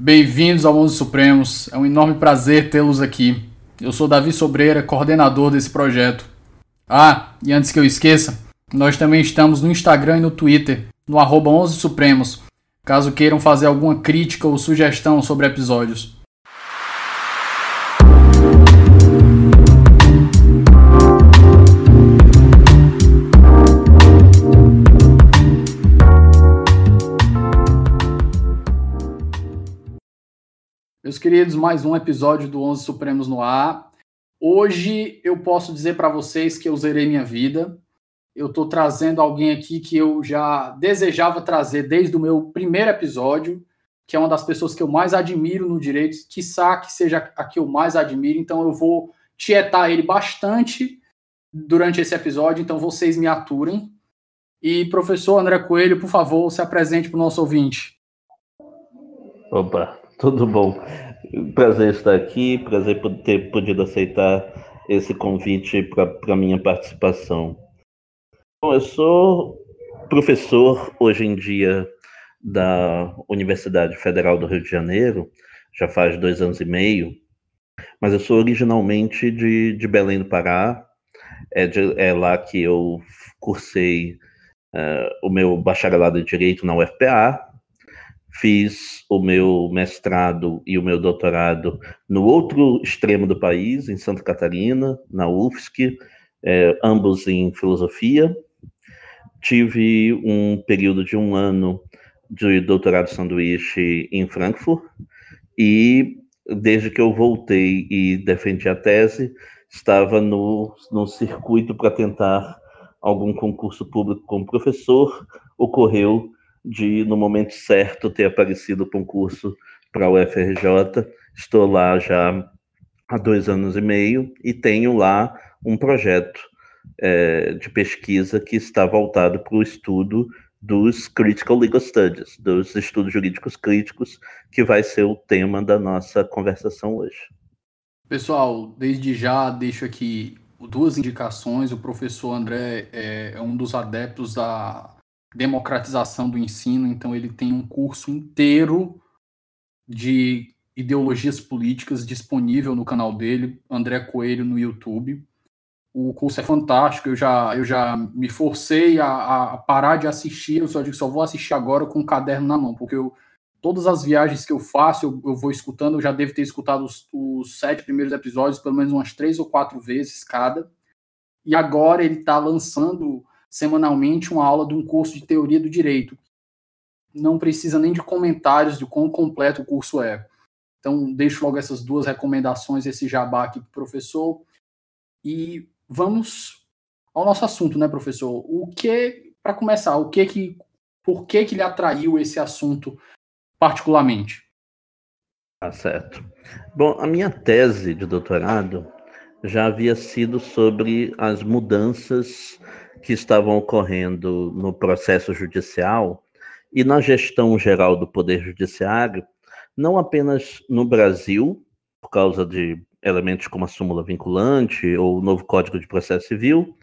Bem-vindos ao Mundo Supremos. É um enorme prazer tê-los aqui. Eu sou Davi Sobreira, coordenador desse projeto. Ah, e antes que eu esqueça, nós também estamos no Instagram e no Twitter, no arroba 11 Supremos, caso queiram fazer alguma crítica ou sugestão sobre episódios. Meus queridos, mais um episódio do 11 Supremos no ar. Hoje eu posso dizer para vocês que eu zerei minha vida. Eu estou trazendo alguém aqui que eu já desejava trazer desde o meu primeiro episódio, que é uma das pessoas que eu mais admiro no direito, quiçá que seja a que eu mais admiro. Então eu vou tietar ele bastante durante esse episódio, então vocês me aturem. E professor André Coelho, por favor, se apresente para o nosso ouvinte. Opa, tudo bom. Prazer estar aqui, prazer por ter podido aceitar esse convite para a minha participação. Bom, eu sou professor hoje em dia da Universidade Federal do Rio de Janeiro, já faz dois anos e meio, mas eu sou originalmente de, de Belém do Pará, é, de, é lá que eu cursei uh, o meu bacharelado em Direito na UFPA, Fiz o meu mestrado e o meu doutorado no outro extremo do país, em Santa Catarina, na UFSC, é, ambos em filosofia. Tive um período de um ano de doutorado sanduíche em Frankfurt e desde que eu voltei e defendi a tese, estava no, no circuito para tentar algum concurso público como professor. Ocorreu de, no momento certo, ter aparecido o concurso para o UFRJ. Estou lá já há dois anos e meio e tenho lá um projeto é, de pesquisa que está voltado para o estudo dos Critical Legal Studies, dos estudos jurídicos críticos, que vai ser o tema da nossa conversação hoje. Pessoal, desde já deixo aqui duas indicações. O professor André é, é um dos adeptos da democratização do ensino, então ele tem um curso inteiro de ideologias políticas disponível no canal dele, André Coelho no YouTube. O curso é fantástico, eu já, eu já me forcei a, a parar de assistir, eu só digo só vou assistir agora com o caderno na mão, porque eu, todas as viagens que eu faço, eu, eu vou escutando, eu já devo ter escutado os, os, sete primeiros episódios, pelo menos umas três ou quatro vezes cada. E agora ele está lançando semanalmente uma aula de um curso de teoria do direito. Não precisa nem de comentários de quão completo o curso é. Então, deixo logo essas duas recomendações, esse jabá aqui para o professor. E vamos ao nosso assunto, né, professor? O que, para começar, o que que, por que que lhe atraiu esse assunto particularmente? Tá certo. Bom, a minha tese de doutorado já havia sido sobre as mudanças que estavam ocorrendo no processo judicial e na gestão geral do Poder Judiciário, não apenas no Brasil, por causa de elementos como a súmula vinculante ou o novo Código de Processo Civil,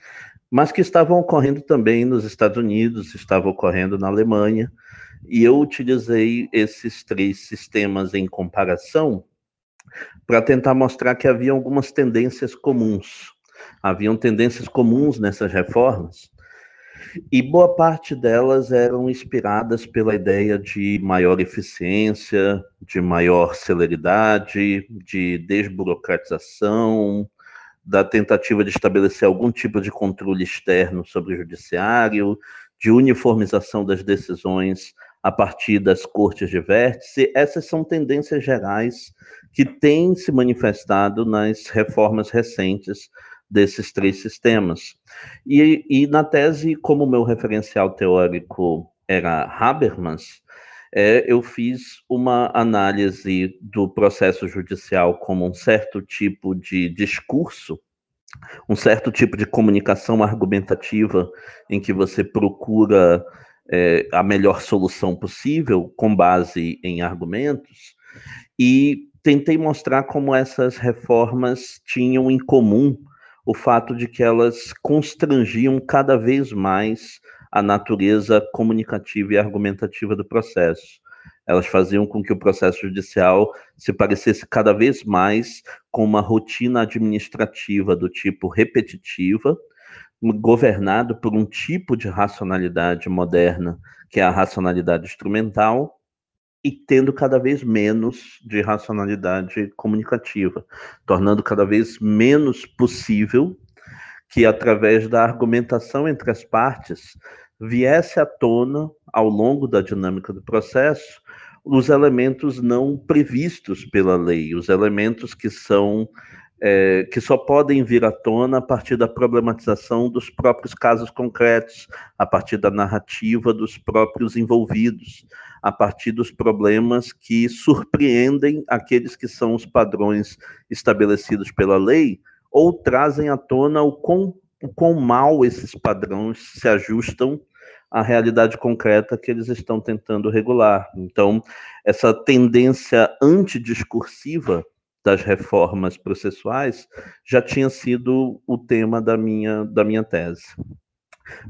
mas que estavam ocorrendo também nos Estados Unidos, estavam ocorrendo na Alemanha, e eu utilizei esses três sistemas em comparação para tentar mostrar que havia algumas tendências comuns haviam tendências comuns nessas reformas, e boa parte delas eram inspiradas pela ideia de maior eficiência, de maior celeridade, de desburocratização, da tentativa de estabelecer algum tipo de controle externo sobre o judiciário, de uniformização das decisões a partir das cortes de vértice. Essas são tendências gerais que têm se manifestado nas reformas recentes desses três sistemas. E, e na tese, como meu referencial teórico era Habermas, é, eu fiz uma análise do processo judicial como um certo tipo de discurso, um certo tipo de comunicação argumentativa em que você procura é, a melhor solução possível com base em argumentos, e tentei mostrar como essas reformas tinham em comum o fato de que elas constrangiam cada vez mais a natureza comunicativa e argumentativa do processo. Elas faziam com que o processo judicial se parecesse cada vez mais com uma rotina administrativa do tipo repetitiva, governado por um tipo de racionalidade moderna, que é a racionalidade instrumental, e tendo cada vez menos de racionalidade comunicativa, tornando cada vez menos possível que, através da argumentação entre as partes, viesse à tona, ao longo da dinâmica do processo, os elementos não previstos pela lei, os elementos que são é, que só podem vir à tona a partir da problematização dos próprios casos concretos, a partir da narrativa dos próprios envolvidos, a partir dos problemas que surpreendem aqueles que são os padrões estabelecidos pela lei, ou trazem à tona o quão, o quão mal esses padrões se ajustam à realidade concreta que eles estão tentando regular. Então, essa tendência antidiscursiva das reformas processuais já tinha sido o tema da minha, da minha tese.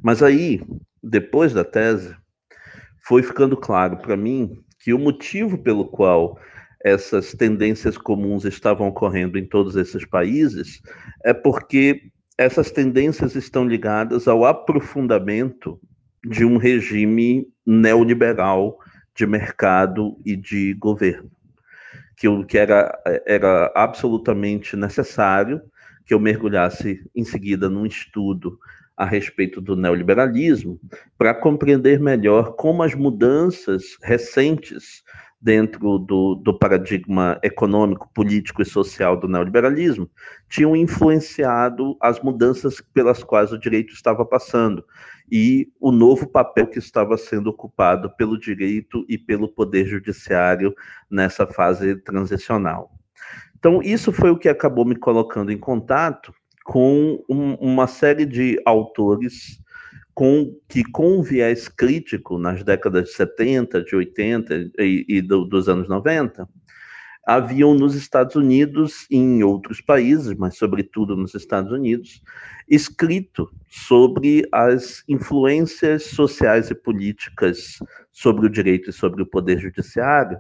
Mas aí, depois da tese, foi ficando claro para mim que o motivo pelo qual essas tendências comuns estavam ocorrendo em todos esses países é porque essas tendências estão ligadas ao aprofundamento de um regime neoliberal de mercado e de governo eu, que era, era absolutamente necessário que eu mergulhasse em seguida num estudo a respeito do neoliberalismo para compreender melhor como as mudanças recentes dentro do, do, paradigma econômico, político e social do neoliberalismo tinham influenciado as mudanças pelas quais o direito estava passando e o novo papel que estava sendo ocupado pelo direito e pelo poder judiciário nessa fase transicional. Então, isso foi o que acabou me colocando em contato com um, uma série de autores com, que, com um viés crítico nas décadas de 70, de 80 e, e do, dos anos 90, haviam nos Estados Unidos e em outros países, mas sobretudo nos Estados Unidos, escrito sobre as influências sociais e políticas sobre o direito e sobre o poder judiciário,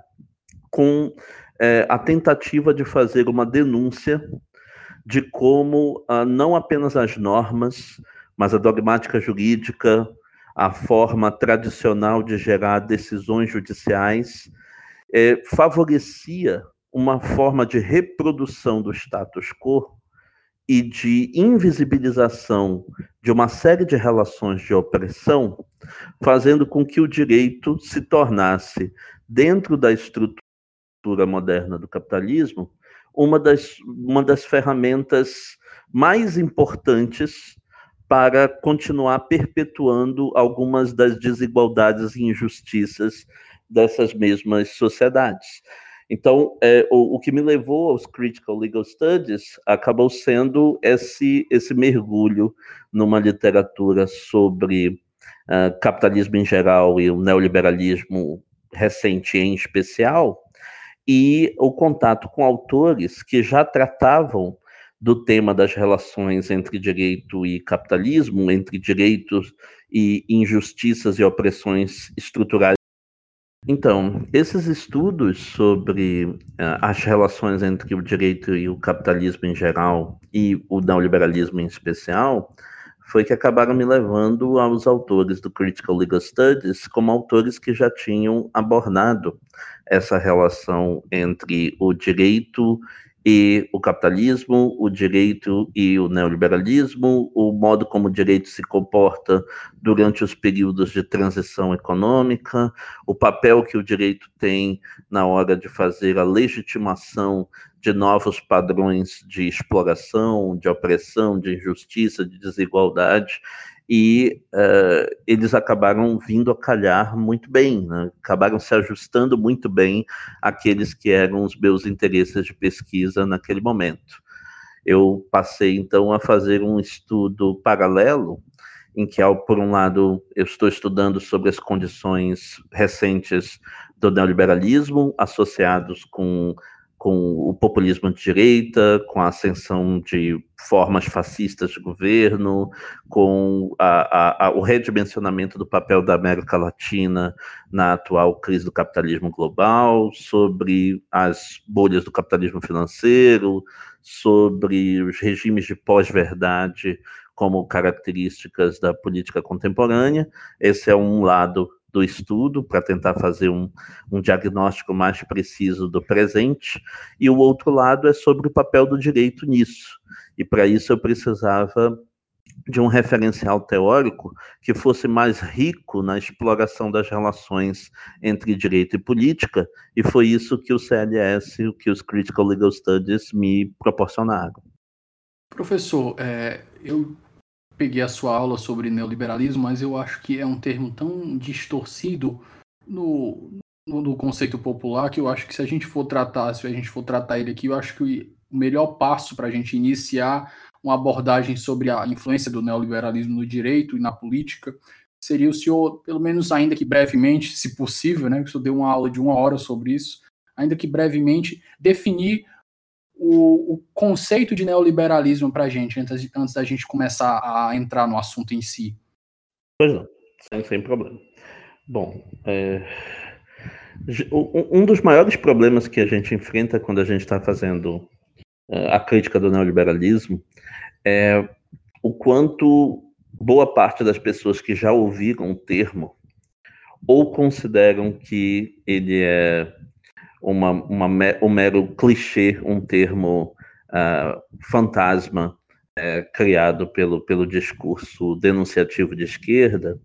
com é, a tentativa de fazer uma denúncia de como ah, não apenas as normas, mas a dogmática jurídica, a forma tradicional de gerar decisões judiciais, é, favorecia uma forma de reprodução do status quo e de invisibilização de uma série de relações de opressão, fazendo com que o direito se tornasse, dentro da estrutura moderna do capitalismo, uma das, uma das ferramentas mais importantes para continuar perpetuando algumas das desigualdades e injustiças dessas mesmas sociedades. Então, é, o, o, que me levou aos Critical Legal Studies acabou sendo esse, esse mergulho numa literatura sobre uh, capitalismo em geral e o neoliberalismo recente em especial, e o contato com autores que já tratavam do tema das relações entre direito e capitalismo, entre direitos e injustiças e opressões estruturais então, esses estudos sobre uh, as relações entre o direito e o capitalismo em geral e o neoliberalismo em especial foi que acabaram me levando aos autores do Critical Legal Studies como autores que já tinham abordado essa relação entre o direito e o capitalismo, o direito e o neoliberalismo, o modo como o direito se comporta durante os períodos de transição econômica, o papel que o direito tem na hora de fazer a legitimação de novos padrões de exploração, de opressão, de injustiça, de desigualdade e uh, eles acabaram vindo a calhar muito bem, né? acabaram se ajustando muito bem àqueles que eram os meus interesses de pesquisa naquele momento. Eu passei então a fazer um estudo paralelo, em que, por um lado, eu estou estudando sobre as condições recentes do neoliberalismo associados com com o populismo de direita, com a ascensão de formas fascistas de governo, com a, a, a, o redimensionamento do papel da América Latina na atual crise do capitalismo global, sobre as bolhas do capitalismo financeiro, sobre os regimes de pós-verdade como características da política contemporânea. Esse é um lado do estudo para tentar fazer um, um diagnóstico mais preciso do presente, e o outro lado é sobre o papel do direito nisso. E para isso eu precisava de um referencial teórico que fosse mais rico na exploração das relações entre direito e política, e foi isso que o CLS, que os Critical Legal Studies me proporcionaram. Professor, é, eu peguei a sua aula sobre neoliberalismo, mas eu acho que é um termo tão distorcido no, no, no, conceito popular que eu acho que se a gente for tratar, se a gente for tratar ele aqui, eu acho que o melhor passo para a gente iniciar uma abordagem sobre a influência do neoliberalismo no direito e na política seria o senhor, pelo menos ainda que brevemente, se possível, né, que o senhor deu uma aula de uma hora sobre isso, ainda que brevemente, definir o, o conceito de neoliberalismo para a gente, antes, antes da gente começar a entrar no assunto em si? Pois não, sem, sem problema. Bom, é... um dos maiores problemas que a gente enfrenta quando a gente está fazendo é, a crítica do neoliberalismo é o quanto boa parte das pessoas que já ouviram o termo ou consideram que ele é uma, uma, um mero clichê, um termo uh, fantasma é, criado pelo, pelo discurso denunciativo de esquerda,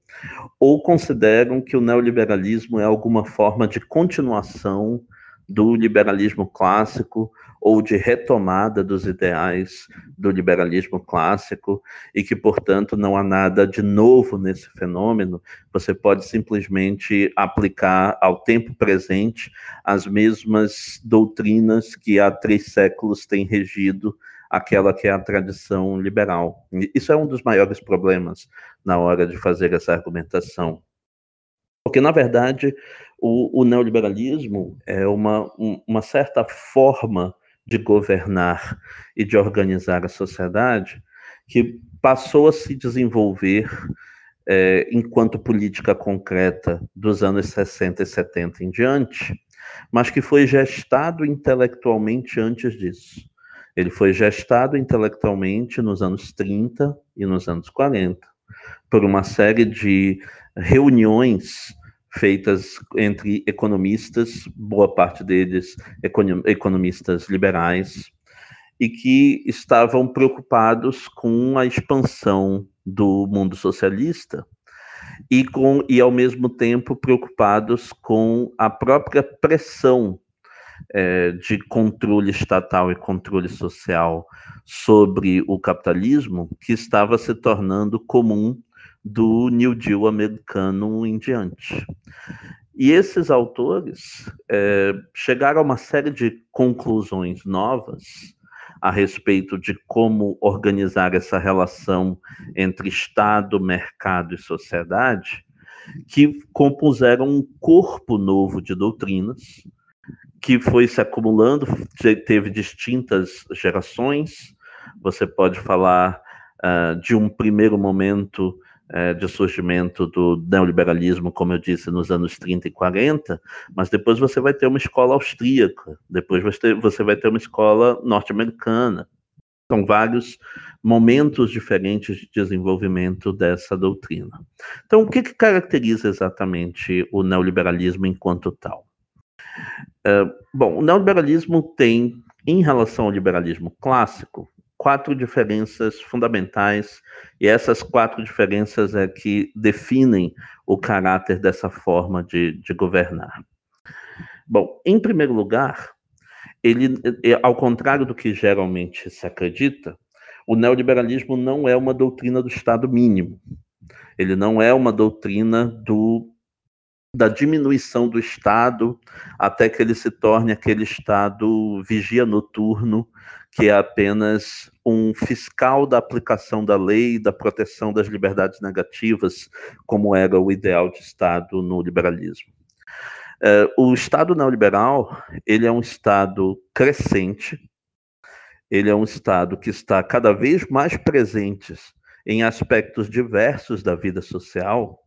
ou consideram que o neoliberalismo é alguma forma de continuação do liberalismo clássico ou de retomada dos ideais do liberalismo clássico e que, portanto, não há nada de novo nesse fenômeno, você pode simplesmente aplicar ao tempo presente as mesmas doutrinas que há três séculos têm regido aquela que é a tradição liberal. Isso é um dos maiores problemas na hora de fazer essa argumentação. Porque, na verdade, o, o neoliberalismo é uma, uma certa forma de governar e de organizar a sociedade que passou a se desenvolver é, enquanto política concreta dos anos 60 e 70 em diante, mas que foi gestado intelectualmente antes disso. Ele foi gestado intelectualmente nos anos 30 e nos anos 40, por uma série de reuniões feitas entre economistas, boa parte deles economistas liberais, e que estavam preocupados com a expansão do mundo socialista e com e ao mesmo tempo preocupados com a própria pressão é, de controle estatal e controle social sobre o capitalismo que estava se tornando comum do New Deal americano em diante. E esses autores é, chegaram a uma série de conclusões novas a respeito de como organizar essa relação entre Estado, mercado e sociedade, que compuseram um corpo novo de doutrinas que foi se acumulando, teve distintas gerações. Você pode falar uh, de um primeiro momento é, de surgimento do neoliberalismo, como eu disse, nos anos 30 e 40, mas depois você vai ter uma escola austríaca, depois você, você vai ter uma escola norte-americana. São vários momentos diferentes de desenvolvimento dessa doutrina. Então, o que, que caracteriza exatamente o neoliberalismo enquanto tal? É, bom, o neoliberalismo tem, em relação ao liberalismo clássico, quatro diferenças fundamentais, e essas quatro diferenças é que definem o caráter dessa forma de, de governar. Bom, em primeiro lugar, ele, ao contrário do que geralmente se acredita, o neoliberalismo não é uma doutrina do Estado mínimo. Ele não é uma doutrina do, da diminuição do Estado até que ele se torne aquele Estado vigia noturno que é apenas um fiscal da aplicação da lei, da proteção das liberdades negativas, como era o ideal de Estado no liberalismo. É, o Estado neoliberal ele é um Estado crescente, ele é um Estado que está cada vez mais presente em aspectos diversos da vida social,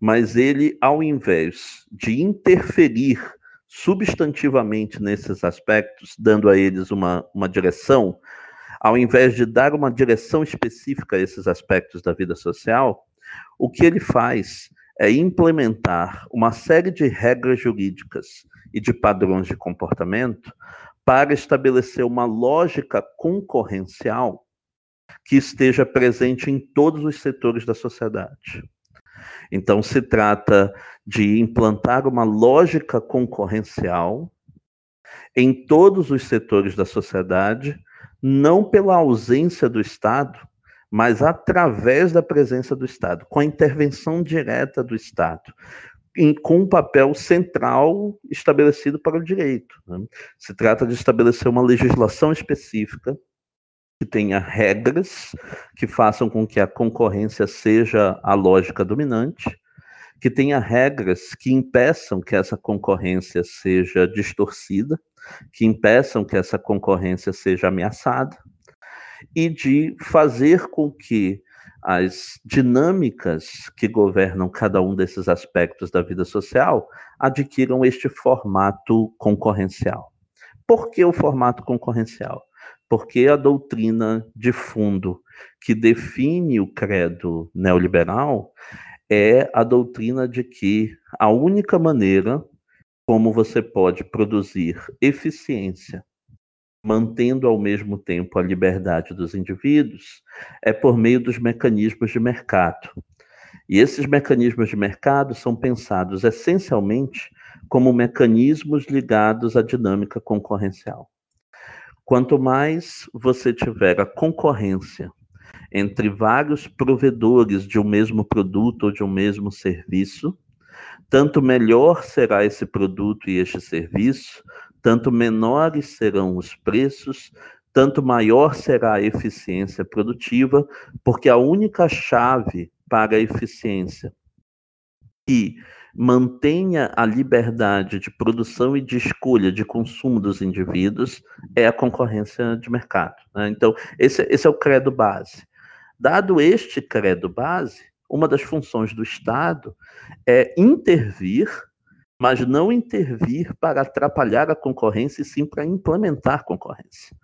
mas ele, ao invés de interferir substantivamente nesses aspectos, dando a eles uma, uma direção, ao invés de dar uma direção específica a esses aspectos da vida social, o que ele faz é implementar uma série de regras jurídicas e de padrões de comportamento para estabelecer uma lógica concorrencial que esteja presente em todos os setores da sociedade. Então, se trata de implantar uma lógica concorrencial em todos os setores da sociedade, não pela ausência do Estado, mas através da presença do Estado, com a intervenção direta do Estado, em, com um papel central estabelecido para o direito. Né? Se trata de estabelecer uma legislação específica que tenha regras que façam com que a concorrência seja a lógica dominante, que tenha regras que impeçam que essa concorrência seja distorcida, que impeçam que essa concorrência seja ameaçada, e de fazer com que as dinâmicas que governam cada um desses aspectos da vida social adquiram este formato concorrencial. Por que o formato concorrencial? Porque a doutrina de fundo que define o credo neoliberal é a doutrina de que a única maneira como você pode produzir eficiência, mantendo ao mesmo tempo a liberdade dos indivíduos, é por meio dos mecanismos de mercado. E esses mecanismos de mercado são pensados essencialmente como mecanismos ligados à dinâmica concorrencial. Quanto mais você tiver a concorrência entre vários provedores de um mesmo produto ou de um mesmo serviço, tanto melhor será esse produto e este serviço, tanto menores serão os preços, tanto maior será a eficiência produtiva, porque a única chave para a eficiência e mantenha a liberdade de produção e de escolha de consumo dos indivíduos é a concorrência de mercado. Né? Então, esse, esse é o credo base. Dado este credo base, uma das funções do Estado é intervir, mas não intervir para atrapalhar a concorrência, e sim para implementar concorrência.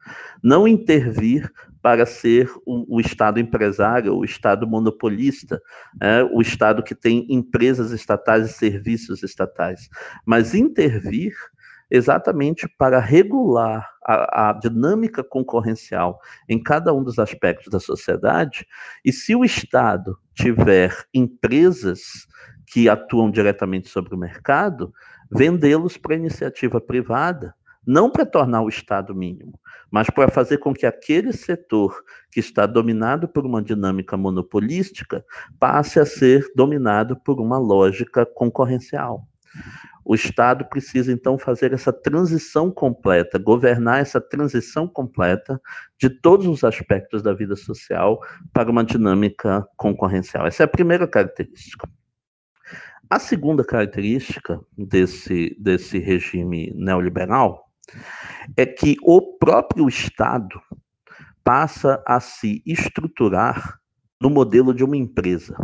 Não intervir para ser o, o Estado empresário, o Estado monopolista, é, o Estado que tem empresas estatais e serviços estatais, mas intervir exatamente para regular a, a, dinâmica concorrencial em cada um dos aspectos da sociedade. E se o Estado tiver empresas que atuam diretamente sobre o mercado, vendê-los para iniciativa privada não para tornar o Estado mínimo, mas para fazer com que aquele setor que está dominado por uma dinâmica monopolística passe a ser dominado por uma lógica concorrencial. O Estado precisa, então, fazer essa transição completa, governar essa transição completa de todos os aspectos da vida social para uma dinâmica concorrencial. Essa é a primeira característica. A segunda característica desse, desse regime neoliberal é que o próprio Estado passa a se estruturar no modelo de uma empresa.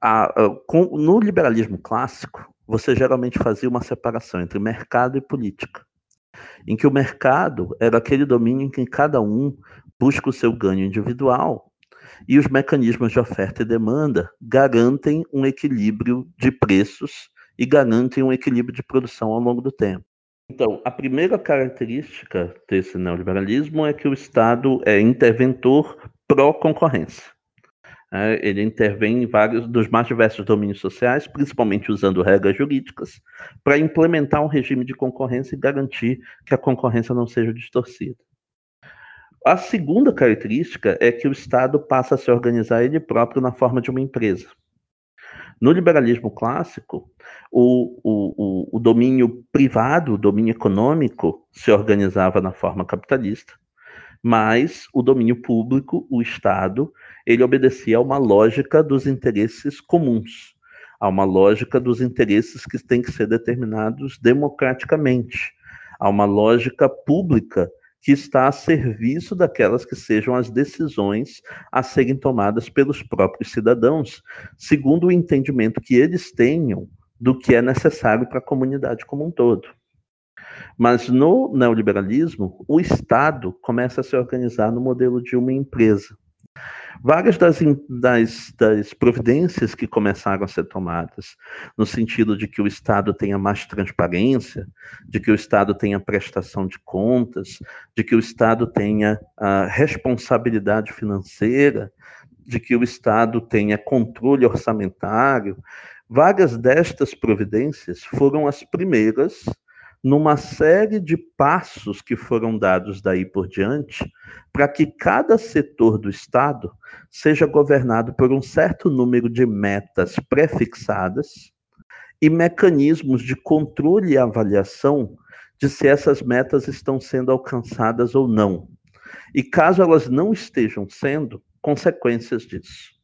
A, a, com, no liberalismo clássico, você geralmente fazia uma separação entre mercado e política, em que o mercado era aquele domínio em que cada um busca o seu ganho individual e os mecanismos de oferta e demanda garantem um equilíbrio de preços e garantem um equilíbrio de produção ao longo do tempo. Então, a primeira característica desse neoliberalismo é que o Estado é interventor pró-concorrência. É, ele intervém em vários dos mais diversos domínios sociais, principalmente usando regras jurídicas, para implementar um regime de concorrência e garantir que a concorrência não seja distorcida. A segunda característica é que o Estado passa a se organizar ele próprio na forma de uma empresa. No liberalismo clássico, o, o, o, domínio privado, o domínio econômico, se organizava na forma capitalista, mas o domínio público, o Estado, ele obedecia a uma lógica dos interesses comuns, Há uma lógica dos interesses que têm que ser determinados democraticamente. Há uma lógica pública que está a serviço daquelas que sejam as decisões a serem tomadas pelos próprios cidadãos, segundo o entendimento que eles tenham do que é necessário para a comunidade como um todo. Mas no neoliberalismo, o Estado começa a se organizar no modelo de uma empresa. Várias das, das, das, providências que começaram a ser tomadas, no sentido de que o Estado tenha mais transparência, de que o Estado tenha prestação de contas, de que o Estado tenha a responsabilidade financeira, de que o Estado tenha controle orçamentário, várias destas providências foram as primeiras numa série de passos que foram dados daí por diante, para que cada setor do Estado seja governado por um certo número de metas prefixadas e mecanismos de controle e avaliação de se essas metas estão sendo alcançadas ou não. E caso elas não estejam sendo, consequências disso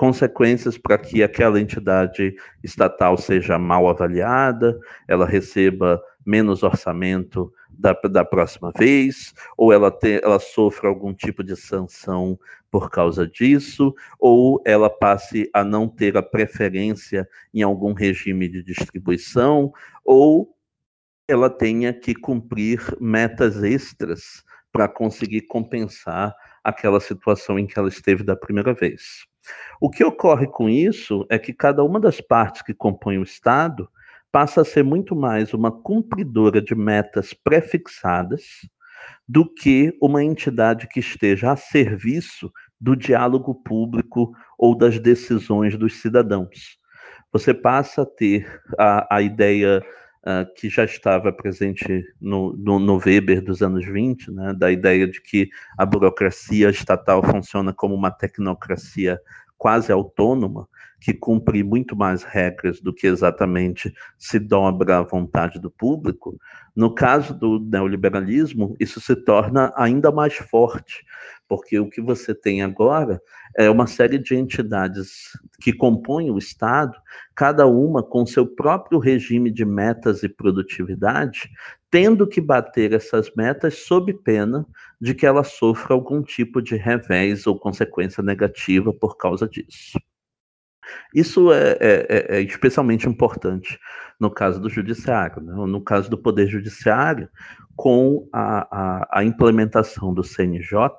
consequências para que aquela entidade estatal seja mal avaliada, ela receba menos orçamento da, da próxima vez, ou ela, te, ela sofra algum tipo de sanção por causa disso, ou ela passe a não ter a preferência em algum regime de distribuição, ou ela tenha que cumprir metas extras para conseguir compensar aquela situação em que ela esteve da primeira vez. O que ocorre com isso é que cada uma das partes que compõem o Estado passa a ser muito mais uma cumpridora de metas prefixadas do que uma entidade que esteja a serviço do diálogo público ou das decisões dos cidadãos. Você passa a ter a, a ideia uh, que já estava presente no, no, no, Weber dos anos 20, né, da ideia de que a burocracia estatal funciona como uma tecnocracia quase autônoma, que cumpre muito mais regras do que exatamente se dobra à vontade do público, no caso do neoliberalismo, isso se torna ainda mais forte, porque o que você tem agora é uma série de entidades que compõem o Estado, cada uma com seu próprio regime de metas e produtividade, tendo que bater essas metas sob pena de que ela sofra algum tipo de revés ou consequência negativa por causa disso. Isso é, é, é, é especialmente importante no caso do judiciário, né? no caso do poder judiciário, com a, a, a implementação do CNJ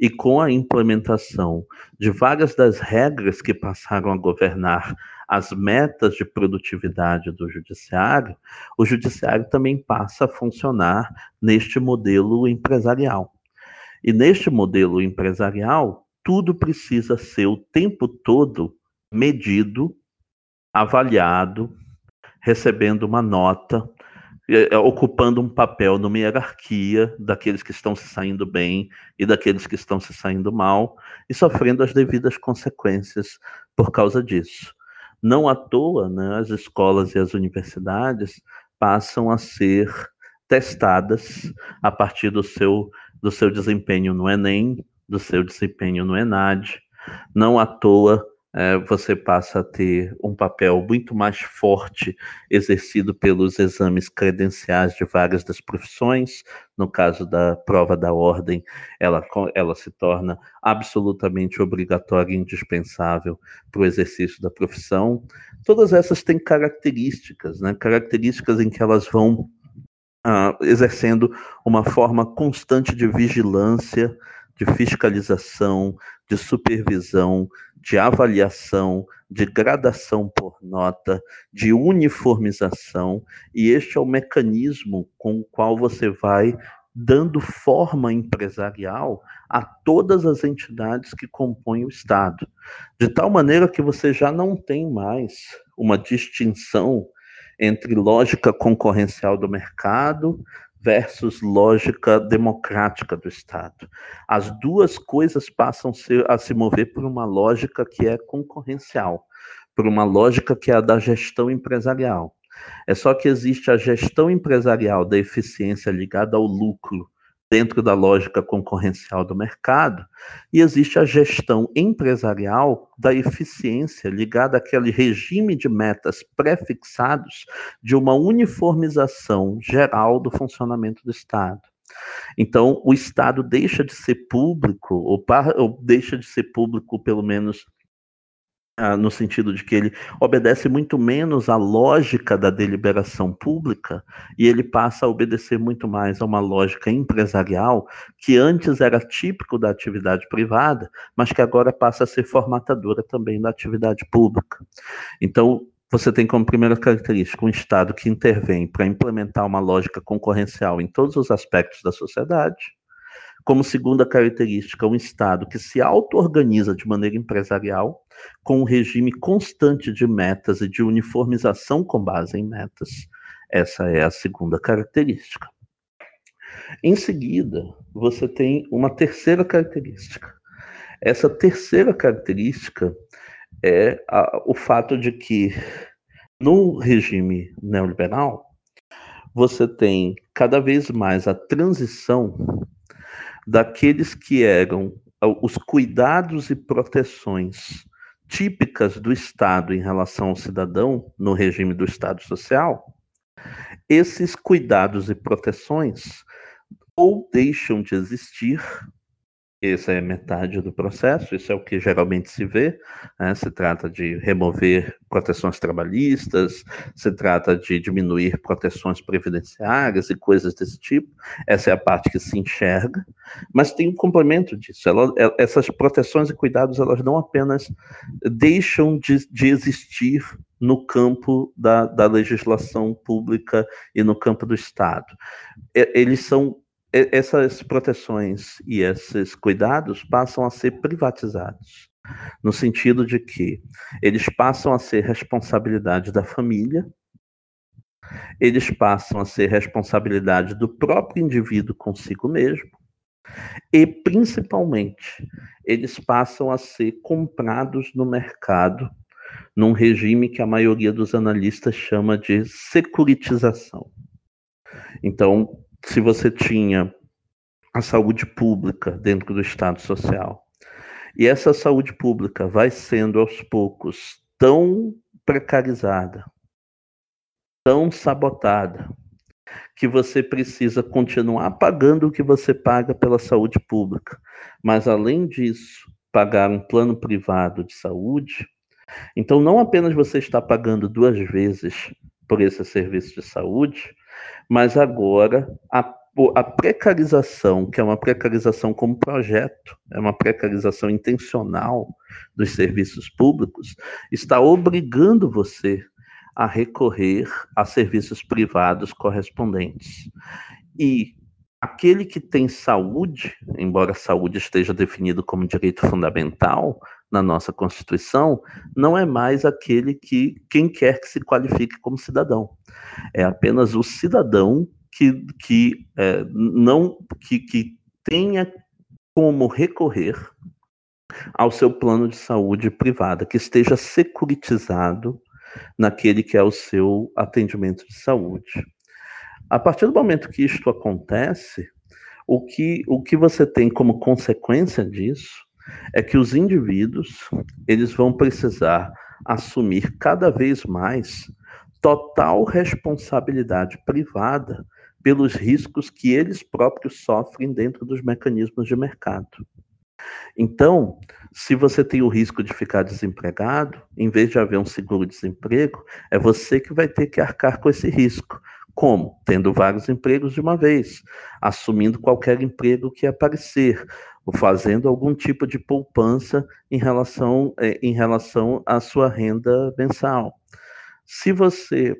e com a implementação de várias das regras que passaram a governar as metas de produtividade do judiciário, o judiciário também passa a funcionar neste modelo empresarial. E neste modelo empresarial, tudo precisa ser o tempo todo medido, avaliado, recebendo uma nota, é, ocupando um papel numa hierarquia daqueles que estão se saindo bem e daqueles que estão se saindo mal e sofrendo as devidas consequências por causa disso. Não à toa, né, as escolas e as universidades passam a ser testadas a partir do seu, do seu desempenho no Enem, do seu desempenho no ENAD. Não à toa é, você passa a ter um papel muito mais forte exercido pelos exames credenciais de várias das profissões. No caso da prova da ordem, ela, ela se torna absolutamente obrigatória e indispensável para o exercício da profissão. Todas essas têm características, né? características em que elas vão ah, exercendo uma forma constante de vigilância, de fiscalização, de supervisão, de avaliação, de gradação por nota, de uniformização, e este é o mecanismo com o qual você vai dando forma empresarial a todas as entidades que compõem o Estado, de tal maneira que você já não tem mais uma distinção entre lógica concorrencial do mercado versus lógica democrática do Estado. As duas coisas passam a se mover por uma lógica que é concorrencial, por uma lógica que é a da gestão empresarial. É só que existe a gestão empresarial da eficiência ligada ao lucro dentro da lógica concorrencial do mercado, e existe a gestão empresarial da eficiência ligada àquele regime de metas pré-fixados de uma uniformização geral do funcionamento do Estado. Então, o Estado deixa de ser público, ou, para, ou deixa de ser público, pelo menos no sentido de que ele obedece muito menos à lógica da deliberação pública e ele passa a obedecer muito mais a uma lógica empresarial que antes era típico da atividade privada, mas que agora passa a ser formatadora também da atividade pública. Então, você tem como primeira característica um Estado que intervém para implementar uma lógica concorrencial em todos os aspectos da sociedade. Como segunda característica, um Estado que se auto-organiza de maneira empresarial, com um regime constante de metas e de uniformização com base em metas. Essa é a segunda característica. Em seguida, você tem uma terceira característica. Essa terceira característica é a, o fato de que no regime neoliberal você tem cada vez mais a transição daqueles que eram os cuidados e proteções típicas do Estado em relação ao cidadão no regime do Estado social, esses cuidados e proteções ou deixam de existir essa é metade do processo, isso é o que geralmente se vê. Né? Se trata de remover proteções trabalhistas, se trata de diminuir proteções previdenciárias e coisas desse tipo. Essa é a parte que se enxerga, mas tem um complemento disso. Ela, é, essas proteções e cuidados, elas não apenas deixam de, de existir no campo da, da legislação pública e no campo do Estado. Eles são essas proteções e esses cuidados passam a ser privatizados, no sentido de que eles passam a ser responsabilidade da família, eles passam a ser responsabilidade do próprio indivíduo consigo mesmo, e principalmente eles passam a ser comprados no mercado num regime que a maioria dos analistas chama de securitização. Então, se você tinha a saúde pública dentro do Estado Social, e essa saúde pública vai sendo aos poucos tão precarizada, tão sabotada, que você precisa continuar pagando o que você paga pela saúde pública, mas além disso, pagar um plano privado de saúde. Então, não apenas você está pagando duas vezes por esse serviço de saúde, mas agora a, a precarização, que é uma precarização como projeto, é uma precarização intencional dos serviços públicos, está obrigando você a recorrer a serviços privados correspondentes. E aquele que tem saúde, embora a saúde esteja definido como direito fundamental na nossa Constituição, não é mais aquele que quem quer que se qualifique como cidadão. É apenas o cidadão que, que é, não que, que tenha como recorrer ao seu plano de saúde privada, que esteja securitizado naquele que é o seu atendimento de saúde. A partir do momento que isto acontece, o que, o que você tem como consequência disso é que os indivíduos eles vão precisar assumir cada vez mais total responsabilidade privada pelos riscos que eles próprios sofrem dentro dos mecanismos de mercado. Então, se você tem o risco de ficar desempregado, em vez de haver um seguro-desemprego, é você que vai ter que arcar com esse risco. Como? Tendo vários empregos de uma vez, assumindo qualquer emprego que aparecer, ou fazendo algum tipo de poupança em relação, eh, em relação à sua renda mensal. Se você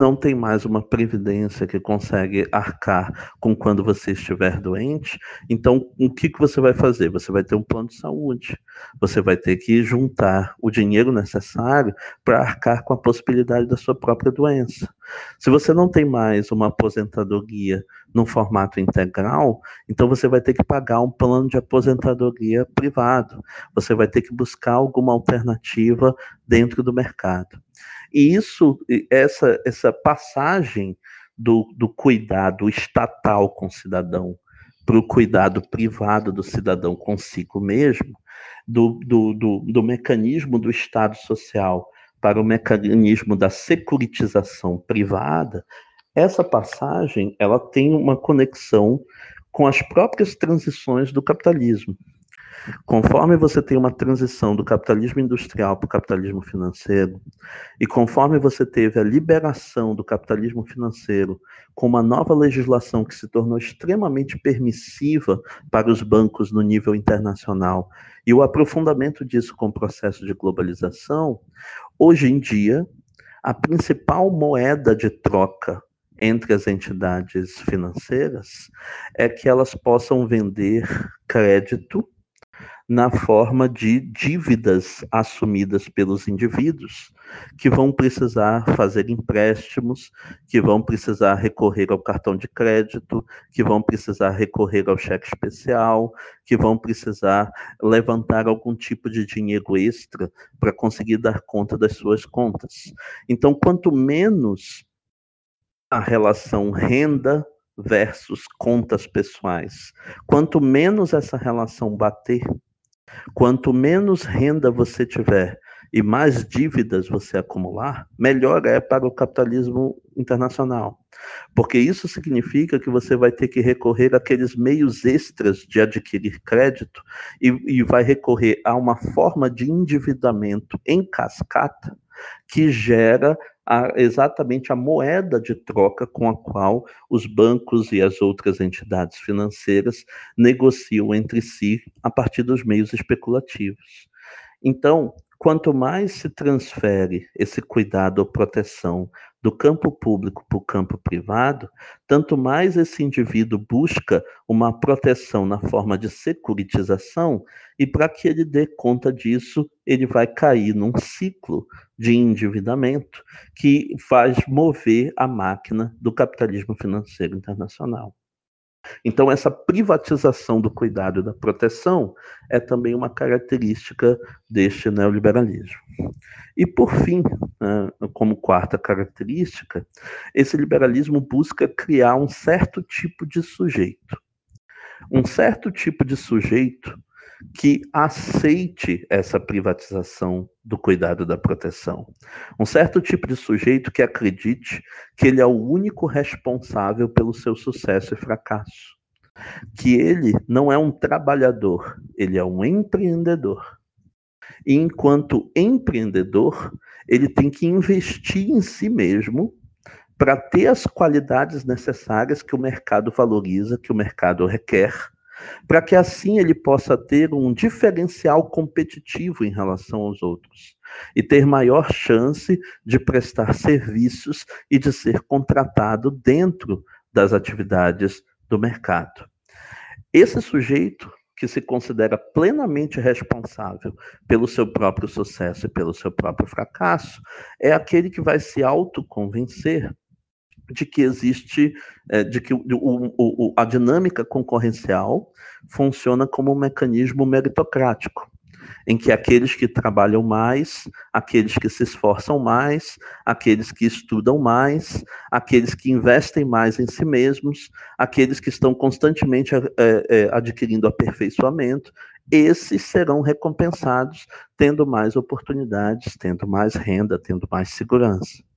não tem mais uma previdência que consegue arcar com quando você estiver doente, então o que, que você vai fazer? Você vai ter um plano de saúde, você vai ter que juntar o dinheiro necessário para arcar com a possibilidade da sua própria doença. Se você não tem mais uma aposentadoria no formato integral, então você vai ter que pagar um plano de aposentadoria privado, você vai ter que buscar alguma alternativa dentro do mercado. E isso, essa, essa passagem do, do cuidado estatal com o cidadão para o cuidado privado do cidadão consigo mesmo, do, do, do, do mecanismo do Estado social para o mecanismo da securitização privada, essa passagem ela tem uma conexão com as próprias transições do capitalismo. Conforme você tem uma transição do capitalismo industrial para o capitalismo financeiro, e conforme você teve a liberação do capitalismo financeiro com uma nova legislação que se tornou extremamente permissiva para os bancos no nível internacional, e o aprofundamento disso com o processo de globalização, hoje em dia, a principal moeda de troca entre as entidades financeiras é que elas possam vender crédito na forma de dívidas assumidas pelos indivíduos, que vão precisar fazer empréstimos, que vão precisar recorrer ao cartão de crédito, que vão precisar recorrer ao cheque especial, que vão precisar levantar algum tipo de dinheiro extra para conseguir dar conta das suas contas. Então, quanto menos a relação renda versus contas pessoais, quanto menos essa relação bater, Quanto menos renda você tiver e mais dívidas você acumular, melhor é para o capitalismo internacional. Porque isso significa que você vai ter que recorrer àqueles meios extras de adquirir crédito e, e vai recorrer a uma forma de endividamento em cascata que gera a, exatamente a moeda de troca com a qual os bancos e as outras entidades financeiras negociam entre si a partir dos meios especulativos. Então, quanto mais se transfere esse cuidado ou proteção do campo público para o campo privado, tanto mais esse indivíduo busca uma proteção na forma de securitização, e para que ele dê conta disso, ele vai cair num ciclo de endividamento que faz mover a máquina do capitalismo financeiro internacional. Então, essa privatização do cuidado e da proteção é também uma característica deste neoliberalismo. E, por fim, né, como quarta característica, esse liberalismo busca criar um certo tipo de sujeito. Um certo tipo de sujeito que aceite essa privatização do cuidado da proteção. Um certo tipo de sujeito que acredite que ele é o único responsável pelo seu sucesso e fracasso. Que ele não é um trabalhador, ele é um empreendedor. E enquanto empreendedor, ele tem que investir em si mesmo para ter as qualidades necessárias que o mercado valoriza, que o mercado requer para que assim ele possa ter um diferencial competitivo em relação aos outros e ter maior chance de prestar serviços e de ser contratado dentro das atividades do mercado. Esse sujeito que se considera plenamente responsável pelo seu próprio sucesso e pelo seu próprio fracasso, é aquele que vai se autoconvencer de que existe, é, de que o, o, a dinâmica concorrencial funciona como um mecanismo meritocrático, em que aqueles que trabalham mais, aqueles que se esforçam mais, aqueles que estudam mais, aqueles que investem mais em si mesmos, aqueles que estão constantemente é, é, adquirindo aperfeiçoamento, esses serão recompensados tendo mais oportunidades, tendo mais renda, tendo mais segurança.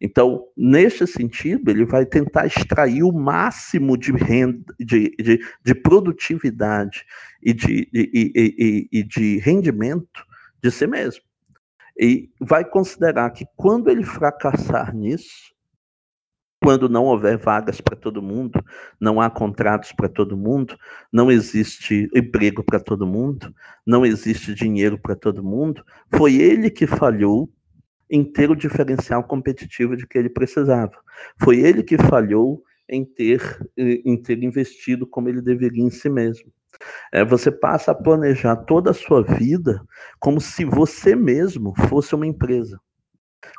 Então, neste sentido, ele vai tentar extrair o máximo de renda, de, de, de produtividade e de, e, e, e de rendimento de si mesmo. E vai considerar que quando ele fracassar nisso, quando não houver vagas para todo mundo, não há contratos para todo mundo, não existe emprego para todo mundo, não existe dinheiro para todo mundo, foi ele que falhou em ter o diferencial competitivo de que ele precisava. Foi ele que falhou em ter, em ter investido como ele deveria em si mesmo. É, você passa a planejar toda a sua vida como se você mesmo fosse uma empresa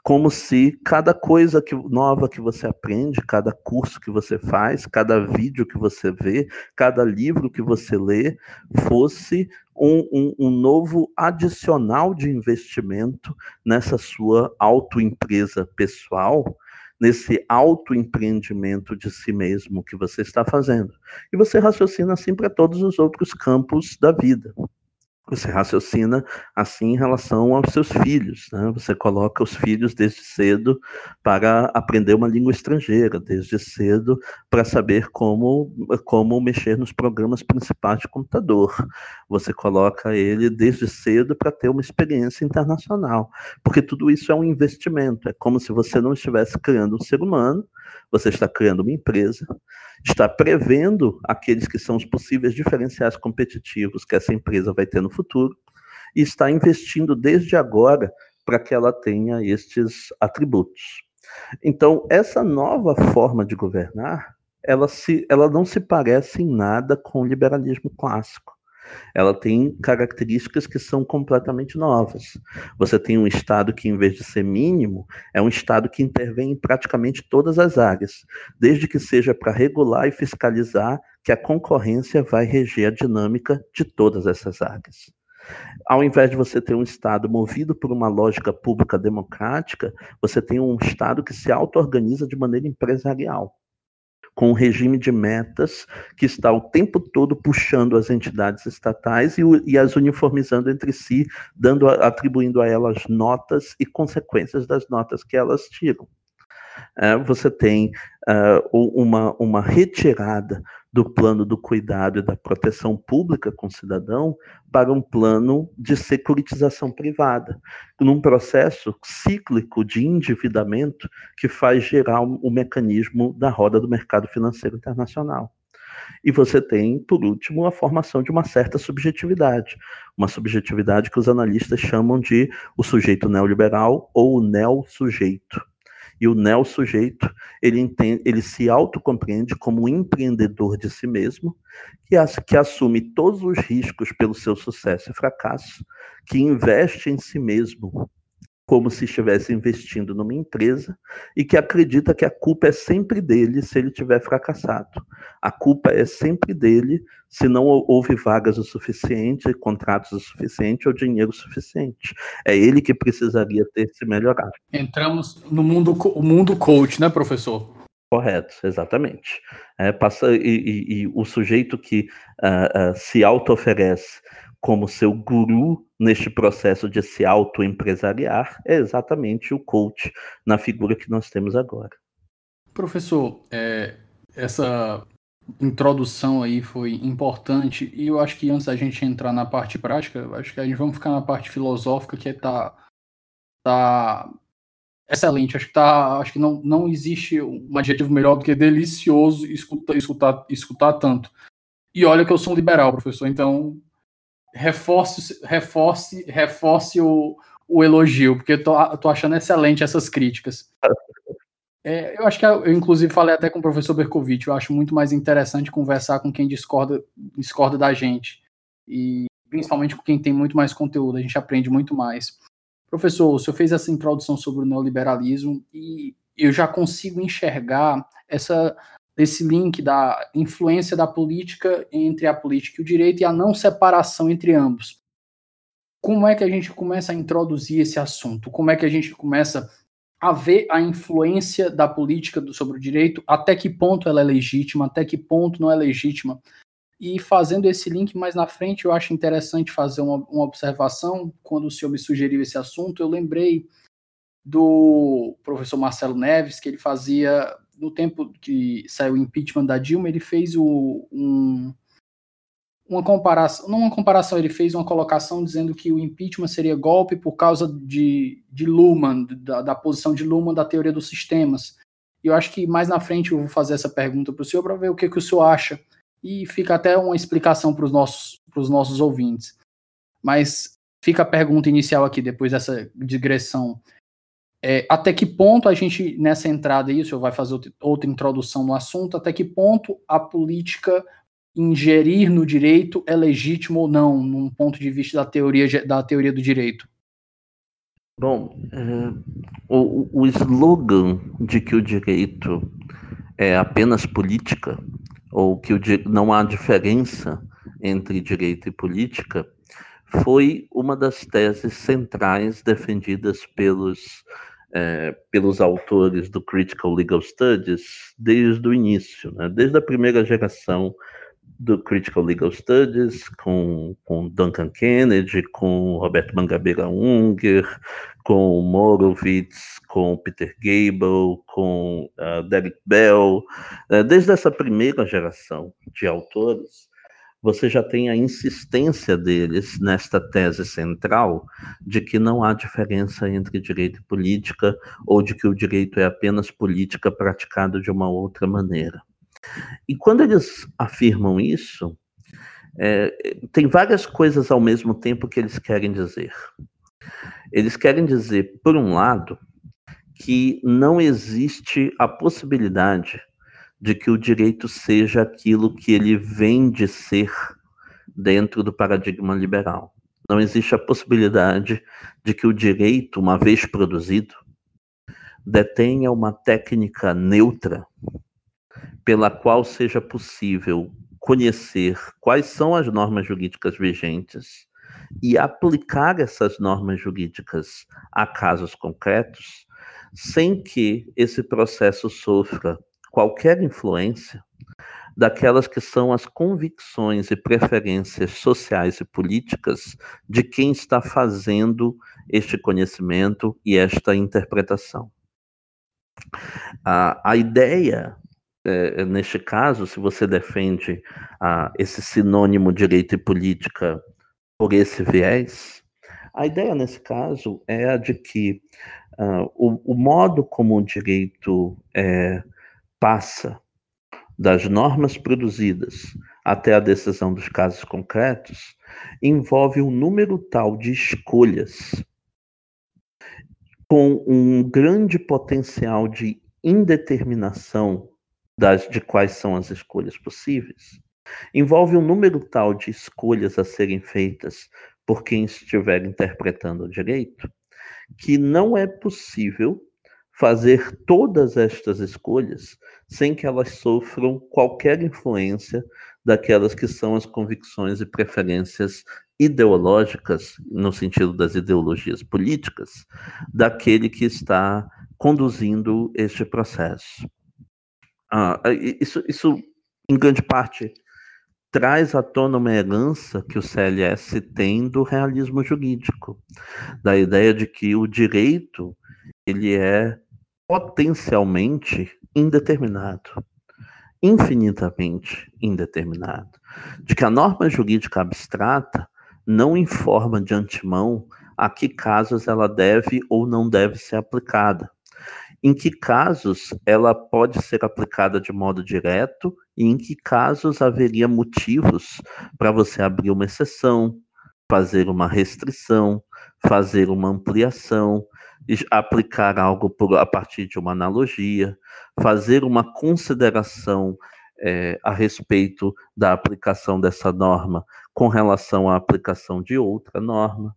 como se cada coisa que, nova que você aprende, cada curso que você faz, cada vídeo que você vê, cada livro que você lê, fosse um, um, um novo adicional de investimento nessa sua autoempresa pessoal, nesse autoempreendimento de si mesmo que você está fazendo. E você raciocina assim para todos os outros campos da vida. Você raciocina assim em relação aos seus filhos, né? Você coloca os filhos desde cedo para aprender uma língua estrangeira, desde cedo para saber como como mexer nos programas principais de computador. Você coloca ele desde cedo para ter uma experiência internacional, porque tudo isso é um investimento. É como se você não estivesse criando um ser humano, você está criando uma empresa, está prevendo aqueles que são os possíveis diferenciais competitivos que essa empresa vai ter no futuro e está investindo desde agora para que ela tenha estes atributos. Então, essa nova forma de governar, ela, se, ela não se parece em nada com o liberalismo clássico ela tem características que são completamente novas. Você tem um Estado que, em vez de ser mínimo, é um Estado que intervém em praticamente todas as áreas, desde que seja para regular e fiscalizar que a concorrência vai reger a dinâmica de todas essas áreas. Ao invés de você ter um Estado movido por uma lógica pública democrática, você tem um Estado que se auto-organiza de maneira empresarial com um regime de metas que está o tempo todo puxando as entidades estatais e, e as uniformizando entre si, dando, atribuindo a elas notas e consequências das notas que elas tiram. É, você tem uh, uma, uma retirada do plano do cuidado e da proteção pública com o cidadão para um plano de securitização privada, num processo cíclico de endividamento que faz gerar o mecanismo da roda do mercado financeiro internacional. E você tem, por último, a formação de uma certa subjetividade, uma subjetividade que os analistas chamam de o sujeito neoliberal ou o neo-sujeito e o neo-sujeito, ele, ele se autocompreende como um empreendedor de si mesmo, que, que assume todos os riscos pelo seu sucesso e fracasso, que investe em si mesmo como se estivesse investindo numa empresa e que acredita que a culpa é sempre dele se ele tiver fracassado. A culpa é sempre dele se não houve vagas o suficiente, contratos o suficiente ou dinheiro suficiente. É ele que precisaria ter se melhorado. Entramos no mundo, o mundo coach, né, professor? Correto, exatamente. É, passa, e, e, e o sujeito que uh, uh, se auto-oferece como seu guru neste processo de se autoempresariar é exatamente o coach na figura que nós temos agora. Professor, é, essa introdução aí foi importante e eu acho que antes da gente entrar na parte prática, acho que a gente vamos ficar na parte filosófica que tá, tá excelente. Acho que tá, acho que não, não existe um adjetivo melhor do que delicioso escutar, escutar, escutar tanto. E olha que eu sou um liberal, professor, então reforce, reforce, reforce o, o elogio, porque eu tô, tô achando excelente essas críticas. É, eu acho que eu, inclusive, falei até com o professor Berkovitch, eu acho muito mais interessante conversar com quem discorda, discorda da gente. E principalmente com quem tem muito mais conteúdo, a gente aprende muito mais. Professor, o senhor fez essa introdução sobre o neoliberalismo e eu já consigo enxergar essa desse link da influência da política entre a política e o direito e a não separação entre ambos. Como é que a gente começa a introduzir esse assunto? Como é que a gente começa a ver a influência da política sobre o direito? Até que ponto ela é legítima? Até que ponto não é legítima? E fazendo esse link mais na frente, eu acho interessante fazer uma, uma observação. Quando o senhor me sugeriu esse assunto, eu lembrei do professor Marcelo Neves, que ele fazia no tempo que saiu o impeachment da Dilma, ele fez o, um, uma comparação, não uma comparação, ele fez uma colocação dizendo que o impeachment seria golpe por causa de, de Luhmann, da, da posição de Luhmann da teoria dos sistemas. E eu acho que mais na frente eu vou fazer essa pergunta para o senhor para ver o que, que o senhor acha. E fica até uma explicação para os nossos, nossos ouvintes. Mas fica a pergunta inicial aqui, depois dessa digressão. É, até que ponto a gente, nessa entrada aí, o senhor vai fazer outra introdução no assunto, até que ponto a política ingerir no direito é legítimo ou não, num ponto de vista da teoria, da teoria do direito? Bom, é, o, o slogan de que o direito é apenas política, ou que o, não há diferença entre direito e política, foi uma das teses centrais defendidas pelos é, pelos autores do Critical Legal Studies desde o início, né? desde a primeira geração do Critical Legal Studies, com, com Duncan Kennedy, com Roberto Mangabeira Unger, com Morovitz, com Peter Gable, com uh, Derek Bell. Uh, desde essa primeira geração de autores, você já tem a insistência deles nesta tese central de que não há diferença entre direito e política, ou de que o direito é apenas política praticado de uma outra maneira. E quando eles afirmam isso, é, tem várias coisas ao mesmo tempo que eles querem dizer. Eles querem dizer, por um lado, que não existe a possibilidade de que o direito seja aquilo que ele vem de ser dentro do paradigma liberal. Não existe a possibilidade de que o direito, uma vez produzido, detenha uma técnica neutra pela qual seja possível conhecer quais são as normas jurídicas vigentes e aplicar essas normas jurídicas a casos concretos, sem que esse processo sofra qualquer influência daquelas que são as convicções e preferências sociais e políticas de quem está fazendo este conhecimento e esta interpretação. A, a ideia é, neste caso, se você defende ah, esse sinônimo direito e política por esse viés, a ideia nesse caso é a de que ah, o, o, modo como o direito é, passa das normas produzidas até a decisão dos casos concretos envolve um número tal de escolhas com um grande potencial de indeterminação das, de quais são as escolhas possíveis, envolve um número tal de escolhas a serem feitas por quem estiver interpretando o direito, que não é possível fazer todas estas escolhas sem que elas sofram qualquer influência daquelas que são as convicções e preferências ideológicas, no sentido das ideologias políticas, daquele que está conduzindo este processo. Ah, isso, isso, em grande parte, traz à tona uma herança que o CLS tem do realismo jurídico, da ideia de que o direito ele é potencialmente indeterminado, infinitamente indeterminado, de que a norma jurídica abstrata não informa de antemão a que casos ela deve ou não deve ser aplicada. Em que casos ela pode ser aplicada de modo direto e em que casos haveria motivos para você abrir uma exceção, fazer uma restrição, fazer uma ampliação, aplicar algo por, a partir de uma analogia, fazer uma consideração é, a respeito da aplicação dessa norma com relação à aplicação de outra norma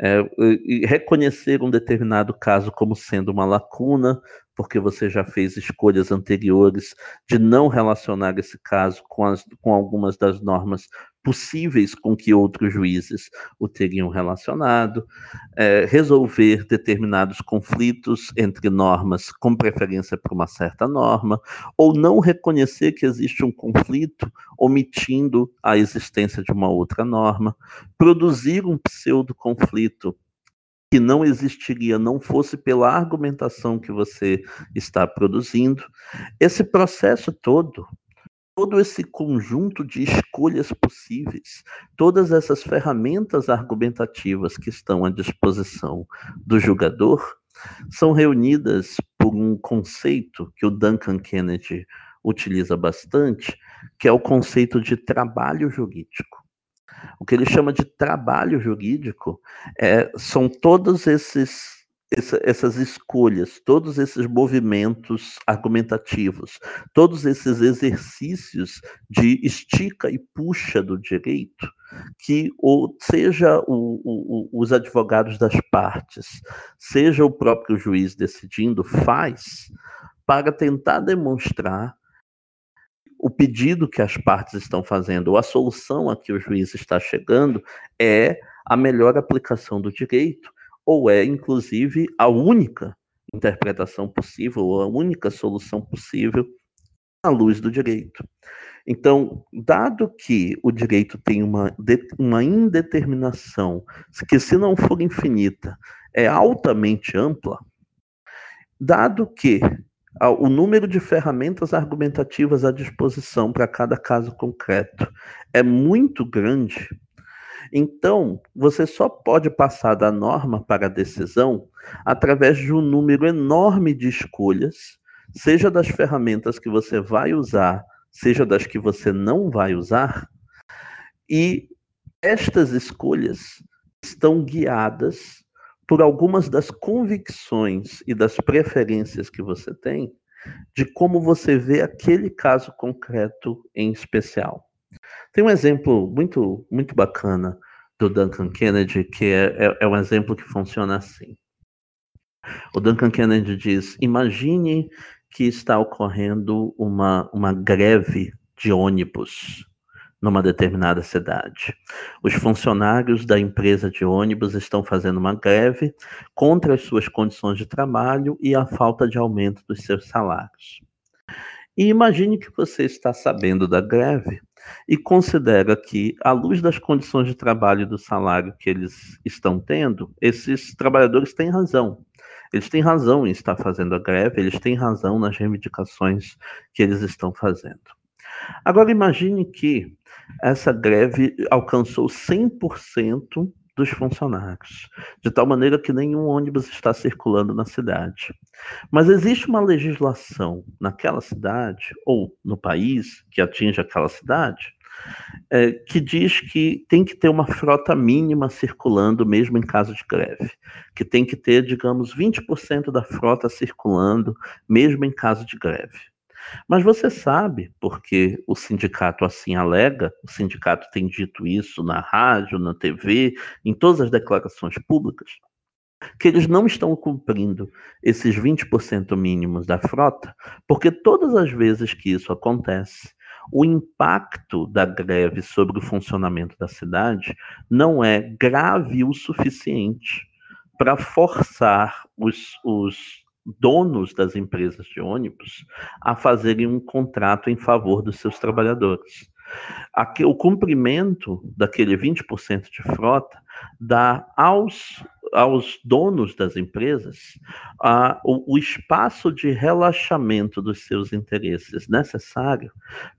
é, e reconhecer um determinado caso como sendo uma lacuna, porque você já fez escolhas anteriores de não relacionar esse caso com, as, com algumas das normas possíveis com que outros juízes o teriam relacionado, é, resolver determinados conflitos entre normas com preferência por uma certa norma, ou não reconhecer que existe um conflito omitindo a existência de uma outra norma, produzir um pseudo-conflito que não existiria não fosse pela argumentação que você está produzindo. Esse processo todo todo esse conjunto de escolhas possíveis, todas essas ferramentas argumentativas que estão à disposição do julgador, são reunidas por um conceito que o Duncan Kennedy utiliza bastante, que é o conceito de trabalho jurídico. O que ele chama de trabalho jurídico é, são todos esses essa, essas escolhas, todos esses movimentos argumentativos, todos esses exercícios de estica e puxa do direito, que ou seja o, o, os advogados das partes, seja o próprio juiz decidindo, faz para tentar demonstrar o pedido que as partes estão fazendo, ou a solução a que o juiz está chegando, é a melhor aplicação do direito ou é, inclusive, a única interpretação possível, ou a única solução possível, à luz do direito. Então, dado que o direito tem uma, uma indeterminação, que se não for infinita, é altamente ampla, dado que o número de ferramentas argumentativas à disposição para cada caso concreto é muito grande, então você só pode passar da norma para a decisão através de um número enorme de escolhas, seja das ferramentas que você vai usar seja das que você não vai usar, e estas escolhas estão guiadas por algumas das convicções e das preferências que você tem de como você vê aquele caso concreto em especial. Tem um exemplo muito, muito bacana do Duncan Kennedy, que é, é, é um exemplo que funciona assim. O Duncan Kennedy diz: imagine que está ocorrendo uma, uma greve de ônibus numa determinada cidade. Os funcionários da empresa de ônibus estão fazendo uma greve contra as suas condições de trabalho e a falta de aumento dos seus salários. E imagine que você está sabendo da greve e considera que, à luz das condições de trabalho e do salário que eles estão tendo, esses trabalhadores têm razão. Eles têm razão em estar fazendo a greve, eles têm razão nas reivindicações que eles estão fazendo. Agora imagine que essa greve alcançou 100% dos funcionários, de tal maneira que nenhum ônibus está circulando na cidade. Mas existe uma legislação naquela cidade, ou no país, que atinge aquela cidade, é, que diz que tem que ter uma frota mínima circulando mesmo em caso de greve, que tem que ter, digamos, 20% da frota circulando mesmo em caso de greve. Mas você sabe, porque o sindicato assim alega, o sindicato tem dito isso na rádio, na TV, em todas as declarações públicas, que eles não estão cumprindo esses 20% mínimos da frota, porque todas as vezes que isso acontece, o impacto da greve sobre o funcionamento da cidade não é grave o suficiente para forçar os, os donos das empresas de ônibus a fazerem um contrato em favor dos seus trabalhadores. O cumprimento daquele 20% de frota dá aos aos donos das empresas a, o, o espaço de relaxamento dos seus interesses necessário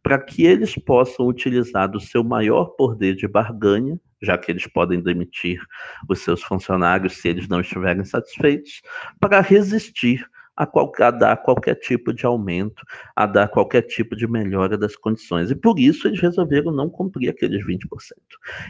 para que eles possam utilizar do seu maior poder de barganha, já que eles podem demitir os seus funcionários se eles não estiverem satisfeitos, para resistir a, qualquer, a dar qualquer tipo de aumento, a dar qualquer tipo de melhora das condições. E por isso eles resolveram não cumprir aqueles 20%.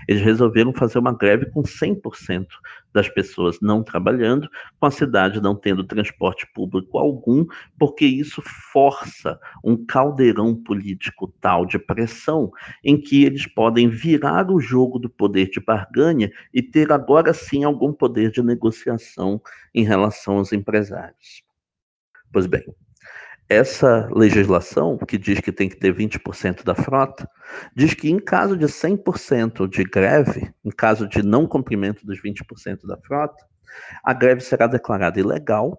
Eles resolveram fazer uma greve com 100% das pessoas não trabalhando, com a cidade não tendo transporte público algum, porque isso força um caldeirão político tal de pressão em que eles podem virar o jogo do poder de barganha e ter agora sim algum poder de negociação em relação aos empresários. Pois bem, essa legislação, que diz que tem que ter 20% da frota, diz que em caso de 100% de greve, em caso de não cumprimento dos 20% da frota, a greve será declarada ilegal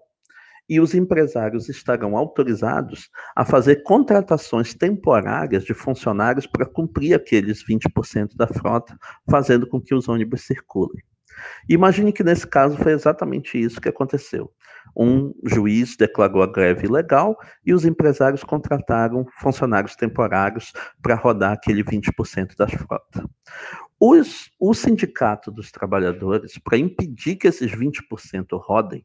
e os empresários estarão autorizados a fazer contratações temporárias de funcionários para cumprir aqueles 20% da frota, fazendo com que os ônibus circulem. Imagine que nesse caso foi exatamente isso que aconteceu. Um juiz declarou a greve ilegal e os empresários contrataram funcionários temporários para rodar aquele 20% das frotas. Os, o sindicato dos trabalhadores, para impedir que esses 20% rodem,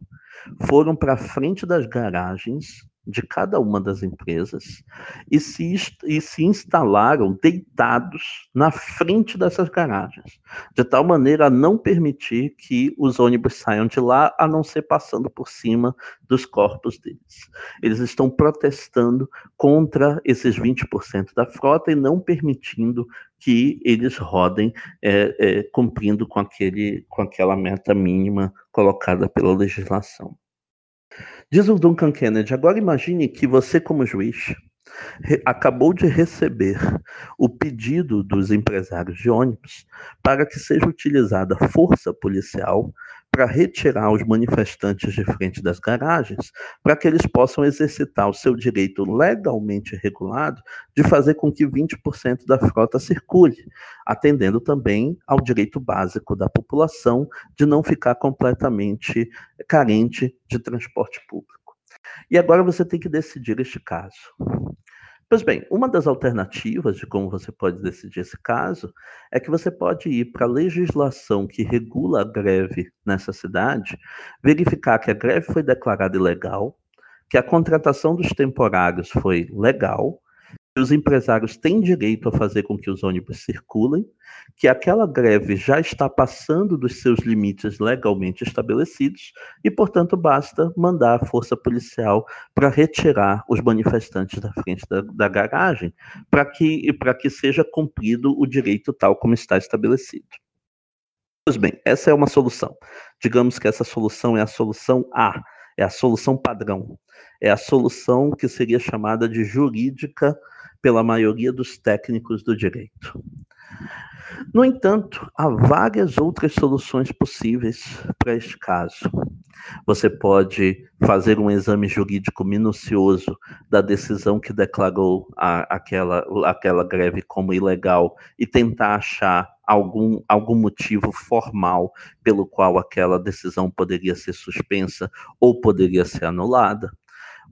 foram para frente das garagens de cada uma das empresas e se, e se instalaram deitados na frente dessas garagens, de tal maneira a não permitir que os ônibus saiam de lá, a não ser passando por cima dos corpos deles. Eles estão protestando contra esses 20% da frota e não permitindo que eles rodem é, é, cumprindo com, aquele, com aquela meta mínima colocada pela legislação. Diz o Duncan Kennedy: agora imagine que você, como juiz, acabou de receber o pedido dos empresários de ônibus para que seja utilizada força policial para retirar os manifestantes de frente das garagens, para que eles possam exercitar o seu direito legalmente regulado de fazer com que 20% da frota circule, atendendo também ao direito básico da população de não ficar completamente carente de transporte público. E agora você tem que decidir este caso. Pois bem, uma das alternativas de como você pode decidir esse caso é que você pode ir para a legislação que regula a greve nessa cidade, verificar que a greve foi declarada ilegal, que a contratação dos temporários foi legal, os empresários têm direito a fazer com que os ônibus circulem, que aquela greve já está passando dos seus limites legalmente estabelecidos e, portanto, basta mandar a força policial para retirar os manifestantes da frente da, da garagem para que, que seja cumprido o direito tal como está estabelecido. Pois bem, essa é uma solução. Digamos que essa solução é a solução A, é a solução padrão. É a solução que seria chamada de jurídica pela maioria dos técnicos do direito. No entanto, há várias outras soluções possíveis para este caso. Você pode fazer um exame jurídico minucioso da decisão que declarou a, aquela, aquela greve como ilegal e tentar achar algum, algum motivo formal pelo qual aquela decisão poderia ser suspensa ou poderia ser anulada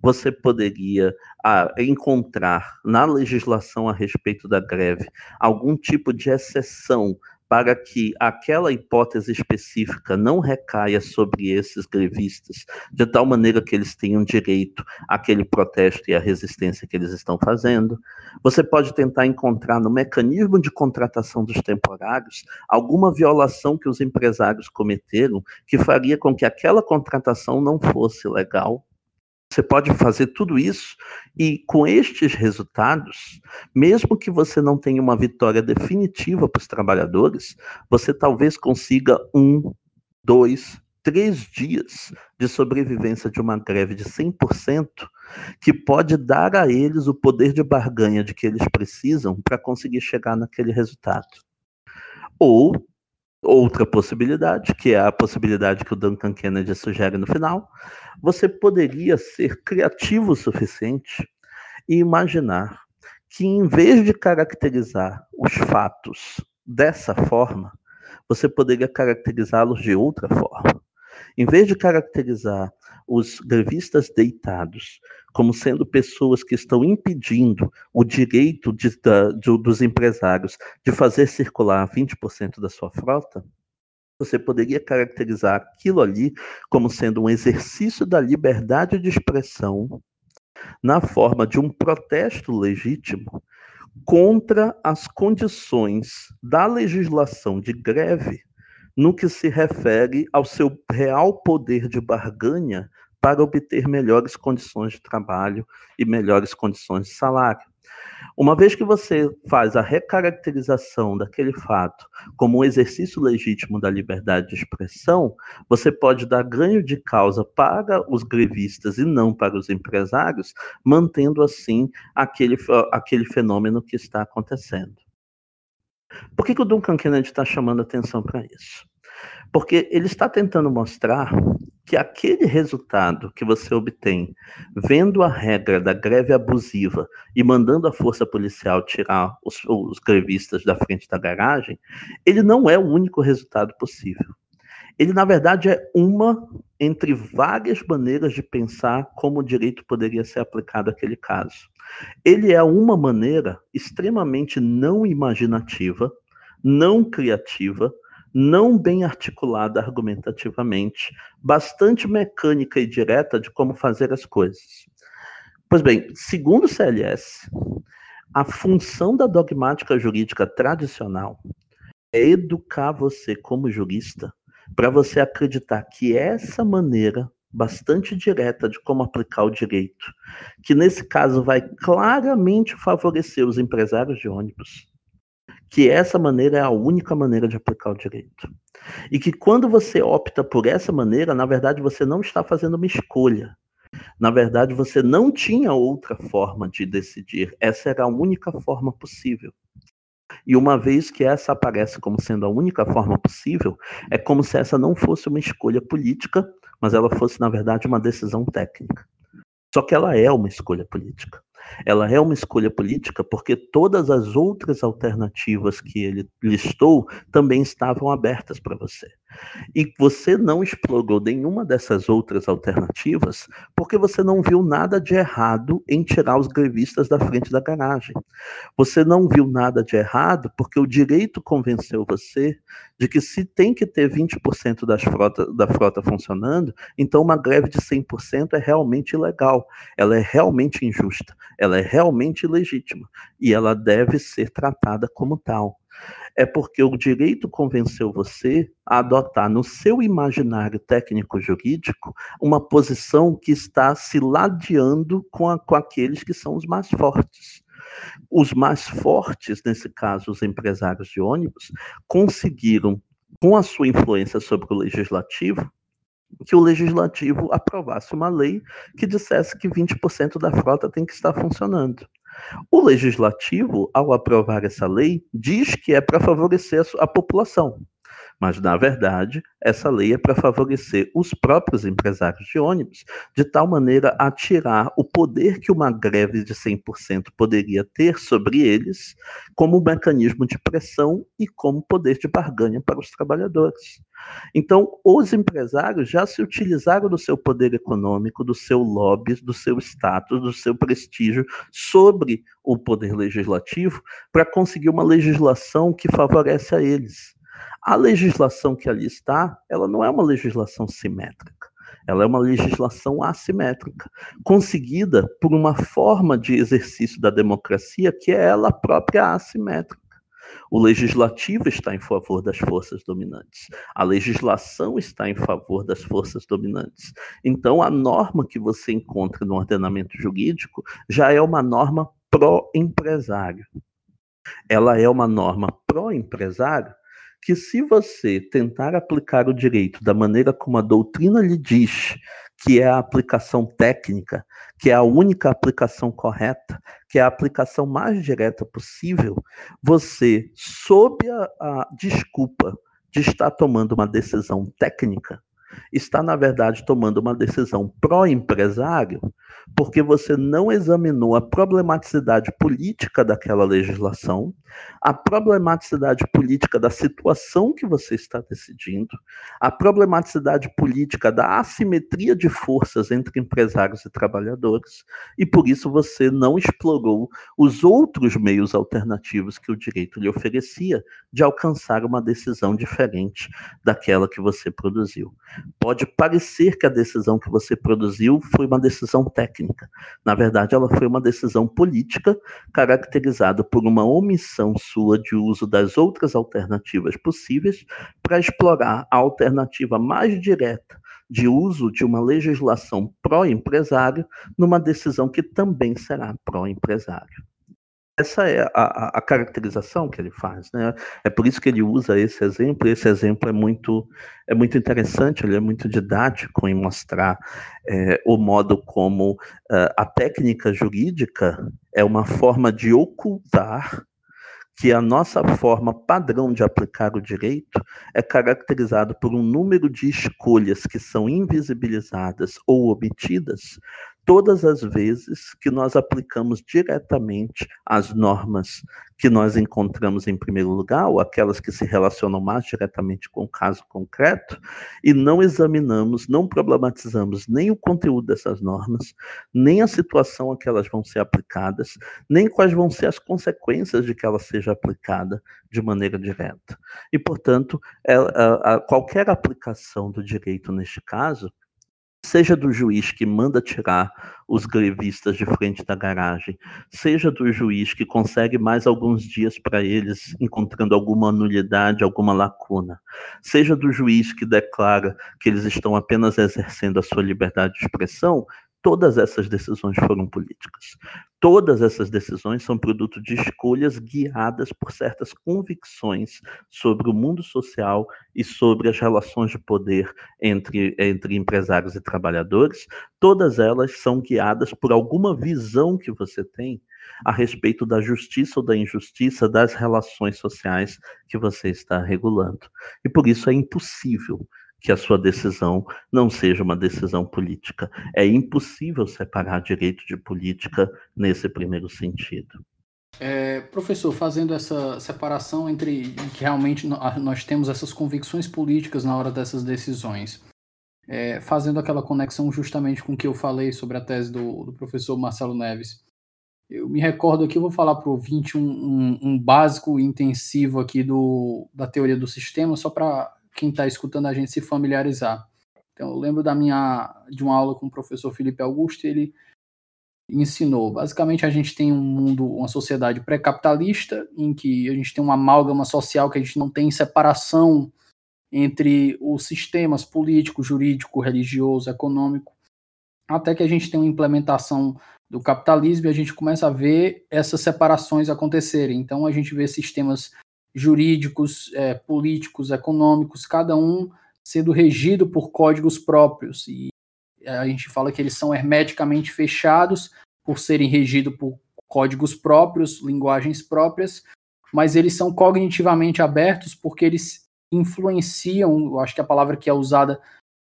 você poderia ah, encontrar na legislação a respeito da greve algum tipo de exceção para que aquela hipótese específica não recaia sobre esses grevistas, de tal maneira que eles tenham direito àquele protesto e à resistência que eles estão fazendo. Você pode tentar encontrar no mecanismo de contratação dos temporários alguma violação que os empresários cometeram que faria com que aquela contratação não fosse legal. Você pode fazer tudo isso e com estes resultados, mesmo que você não tenha uma vitória definitiva para os trabalhadores, você talvez consiga um, dois, três dias de sobrevivência de uma greve de 100%, que pode dar a eles o poder de barganha de que eles precisam para conseguir chegar naquele resultado. Ou outra possibilidade, que é a possibilidade que o Duncan Kennedy sugere no final, você poderia ser criativo o suficiente e imaginar que, em vez de caracterizar os fatos dessa forma, você poderia caracterizá-los de outra forma. Em vez de caracterizar os grevistas deitados como sendo pessoas que estão impedindo o direito de, de, dos empresários de fazer circular 20% da sua frota, você poderia caracterizar aquilo ali como sendo um exercício da liberdade de expressão na forma de um protesto legítimo contra as condições da legislação de greve no que se refere ao seu real poder de barganha para obter melhores condições de trabalho e melhores condições de salário. Uma vez que você faz a recaracterização daquele fato como um exercício legítimo da liberdade de expressão, você pode dar ganho de causa para os grevistas e não para os empresários, mantendo assim aquele, aquele fenômeno que está acontecendo. Por que, que o Duncan Kennedy está chamando atenção para isso? Porque ele está tentando mostrar que aquele resultado que você obtém vendo a regra da greve abusiva e mandando a força policial tirar os, os grevistas da frente da garagem, ele não é o único resultado possível. Ele, na verdade, é uma entre várias maneiras de pensar como o direito poderia ser aplicado àquele caso. Ele é uma maneira extremamente não imaginativa, não criativa, não bem articulada argumentativamente, bastante mecânica e direta de como fazer as coisas. Pois bem, segundo o CLS, a função da dogmática jurídica tradicional é educar você como jurista para você acreditar que essa maneira bastante direta de como aplicar o direito, que nesse caso vai claramente favorecer os empresários de ônibus, que essa maneira é a única maneira de aplicar o direito. E que quando você opta por essa maneira, na verdade você não está fazendo uma escolha. Na verdade, você não tinha outra forma de decidir. Essa era a única forma possível. E uma vez que essa aparece como sendo a única forma possível, é como se essa não fosse uma escolha política, mas ela fosse, na verdade, uma decisão técnica. Só que ela é uma escolha política. Ela é uma escolha política porque todas as outras alternativas que ele listou também estavam abertas para você. E você não explorou nenhuma dessas outras alternativas porque você não viu nada de errado em tirar os grevistas da frente da garagem. Você não viu nada de errado porque o direito convenceu você de que se tem que ter 20% das frota, da frota funcionando, então uma greve de 100% é realmente ilegal, ela é realmente injusta, ela é realmente ilegítima e ela deve ser tratada como tal é porque o direito convenceu você a adotar no seu imaginário técnico-jurídico uma posição que está se ladeando com, a, com aqueles que são os mais fortes. Os mais fortes, nesse caso, os empresários de ônibus, conseguiram, com a sua influência sobre o legislativo, que o legislativo aprovasse uma lei que dissesse que 20% da frota tem que estar funcionando. O legislativo, ao aprovar essa lei, diz que é para favorecer a população. Mas, na verdade, essa lei é para favorecer os próprios empresários de ônibus, de tal maneira a tirar o poder que uma greve de 100% poderia ter sobre eles, como mecanismo de pressão e como poder de barganha para os trabalhadores. Então, os empresários já se utilizaram do seu poder econômico, do seu lobby, do seu status, do seu prestígio sobre o poder legislativo para conseguir uma legislação que favorece a eles. A legislação que ali está, ela não é uma legislação simétrica. Ela é uma legislação assimétrica, conseguida por uma forma de exercício da democracia que é ela própria assimétrica. O legislativo está em favor das forças dominantes. A legislação está em favor das forças dominantes. Então, a norma que você encontra no ordenamento jurídico já é uma norma pró-empresário. Ela é uma norma pró-empresário que se você tentar aplicar o direito da maneira como a doutrina lhe diz, que é a aplicação técnica, que é a única aplicação correta, que é a aplicação mais direta possível, você, sob a, a desculpa de estar tomando uma decisão técnica, está, na verdade, tomando uma decisão pró-empresário, porque você não examinou a problematicidade política daquela legislação, a problematicidade política da situação que você está decidindo, a problematicidade política da assimetria de forças entre empresários e trabalhadores, e por isso você não explorou os outros meios alternativos que o direito lhe oferecia de alcançar uma decisão diferente daquela que você produziu. Pode parecer que a decisão que você produziu foi uma decisão técnica. Na verdade, ela foi uma decisão política caracterizada por uma omissão sua de uso das outras alternativas possíveis para explorar a alternativa mais direta de uso de uma legislação pró-empresário numa decisão que também será pró-empresário. Essa é a, a, caracterização que ele faz, né? É por isso que ele usa esse exemplo. Esse exemplo é muito, é muito interessante. Ele é muito didático em mostrar é, o modo como uh, a técnica jurídica é uma forma de ocultar que a nossa forma padrão de aplicar o direito é caracterizado por um número de escolhas que são invisibilizadas ou omitidas todas as vezes que nós aplicamos diretamente as normas que nós encontramos em primeiro lugar, ou aquelas que se relacionam mais diretamente com o caso concreto, e não examinamos, não problematizamos nem o conteúdo dessas normas, nem a situação a que elas vão ser aplicadas, nem quais vão ser as consequências de que ela seja aplicada de maneira direta. E, portanto, a, a, qualquer aplicação do direito neste caso seja do juiz que manda tirar os grevistas de frente da garagem, seja do juiz que consegue mais alguns dias para eles, encontrando alguma nulidade, alguma lacuna, seja do juiz que declara que eles estão apenas exercendo a sua liberdade de expressão, Todas essas decisões foram políticas. Todas essas decisões são produto de escolhas guiadas por certas convicções sobre o mundo social e sobre as relações de poder entre, entre empresários e trabalhadores. Todas elas são guiadas por alguma visão que você tem a respeito da justiça ou da injustiça das relações sociais que você está regulando. E por isso é impossível que a sua decisão não seja uma decisão política. É impossível separar direito de política nesse primeiro sentido. É, professor, fazendo essa separação entre que realmente nós temos essas convicções políticas na hora dessas decisões, é, fazendo aquela conexão justamente com o que eu falei sobre a tese do, do professor Marcelo Neves, eu me recordo aqui, eu vou falar para o ouvinte um, um, um, básico intensivo aqui do, da teoria do sistema, só para quem está escutando a gente se familiarizar. Então, eu lembro da minha de uma aula com o professor Felipe Augusto, ele ensinou. Basicamente, a gente tem um mundo, uma sociedade pré-capitalista, em que a gente tem uma amálgama social que a gente não tem separação entre os sistemas político, jurídico, religioso, econômico, até que a gente tem uma implementação do capitalismo e a gente começa a ver essas separações acontecerem. Então, a gente vê sistemas jurídicos, é, políticos, econômicos, cada um sendo regido por códigos próprios. E a gente fala que eles são hermeticamente fechados por serem regidos por códigos próprios, linguagens próprias, mas eles são cognitivamente abertos porque eles influenciam, eu acho que a palavra que é usada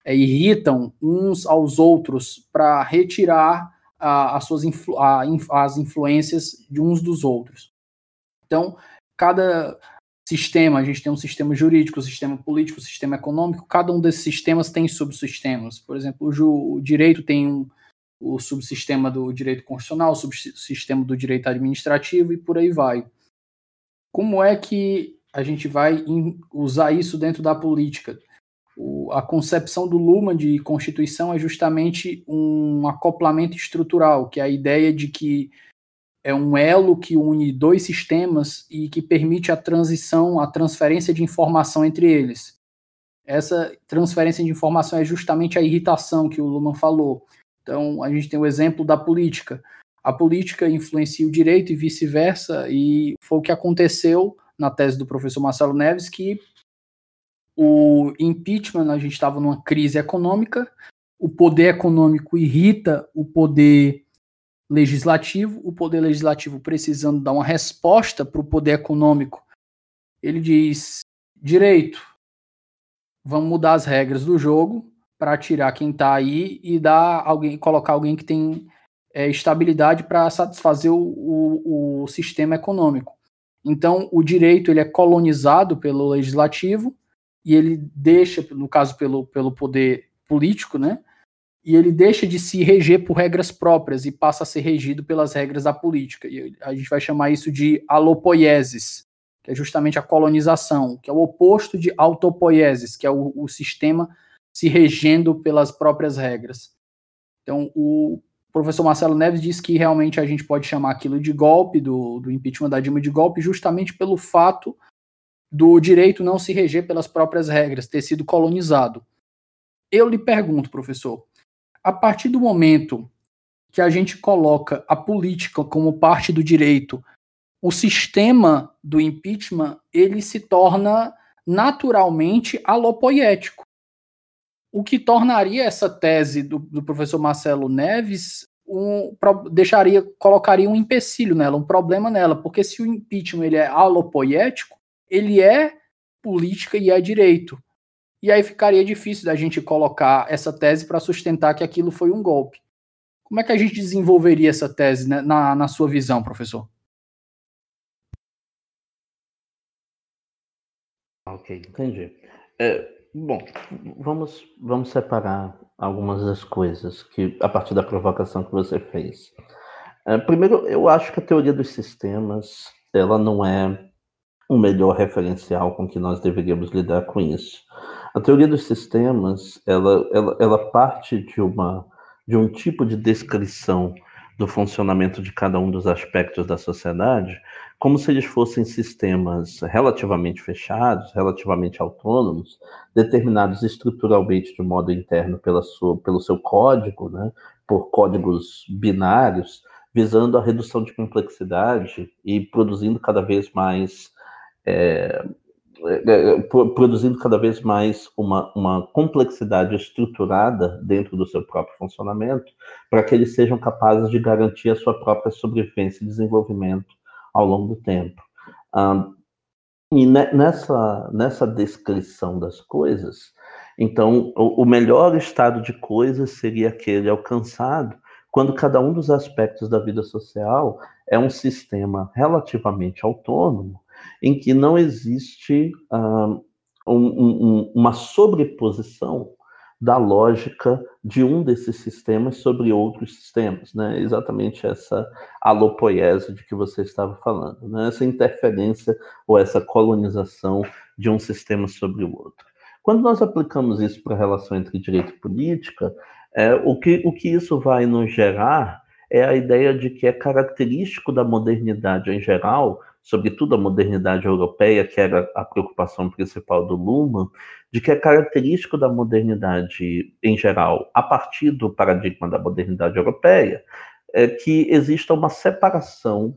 é irritam uns aos outros para retirar a, as suas influ, a, as influências de uns dos outros. Então, cada sistema, a gente tem um sistema jurídico, um sistema político, um sistema econômico, cada um desses sistemas tem subsistemas. Por exemplo, o, o direito tem um, o subsistema do direito constitucional, o subsistema do direito administrativo e por aí vai. Como é que a gente vai usar isso dentro da política? O, a concepção do Luhmann de Constituição é justamente um acoplamento estrutural, que é a ideia de que é um elo que une dois sistemas e que permite a transição, a transferência de informação entre eles. Essa transferência de informação é justamente a irritação que o Luhmann falou. Então, a gente tem o exemplo da política. A política influencia o direito e vice-versa, e foi o que aconteceu na tese do professor Marcelo Neves, que o impeachment, a gente estava numa crise econômica, o poder econômico irrita o poder legislativo, o poder legislativo precisando dar uma resposta para o poder econômico, ele diz: direito, vamos mudar as regras do jogo para tirar quem está aí e dar alguém, colocar alguém que tem é, estabilidade para satisfazer o, o, o, sistema econômico. Então, o direito ele é colonizado pelo legislativo e ele deixa, no caso pelo, pelo poder político, né? E ele deixa de se reger por regras próprias e passa a ser regido pelas regras da política. E a gente vai chamar isso de alopoiesis, que é justamente a colonização, que é o oposto de autopoiesis, que é o, o sistema se regendo pelas próprias regras. Então, o professor Marcelo Neves diz que realmente a gente pode chamar aquilo de golpe, do, do impeachment da Dilma de golpe, justamente pelo fato do direito não se reger pelas próprias regras, ter sido colonizado. Eu lhe pergunto, professor, a partir do momento que a gente coloca a política como parte do direito, o sistema do impeachment ele se torna naturalmente alopoético. O que tornaria essa tese do, do professor Marcelo Neves um, deixaria, colocaria um empecilho nela, um problema nela, porque se o impeachment ele é alopoético, ele é política e é direito. E aí ficaria difícil da gente colocar essa tese para sustentar que aquilo foi um golpe. Como é que a gente desenvolveria essa tese né, na, na sua visão, professor? Ok, entendi. É, bom, vamos, vamos separar algumas das coisas que a partir da provocação que você fez. É, primeiro, eu acho que a teoria dos sistemas ela não é o melhor referencial com que nós deveríamos lidar com isso. A teoria dos sistemas, ela, ela, ela parte de, uma, de um tipo de descrição do funcionamento de cada um dos aspectos da sociedade, como se eles fossem sistemas relativamente fechados, relativamente autônomos, determinados estruturalmente de modo interno pela sua, pelo seu código, né, por códigos binários, visando a redução de complexidade e produzindo cada vez mais é, produzindo cada vez mais uma, uma complexidade estruturada dentro do seu próprio funcionamento, para que eles sejam capazes de garantir a sua própria sobrevivência e desenvolvimento ao longo do tempo. e nessa, nessa descrição das coisas, então, o, o melhor estado de coisas seria aquele alcançado quando cada um dos aspectos da vida social é um sistema relativamente autônomo em que não existe uh, um, um, uma sobreposição da lógica de um desses sistemas sobre outros sistemas, né? Exatamente essa alopoiese de que você estava falando, né? Essa interferência ou essa colonização de um sistema sobre o outro. Quando nós aplicamos isso para a relação entre direito e política, é, o, que, o que isso vai nos gerar é a ideia de que é característico da modernidade em geral sobretudo a modernidade europeia, que era a preocupação principal do Luhmann, de que é característico da modernidade em geral, a partir do paradigma da modernidade europeia, é que exista uma separação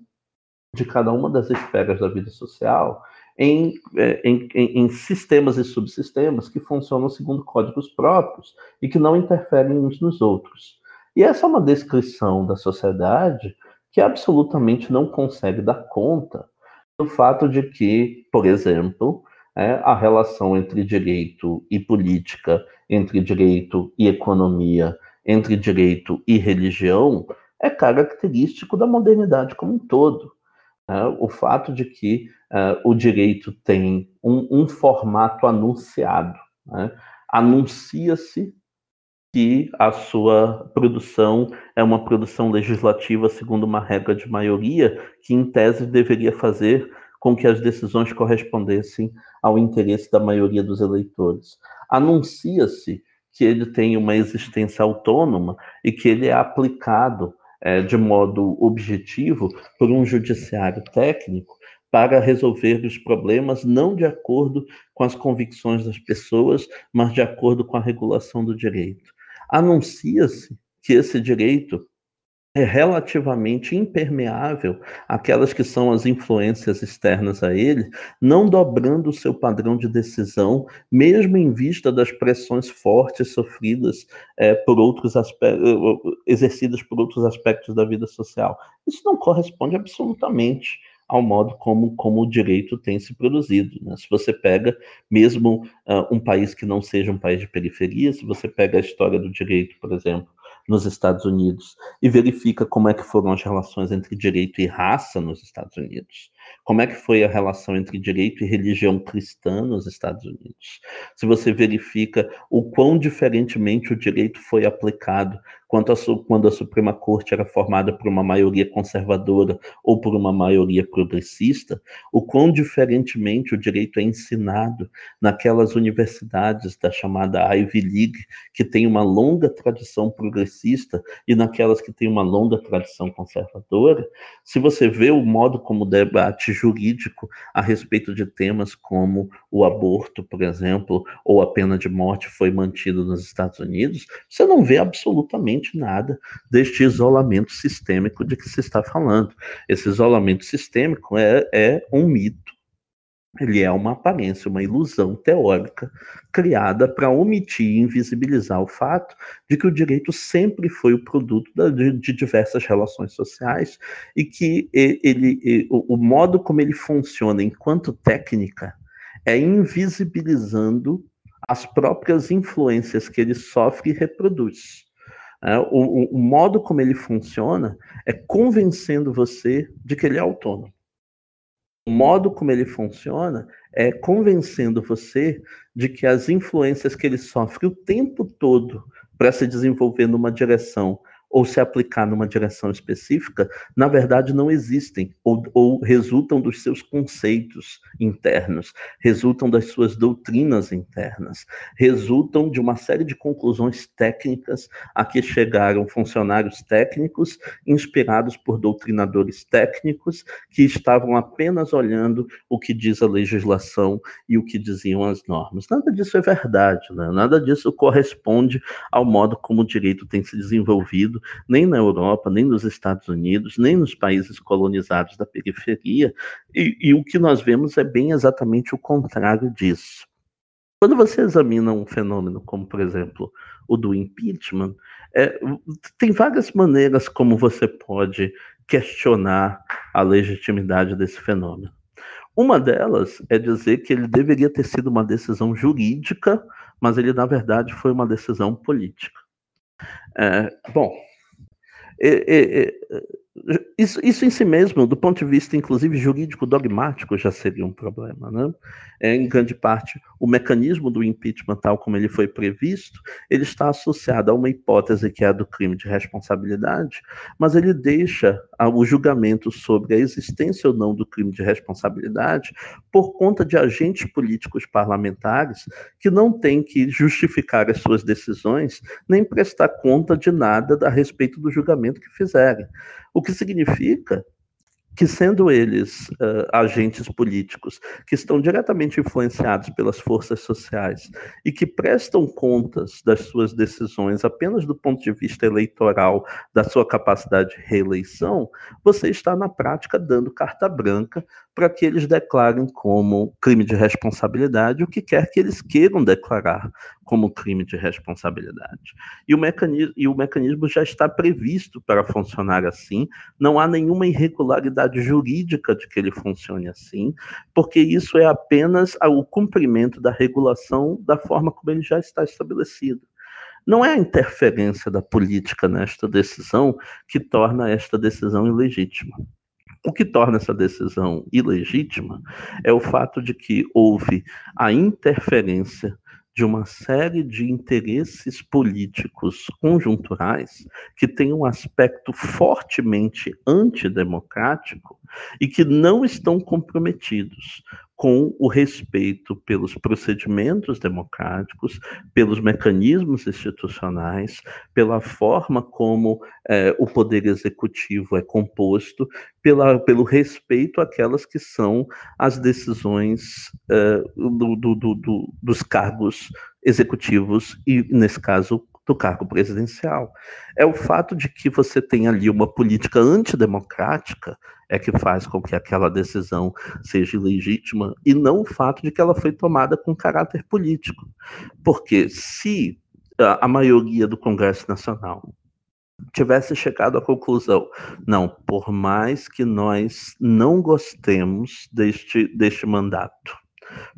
de cada uma das esferas da vida social em, é, em, em, sistemas e subsistemas que funcionam segundo códigos próprios e que não interferem uns nos outros. E essa é uma descrição da sociedade que absolutamente não consegue dar conta do fato de que, por exemplo, é, a relação entre direito e política, entre direito e economia, entre direito e religião, é característico da modernidade como um todo. É, o fato de que é, o direito tem um, um formato anunciado. Né? Anuncia-se que a sua produção é uma produção legislativa segundo uma regra de maioria, que em tese deveria fazer com que as decisões correspondessem ao interesse da maioria dos eleitores. Anuncia-se que ele tem uma existência autônoma e que ele é aplicado é, de modo objetivo por um judiciário técnico para resolver os problemas não de acordo com as convicções das pessoas, mas de acordo com a regulação do direito anuncia-se que esse direito é relativamente impermeável àquelas que são as influências externas a ele, não dobrando o seu padrão de decisão, mesmo em vista das pressões fortes sofridas é, por outros aspectos, exercidas por outros aspectos da vida social. Isso não corresponde absolutamente ao modo como, como o direito tem se produzido. Né? Se você pega mesmo uh, um país que não seja um país de periferia, se você pega a história do direito, por exemplo, nos Estados Unidos e verifica como é que foram as relações entre direito e raça nos Estados Unidos, como é que foi a relação entre direito e religião cristã nos Estados Unidos. Se você verifica o quão diferentemente o direito foi aplicado a, quando a Suprema Corte era formada por uma maioria conservadora ou por uma maioria progressista, o quão diferentemente o direito é ensinado naquelas universidades da chamada Ivy League, que tem uma longa tradição progressista, e naquelas que têm uma longa tradição conservadora, se você vê o modo como o debate jurídico a respeito de temas como o aborto, por exemplo, ou a pena de morte foi mantido nos Estados Unidos, você não vê absolutamente nada deste isolamento sistêmico de que se está falando. Esse isolamento sistêmico é, é um mito, ele é uma aparência, uma ilusão teórica criada para omitir e invisibilizar o fato de que o direito sempre foi o produto de, de diversas relações sociais e que ele, ele, o, o modo como ele funciona enquanto técnica é invisibilizando as próprias influências que ele sofre e reproduz. É, o, o, modo como ele funciona é convencendo você de que ele é autônomo. O modo como ele funciona é convencendo você de que as influências que ele sofre o tempo todo para se desenvolver numa direção ou se aplicar numa direção específica, na verdade não existem, ou, ou, resultam dos seus conceitos internos, resultam das suas doutrinas internas, resultam de uma série de conclusões técnicas a que chegaram funcionários técnicos, inspirados por doutrinadores técnicos, que estavam apenas olhando o que diz a legislação e o que diziam as normas. Nada disso é verdade, né? nada disso corresponde ao modo como o direito tem se desenvolvido nem na Europa, nem nos Estados Unidos, nem nos países colonizados da periferia, e, e o que nós vemos é bem exatamente o contrário disso. Quando você examina um fenômeno como, por exemplo, o do impeachment, é, tem várias maneiras como você pode questionar a legitimidade desse fenômeno. Uma delas é dizer que ele deveria ter sido uma decisão jurídica, mas ele, na verdade, foi uma decisão política. É, bom, é, isso, isso em si mesmo, do ponto de vista, inclusive, jurídico dogmático, já seria um problema. Né? É, em grande parte, o mecanismo do impeachment, tal como ele foi previsto, ele está associado a uma hipótese que é a do crime de responsabilidade, mas ele deixa o julgamento sobre a existência ou não do crime de responsabilidade por conta de agentes políticos parlamentares que não têm que justificar as suas decisões nem prestar conta de nada a respeito do julgamento que fizerem. O que significa que, sendo eles uh, agentes políticos que estão diretamente influenciados pelas forças sociais e que prestam contas das suas decisões apenas do ponto de vista eleitoral, da sua capacidade de reeleição, você está, na prática, dando carta branca para que eles declarem como crime de responsabilidade o que quer que eles queiram declarar como crime de responsabilidade. E o, mecanismo, e o mecanismo já está previsto para funcionar assim, não há nenhuma irregularidade jurídica de que ele funcione assim, porque isso é apenas o cumprimento da regulação da forma como ele já está estabelecido. Não é a interferência da política nesta decisão que torna esta decisão ilegítima. O que torna essa decisão ilegítima é o fato de que houve a interferência de uma série de interesses políticos conjunturais que têm um aspecto fortemente antidemocrático e que não estão comprometidos com o respeito pelos procedimentos democráticos, pelos mecanismos institucionais, pela forma como é, o poder executivo é composto, pela, pelo respeito àquelas que são as decisões é, do, do, do, dos cargos executivos e, nesse caso, do cargo presidencial. É o fato de que você tem ali uma política antidemocrática é que faz com que aquela decisão seja ilegítima e não o fato de que ela foi tomada com caráter político. Porque se a, maioria do Congresso Nacional tivesse chegado à conclusão, não, por mais que nós não gostemos deste, deste mandato,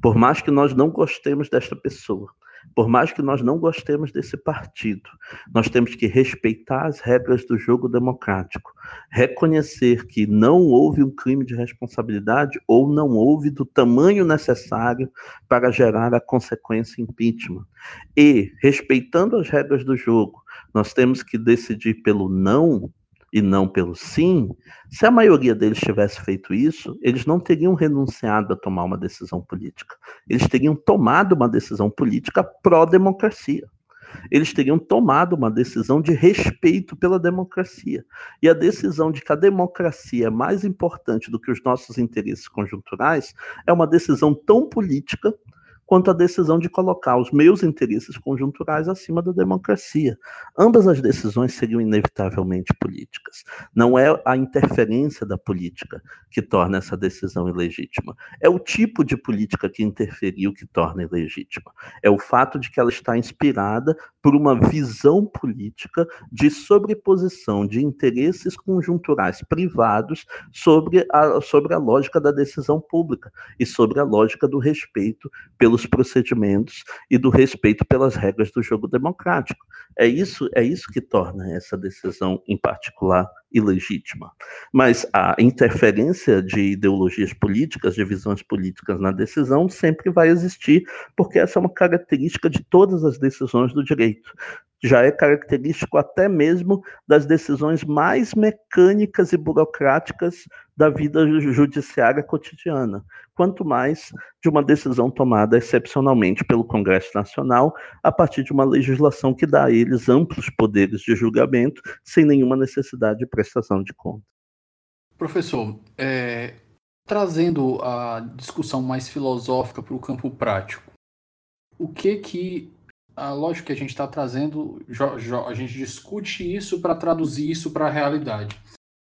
por mais que nós não gostemos desta pessoa, por mais que nós não gostemos desse partido, nós temos que respeitar as regras do jogo democrático, reconhecer que não houve um crime de responsabilidade ou não houve do tamanho necessário para gerar a consequência impeachment. E, respeitando as regras do jogo, nós temos que decidir pelo não e não pelo sim, se a maioria deles tivesse feito isso, eles não teriam renunciado a tomar uma decisão política. Eles teriam tomado uma decisão política pró-democracia. Eles teriam tomado uma decisão de respeito pela democracia. E a decisão de que a democracia é mais importante do que os nossos interesses conjunturais é uma decisão tão política quanto à decisão de colocar os meus interesses conjunturais acima da democracia. Ambas as decisões seriam inevitavelmente políticas. Não é a interferência da política que torna essa decisão ilegítima. É o tipo de política que interferiu que torna ilegítima. É o fato de que ela está inspirada por uma visão política de sobreposição de interesses conjunturais privados sobre a, sobre a lógica da decisão pública e sobre a lógica do respeito pelos procedimentos e do respeito pelas regras do jogo democrático. É isso, é isso que torna essa decisão em particular ilegítima. Mas a interferência de ideologias políticas, de visões políticas na decisão sempre vai existir, porque essa é uma característica de todas as decisões do direito. Já é característico até mesmo das decisões mais mecânicas e burocráticas da vida judiciária cotidiana, quanto mais de uma decisão tomada excepcionalmente pelo Congresso Nacional, a partir de uma legislação que dá a eles amplos poderes de julgamento, sem nenhuma necessidade de prestação de conta. Professor, é, trazendo a discussão mais filosófica para o campo prático, o que que ah, lógico que a gente está trazendo, a gente discute isso para traduzir isso para a realidade.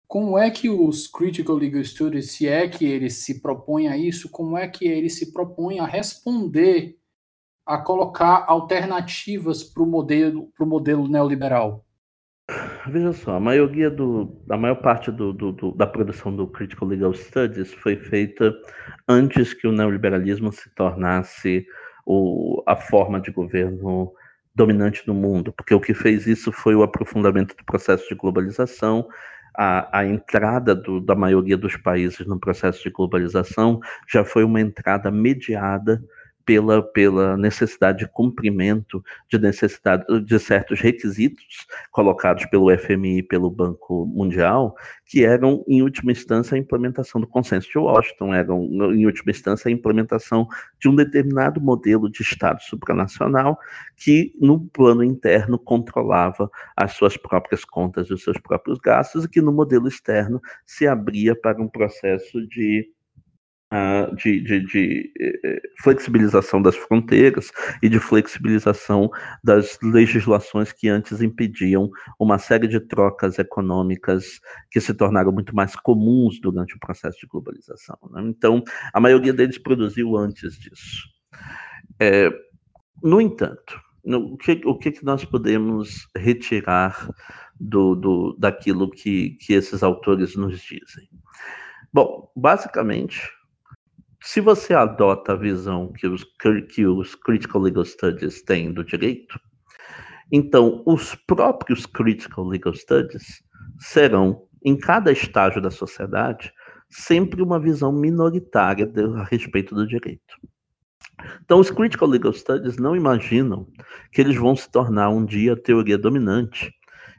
Como é que os Critical Legal Studies, se é que eles se propõem a isso, como é que eles se propõem a responder, a colocar alternativas para o modelo, modelo neoliberal? Veja só, a maioria do, a maior parte do, do, do, da produção do Critical Legal Studies foi feita antes que o neoliberalismo se tornasse o, a forma de governo dominante no mundo, porque o que fez isso foi o aprofundamento do processo de globalização, a, a entrada do, da maioria dos países no processo de globalização já foi uma entrada mediada pela, pela necessidade de cumprimento de necessidade de certos requisitos colocados pelo FMI e pelo Banco Mundial, que eram, em última instância, a implementação do consenso de Washington, eram, em última instância, a implementação de um determinado modelo de Estado supranacional que, no plano interno, controlava as suas próprias contas e os seus próprios gastos, e que, no modelo externo, se abria para um processo de de, de, de, eh, eh, flexibilização das fronteiras e de flexibilização das legislações que antes impediam uma série de trocas econômicas que se tornaram muito mais comuns durante o processo de globalização. Né? Então, a maioria deles produziu antes disso. É, no entanto, no, o, que, o que, nós podemos retirar do, do, daquilo que, que esses autores nos dizem? Bom, basicamente, se você adota a visão que os, que os Critical Legal Studies têm do direito, então os próprios Critical Legal Studies serão, em cada estágio da sociedade, sempre uma visão minoritária a respeito do direito. Então, os Critical Legal Studies não imaginam que eles vão se tornar um dia a teoria dominante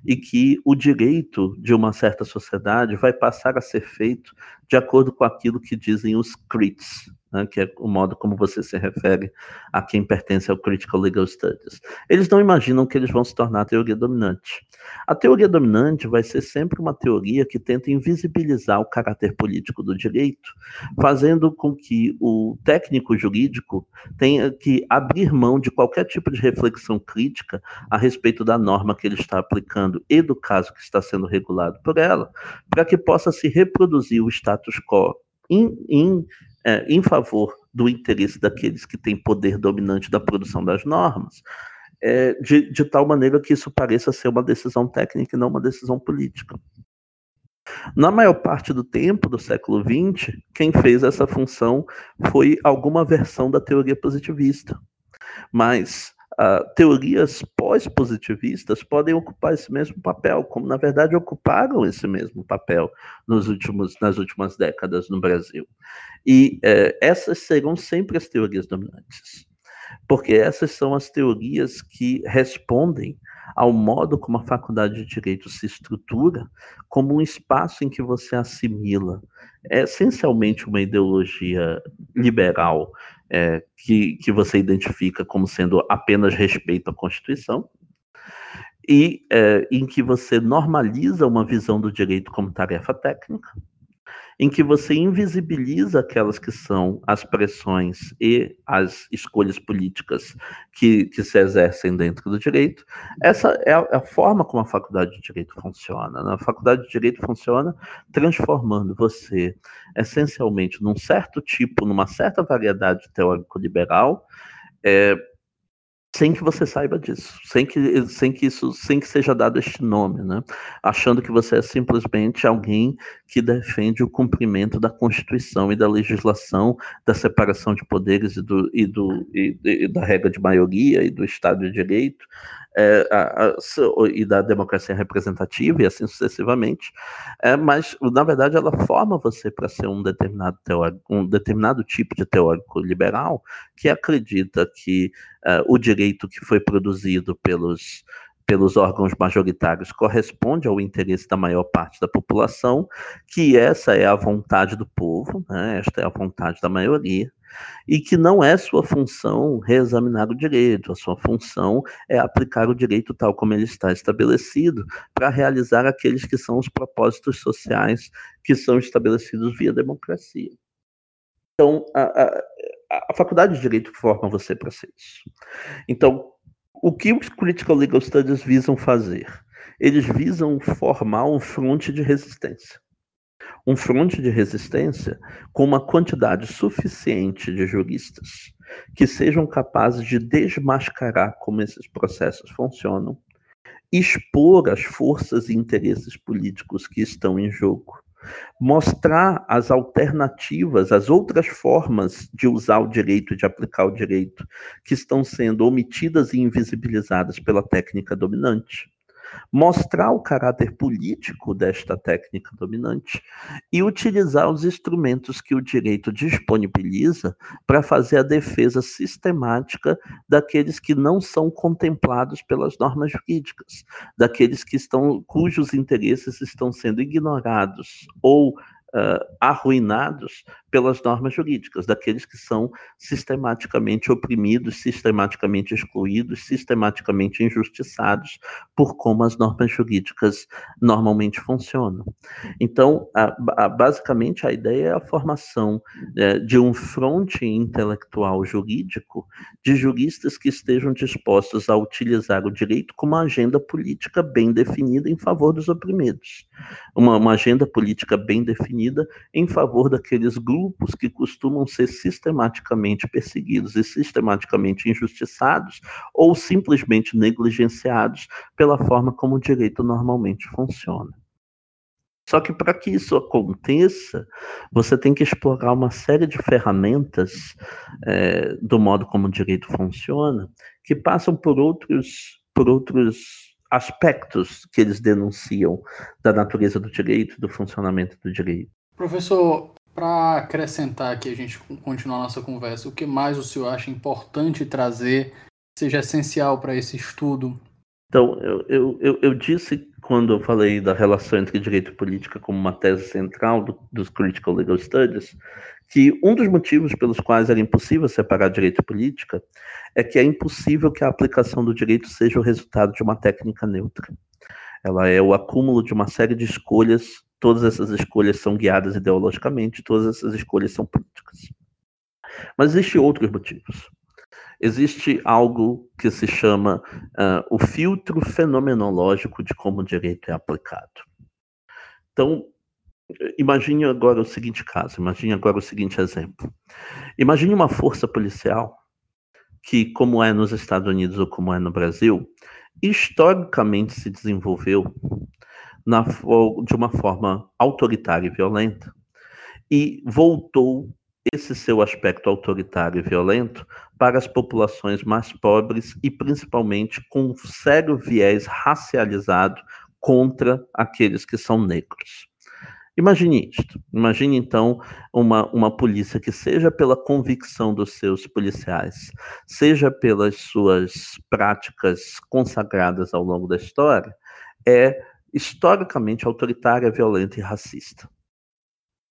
e que o direito de uma certa sociedade vai passar a ser feito de acordo com aquilo que dizem os crits, né, que é o modo como você se refere a quem pertence ao Critical Legal Studies. Eles não imaginam que eles vão se tornar a teoria dominante. A teoria dominante vai ser sempre uma teoria que tenta invisibilizar o caráter político do direito, fazendo com que o técnico jurídico tenha que abrir mão de qualquer tipo de reflexão crítica a respeito da norma que ele está aplicando e do caso que está sendo regulado por ela, para que possa se reproduzir o status quo em, em é, em favor do interesse daqueles que têm poder dominante da produção das normas, é, de, de tal maneira que isso pareça ser uma decisão técnica e não uma decisão política. Na maior parte do tempo do século XX, quem fez essa função foi alguma versão da teoria positivista. Mas uh, teorias pós-positivistas podem ocupar esse mesmo papel, como na verdade ocuparam esse mesmo papel nos últimos, nas últimas décadas no Brasil. E uh, essas serão sempre as teorias dominantes, porque essas são as teorias que respondem ao modo como a faculdade de direito se estrutura como um espaço em que você assimila é essencialmente uma ideologia liberal é, que, que você identifica como sendo apenas respeito à Constituição, e é, em que você normaliza uma visão do direito como tarefa técnica, em que você invisibiliza aquelas que são as pressões e as escolhas políticas que, que se exercem dentro do direito. Essa é a, é a forma como a faculdade de direito funciona. Né? A faculdade de direito funciona transformando você essencialmente num certo tipo, numa certa variedade teórico-liberal. É, sem que você saiba disso, sem que, sem que isso, sem que seja dado este nome, né? Achando que você é simplesmente alguém que defende o cumprimento da Constituição e da legislação, da separação de poderes e, do, e, do, e, e da regra de maioria e do Estado de Direito, é, a, a, e da democracia representativa e assim sucessivamente, é, mas na verdade ela forma você para ser um determinado teórico, um determinado tipo de teórico liberal que acredita que uh, o direito que foi produzido pelos pelos órgãos majoritários corresponde ao interesse da maior parte da população, que essa é a vontade do povo, né? esta é a vontade da maioria, e que não é sua função reexaminar o direito, a sua função é aplicar o direito tal como ele está estabelecido para realizar aqueles que são os propósitos sociais que são estabelecidos via democracia. Então, a, a, a faculdade de direito forma você para ser isso. Então, o que os Critical Legal Studies visam fazer? Eles visam formar um fronte de resistência. Um fronte de resistência com uma quantidade suficiente de juristas que sejam capazes de desmascarar como esses processos funcionam, expor as forças e interesses políticos que estão em jogo mostrar as alternativas, as outras formas de usar o direito, de aplicar o direito, que estão sendo omitidas e invisibilizadas pela técnica dominante mostrar o caráter político desta técnica dominante e utilizar os instrumentos que o direito disponibiliza para fazer a defesa sistemática daqueles que não são contemplados pelas normas jurídicas, daqueles que estão cujos interesses estão sendo ignorados ou uh, arruinados pelas normas jurídicas, daqueles que são sistematicamente oprimidos, sistematicamente excluídos, sistematicamente injustiçados por como as normas jurídicas normalmente funcionam. Então, a, a, basicamente, a ideia é a formação é, de um fronte intelectual jurídico de juristas que estejam dispostos a utilizar o direito como uma agenda política bem definida em favor dos oprimidos. Uma, uma agenda política bem definida em favor daqueles grupos grupos que costumam ser sistematicamente perseguidos e sistematicamente injustiçados ou simplesmente negligenciados pela forma como o direito normalmente funciona. Só que para que isso aconteça, você tem que explorar uma série de ferramentas é, do modo como o direito funciona, que passam por outros, por outros aspectos que eles denunciam da natureza do direito, do funcionamento do direito. Professor, para acrescentar aqui, a gente continuar a nossa conversa, o que mais o senhor acha importante trazer, seja essencial para esse estudo? Então, eu, eu, eu, eu, disse, quando eu falei da relação entre direito e política como uma tese central do, dos Critical Legal Studies, que um dos motivos pelos quais era impossível separar direito e política é que é impossível que a aplicação do direito seja o resultado de uma técnica neutra. Ela é o acúmulo de uma série de escolhas Todas essas escolhas são guiadas ideologicamente, todas essas escolhas são políticas. Mas existem outros motivos. Existe algo que se chama uh, o filtro fenomenológico de como o direito é aplicado. Então, imagine agora o seguinte caso, imagine agora o seguinte exemplo. Imagine uma força policial que, como é nos Estados Unidos ou como é no Brasil, historicamente se desenvolveu na, de uma forma autoritária e violenta e voltou esse seu aspecto autoritário e violento para as populações mais pobres e principalmente com um sério viés racializado contra aqueles que são negros. Imagine isto. Imagine então uma, uma polícia que, seja pela convicção dos seus policiais, seja pelas suas práticas consagradas ao longo da história, é historicamente autoritária, violenta e racista.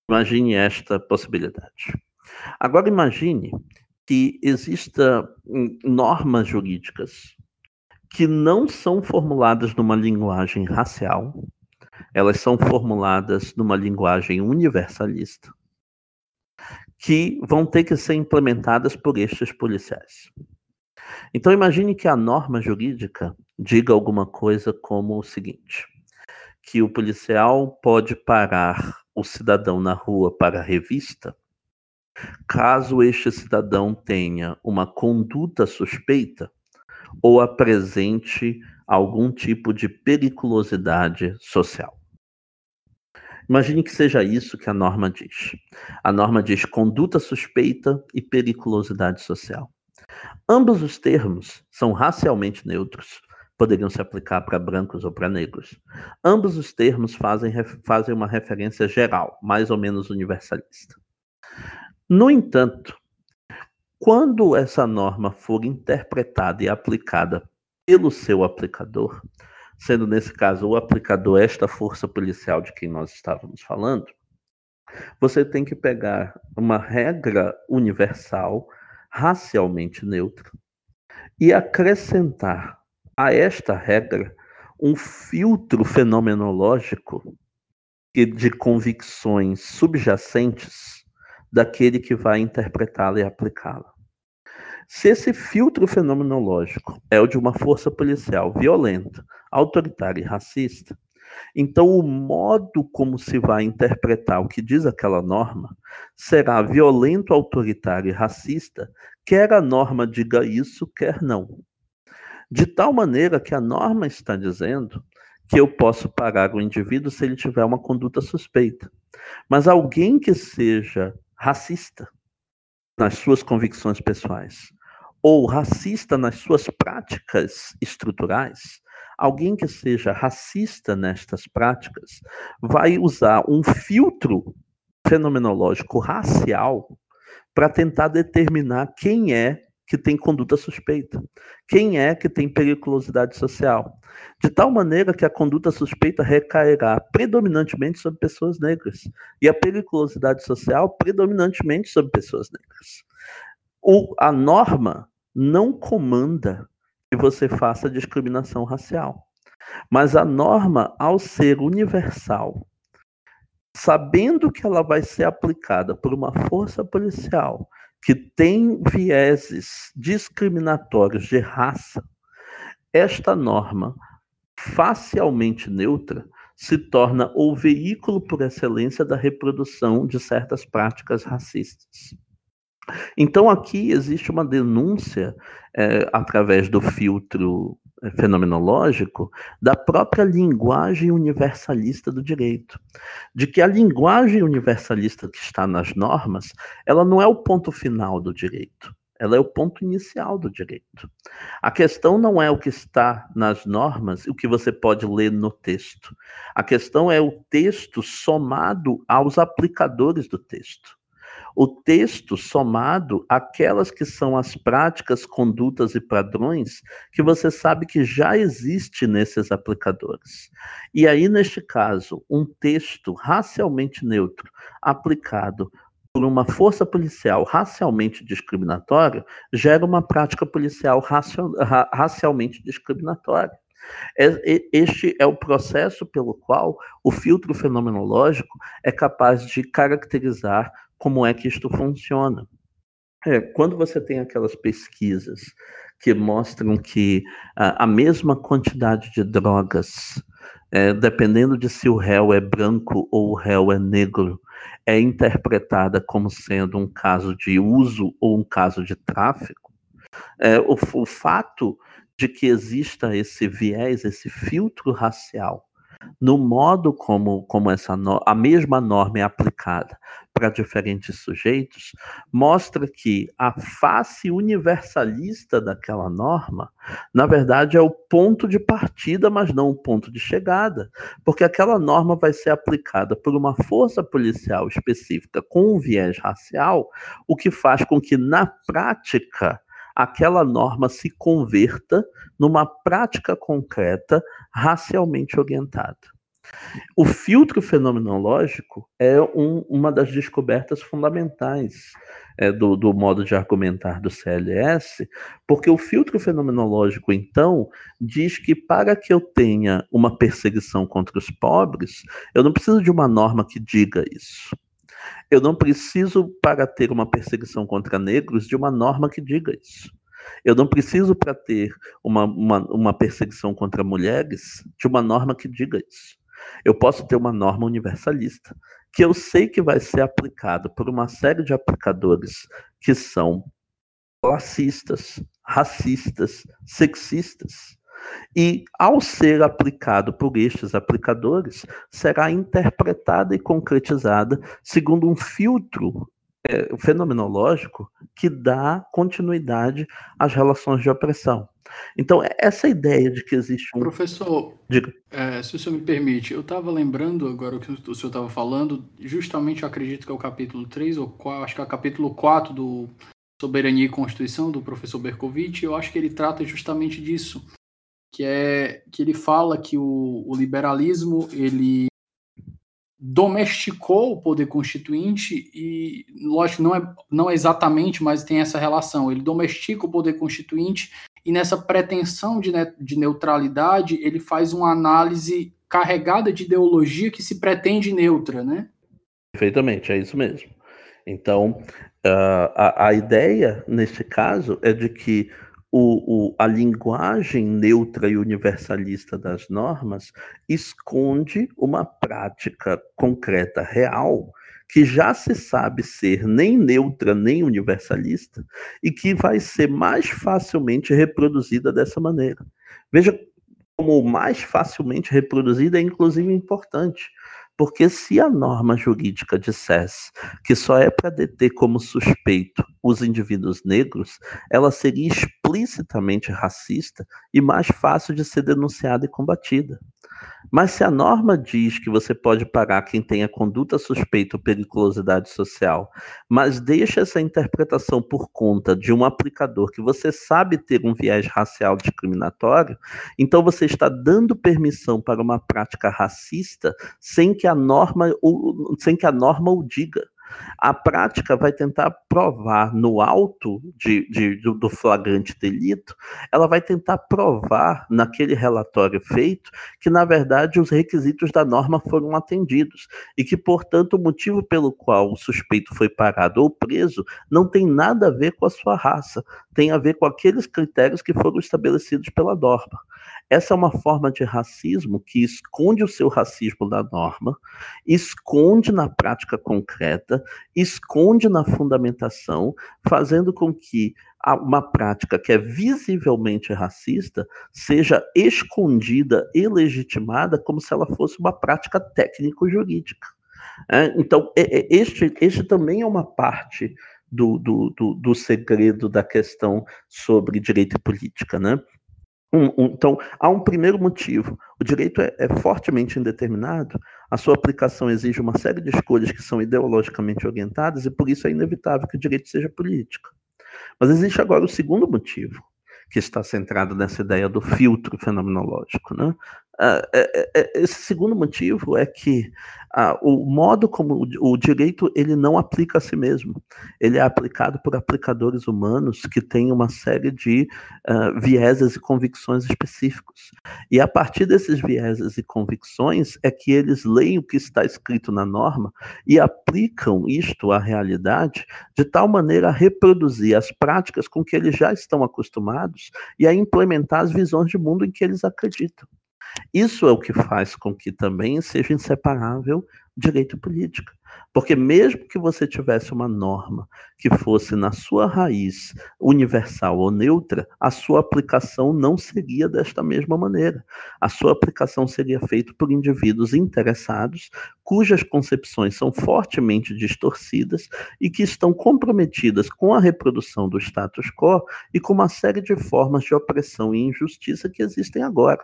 Imagine esta possibilidade. Agora imagine que exista normas jurídicas que não são formuladas numa linguagem racial, elas são formuladas numa linguagem universalista, que vão ter que ser implementadas por estes policiais. Então imagine que a norma jurídica diga alguma coisa como o seguinte: que o policial pode parar o cidadão na rua para revista, caso este cidadão tenha uma conduta suspeita ou apresente algum tipo de periculosidade social. Imagine que seja isso que a norma diz. A norma diz conduta suspeita e periculosidade social. Ambos os termos são racialmente neutros, poderiam se aplicar para brancos ou para negros. Ambos os termos fazem, fazem uma referência geral, mais ou menos universalista. No entanto, quando essa norma for interpretada e aplicada pelo seu aplicador, sendo nesse caso o aplicador esta força policial de quem nós estávamos falando, você tem que pegar uma regra universal, racialmente neutra, e acrescentar a esta regra um filtro fenomenológico de convicções subjacentes daquele que vai interpretá-la e aplicá-la. Se esse filtro fenomenológico é o de uma força policial violenta, autoritária e racista, então o modo como se vai interpretar o que diz aquela norma será violento, autoritário e racista, quer a norma diga isso, quer não. De tal maneira que a norma está dizendo que eu posso parar o indivíduo se ele tiver uma conduta suspeita. Mas alguém que seja racista nas suas convicções pessoais ou racista nas suas práticas estruturais, alguém que seja racista nestas práticas vai usar um filtro fenomenológico racial para tentar determinar quem é que tem conduta suspeita, quem é que tem periculosidade social, de tal maneira que a conduta suspeita recairá predominantemente sobre pessoas negras e a periculosidade social predominantemente sobre pessoas negras. O, a norma não comanda que você faça discriminação racial, mas a norma, ao ser universal, sabendo que ela vai ser aplicada por uma força policial que tem vieses discriminatórios de raça, esta norma facialmente neutra se torna o veículo por excelência da reprodução de certas práticas racistas. Então, aqui existe uma denúncia, é, através do filtro é, fenomenológico, da própria linguagem universalista do direito. De que a linguagem universalista que está nas normas, ela não é o ponto final do direito. Ela é o ponto inicial do direito. A questão não é o que está nas normas, o que você pode ler no texto. A questão é o texto somado aos aplicadores do texto. O texto somado àquelas que são as práticas, condutas e padrões que você sabe que já existe nesses aplicadores. E aí, neste caso, um texto racialmente neutro aplicado por uma força policial racialmente discriminatória gera uma prática policial racialmente discriminatória. Este é o processo pelo qual o filtro fenomenológico é capaz de caracterizar como é que isto funciona. É, quando você tem aquelas pesquisas que mostram que a, a mesma quantidade de drogas, é, dependendo de se o réu é branco ou o réu é negro, é interpretada como sendo um caso de uso ou um caso de tráfico, é, o, o fato de que exista esse viés, esse filtro racial no modo como, como essa no, a mesma norma é aplicada para diferentes sujeitos, mostra que a face universalista daquela norma, na verdade, é o ponto de partida, mas não o ponto de chegada, porque aquela norma vai ser aplicada por uma força policial específica com um viés racial, o que faz com que, na prática, aquela norma se converta numa prática concreta racialmente orientada. O filtro fenomenológico é um, uma das descobertas fundamentais é, do, do, modo de argumentar do CLS, porque o filtro fenomenológico, então, diz que para que eu tenha uma perseguição contra os pobres, eu não preciso de uma norma que diga isso. Eu não preciso, para ter uma perseguição contra negros, de uma norma que diga isso. Eu não preciso, para ter uma, uma, uma perseguição contra mulheres, de uma norma que diga isso. Eu posso ter uma norma universalista, que eu sei que vai ser aplicada por uma série de aplicadores que são classistas, racistas, sexistas. E, ao ser aplicado por estes aplicadores, será interpretada e concretizada segundo um filtro é, fenomenológico que dá continuidade às relações de opressão. Então, é essa ideia de que existe um. Professor. É, se o senhor me permite, eu estava lembrando agora o que o senhor estava falando, justamente eu acredito que é o capítulo 3, ou 4, acho que é o capítulo 4 do Soberania e Constituição, do professor Berkovitch, eu acho que ele trata justamente disso, que é que ele fala que o, o liberalismo ele domesticou o poder constituinte e, lógico, não é, não é exatamente, mas tem essa relação. Ele domestica o poder constituinte e nessa pretensão de, de neutralidade ele faz uma análise carregada de ideologia que se pretende neutra, né? Perfeitamente, é isso mesmo. Então, Uh, a, a ideia, neste caso, é de que o, o, a linguagem neutra e universalista das normas esconde uma prática concreta real que já se sabe ser nem neutra nem universalista e que vai ser mais facilmente reproduzida dessa maneira. Veja como mais facilmente reproduzida é inclusive importante, porque se a norma jurídica dissesse que só é para deter como suspeito os indivíduos negros, ela seria explicitamente racista e mais fácil de ser denunciada e combatida. Mas se a norma diz que você pode parar quem tenha conduta suspeita ou periculosidade social, mas deixa essa interpretação por conta de um aplicador que você sabe ter um viés racial discriminatório, então você está dando permissão para uma prática racista sem que a norma, sem que a norma o diga. A prática vai tentar provar no alto de, de, do flagrante delito, ela vai tentar provar naquele relatório feito que, na verdade, os requisitos da norma foram atendidos e que, portanto, o motivo pelo qual o suspeito foi parado ou preso não tem nada a ver com a sua raça, tem a ver com aqueles critérios que foram estabelecidos pela norma. Essa é uma forma de racismo que esconde o seu racismo da norma, esconde na prática concreta, esconde na fundamentação, fazendo com que uma prática que é visivelmente racista seja escondida e legitimada como se ela fosse uma prática técnico-jurídica. É, então, este, este também é uma parte do, do, do, do segredo da questão sobre direito e política, né? Um, um, então, há um primeiro motivo. O direito é, é, fortemente indeterminado, a sua aplicação exige uma série de escolhas que são ideologicamente orientadas e por isso é inevitável que o direito seja político. Mas existe agora o segundo motivo, que está centrado nessa ideia do filtro fenomenológico. Né? Uh, é, é, esse segundo motivo é que uh, o modo como o, o, direito ele não aplica a si mesmo, ele é aplicado por aplicadores humanos que têm uma série de uh, vieses e convicções específicos. E a partir desses vieses e convicções é que eles leem o que está escrito na norma e aplicam isto à realidade de tal maneira a reproduzir as práticas com que eles já estão acostumados e a implementar as visões de mundo em que eles acreditam. Isso é o que faz com que também seja inseparável direito política. Porque mesmo que você tivesse uma norma que fosse na sua raiz universal ou neutra, a sua aplicação não seria desta mesma maneira. A sua aplicação seria feita por indivíduos interessados, cujas concepções são fortemente distorcidas e que estão comprometidas com a reprodução do status quo e com uma série de formas de opressão e injustiça que existem agora.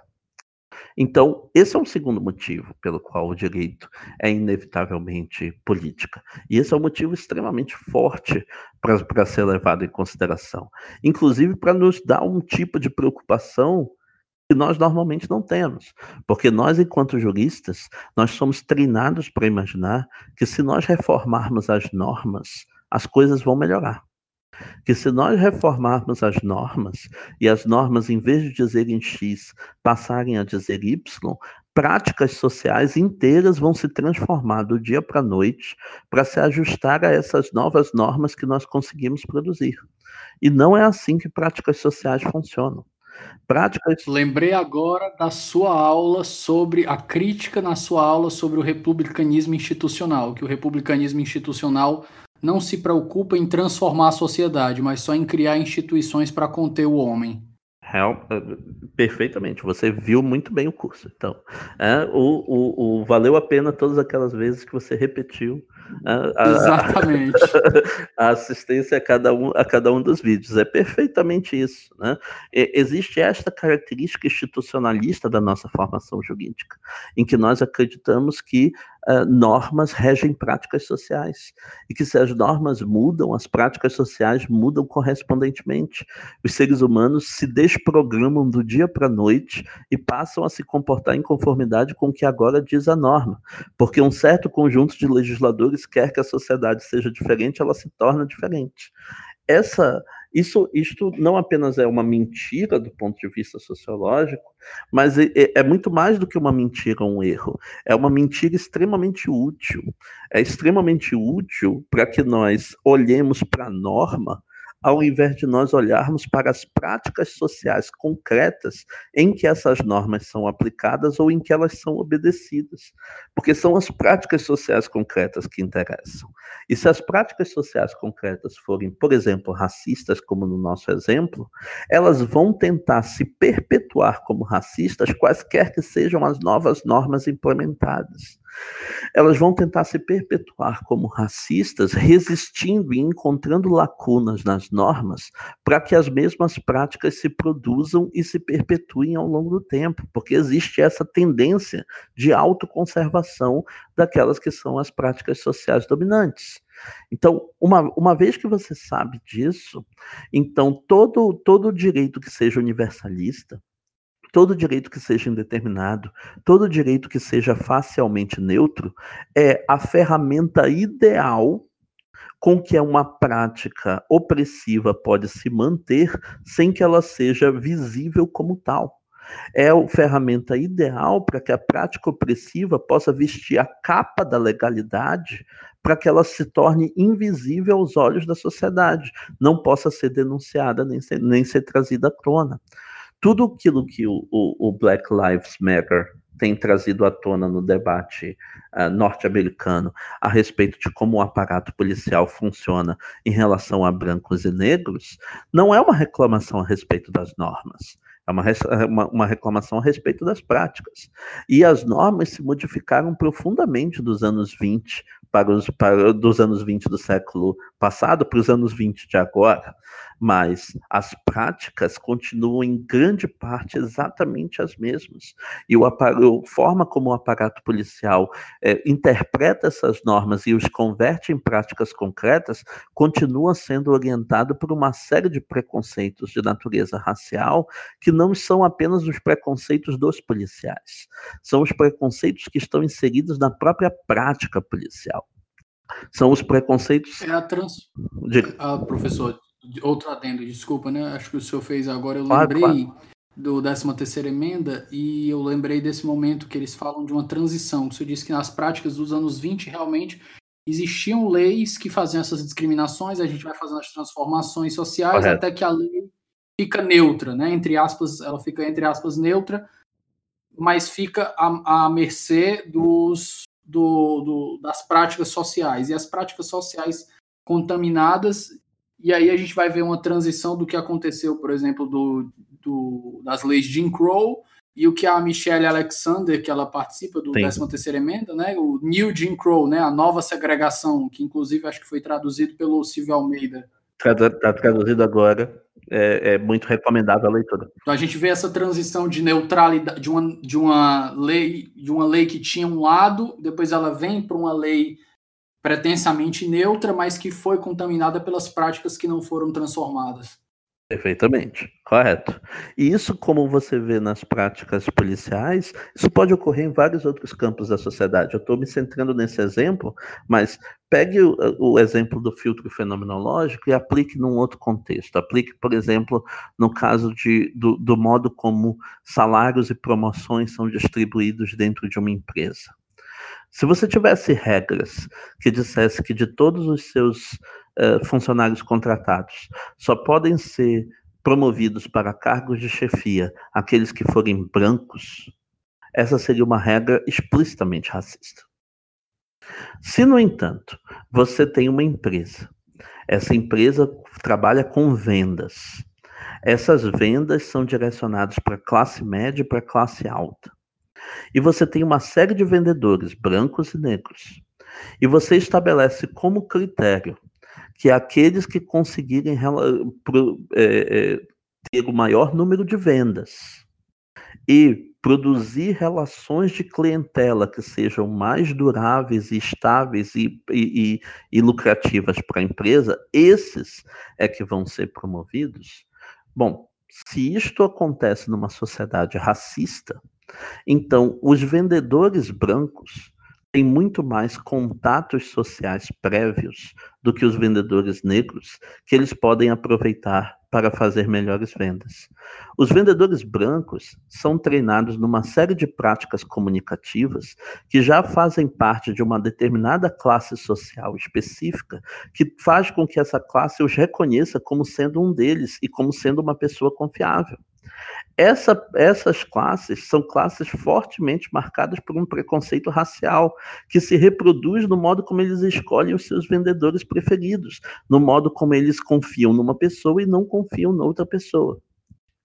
Então, esse é um segundo motivo pelo qual o direito é inevitavelmente política. E esse é um motivo extremamente forte para ser levado em consideração. Inclusive para nos dar um tipo de preocupação que nós normalmente não temos, porque nós, enquanto juristas, nós somos treinados para imaginar que se nós reformarmos as normas, as coisas vão melhorar que se nós reformarmos as normas e as normas, em vez de dizerem X, passarem a dizer Y, práticas sociais inteiras vão se transformar do dia para a noite para se ajustar a essas novas normas que nós conseguimos produzir. E não é assim que práticas sociais funcionam. Práticas. Lembrei agora da sua aula sobre a crítica na sua aula sobre o republicanismo institucional, que o republicanismo institucional não se preocupa em transformar a sociedade, mas só em criar instituições para conter o homem. Real, eh, perfeitamente, você viu muito bem o curso. Então, é, o, o, o, valeu a pena todas aquelas vezes que você repetiu a, Exatamente. A, a, assistência a cada, um, a cada um dos vídeos. É perfeitamente isso. Né? E, existe esta característica institucionalista da nossa formação jurídica, em que nós acreditamos que uh, normas regem práticas sociais. E que se as normas mudam, as práticas sociais mudam correspondentemente. Os seres humanos se desprogramam do dia para a noite e passam a se comportar em conformidade com o que agora diz a norma. Porque um certo conjunto de legisladores quer que a sociedade seja diferente, ela se torna diferente. Essa Isso, isto não apenas é uma mentira do ponto de vista sociológico, mas é, é, é muito mais do que uma mentira um erro. É uma mentira extremamente útil. É extremamente útil para que nós olhemos para a norma ao invés de nós olharmos para as práticas sociais concretas em que essas normas são aplicadas ou em que elas são obedecidas. Porque são as práticas sociais concretas que interessam. E se as práticas sociais concretas forem, por exemplo, racistas, como no nosso exemplo, elas vão tentar se perpetuar como racistas, quaisquer que sejam as novas normas implementadas elas vão tentar se perpetuar como racistas, resistindo e encontrando lacunas nas normas para que as mesmas práticas se produzam e se perpetuem ao longo do tempo, porque existe essa tendência de autoconservação daquelas que são as práticas sociais dominantes. Então, uma, uma vez que você sabe disso, então todo, todo direito que seja universalista, todo direito que seja indeterminado, todo direito que seja facialmente neutro, é a ferramenta ideal com que uma prática opressiva pode se manter sem que ela seja visível como tal. É a ferramenta ideal para que a prática opressiva possa vestir a capa da legalidade para que ela se torne invisível aos olhos da sociedade, não possa ser denunciada nem ser, nem ser trazida à tona tudo aquilo que o, o, Black Lives Matter tem trazido à tona no debate uh, norte-americano a respeito de como o aparato policial funciona em relação a brancos e negros, não é uma reclamação a respeito das normas. É uma, uma, uma, reclamação a respeito das práticas. E as normas se modificaram profundamente dos anos 20 para os para, dos anos 20 do século passado para os anos 20 de agora mas as práticas continuam em grande parte exatamente as mesmas. E o a forma como o aparato policial é, interpreta essas normas e os converte em práticas concretas continua sendo orientado por uma série de preconceitos de natureza racial que não são apenas os preconceitos dos policiais, são os preconceitos que estão inseridos na própria prática policial. São os preconceitos. É a trans. De... Ah, professor, outro adendo, desculpa, né? Acho que o senhor fez agora. Eu lembrei claro. do 13 terceira emenda e eu lembrei desse momento que eles falam de uma transição. O senhor disse que nas práticas dos anos 20 realmente existiam leis que faziam essas discriminações, a gente vai fazendo as transformações sociais Correto. até que a lei fica neutra, né? Entre aspas, ela fica entre aspas neutra, mas fica à, à mercê dos, do, do, das práticas sociais. E as práticas sociais contaminadas e aí a gente vai ver uma transição do que aconteceu, por exemplo, do, do das leis Jim Crow e o que a Michelle Alexander, que ela participa do 13ª emenda, né, o New Jim Crow, né, a nova segregação, que inclusive acho que foi traduzido pelo Silvio Almeida. Está traduzido agora, é, é, muito recomendável a leitura. Então a gente vê essa transição de neutralidade, de uma, de uma lei, de uma lei que tinha um lado, depois ela vem para uma lei pretensamente neutra, mas que foi contaminada pelas práticas que não foram transformadas. Perfeitamente, correto. E isso, como você vê nas práticas policiais, isso pode ocorrer em vários outros campos da sociedade. Eu estou me centrando nesse exemplo, mas pegue o, o, exemplo do filtro fenomenológico e aplique num outro contexto. Aplique, por exemplo, no caso de, do, do modo como salários e promoções são distribuídos dentro de uma empresa. Se você tivesse regras que dissesse que de todos os seus uh, funcionários contratados só podem ser promovidos para cargos de chefia aqueles que forem brancos, essa seria uma regra explicitamente racista. Se, no entanto, você tem uma empresa, essa empresa trabalha com vendas. Essas vendas são direcionadas para classe média e para classe alta e você tem uma série de vendedores, brancos e negros, e você estabelece como critério que aqueles que conseguirem é, é, ter o maior número de vendas e produzir relações de clientela que sejam mais duráveis estáveis e, e, e lucrativas para a empresa, esses é que vão ser promovidos. Bom, se isto acontece numa sociedade racista, então, os vendedores brancos têm muito mais contatos sociais prévios do que os vendedores negros, que eles podem aproveitar para fazer melhores vendas. Os vendedores brancos são treinados numa série de práticas comunicativas que já fazem parte de uma determinada classe social específica, que faz com que essa classe os reconheça como sendo um deles e como sendo uma pessoa confiável. Essa, essas classes são classes fortemente marcadas por um preconceito racial, que se reproduz no modo como eles escolhem os seus vendedores preferidos, no modo como eles confiam numa pessoa e não confiam noutra pessoa.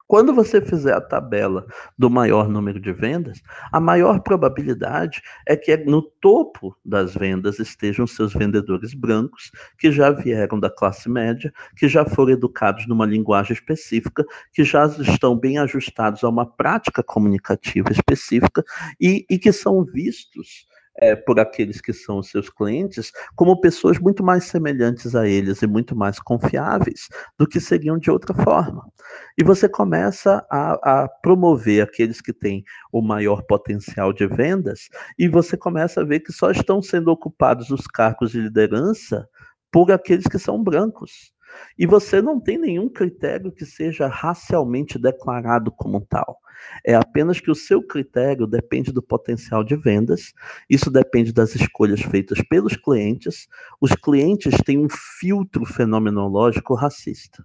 Quando você fizer a tabela do maior número de vendas, a maior probabilidade é que no topo das vendas estejam seus vendedores brancos, que já vieram da classe média, que já foram educados numa linguagem específica, que já estão bem ajustados a uma prática comunicativa específica e, e que são vistos é, por aqueles que são os seus clientes como pessoas muito mais semelhantes a eles e muito mais confiáveis do que seriam de outra forma. E você começa a, a promover aqueles que têm o maior potencial de vendas e você começa a ver que só estão sendo ocupados os cargos de liderança por aqueles que são brancos. E você não tem nenhum critério que seja racialmente declarado como tal. É apenas que o seu critério depende do potencial de vendas, isso depende das escolhas feitas pelos clientes. Os clientes têm um filtro fenomenológico racista.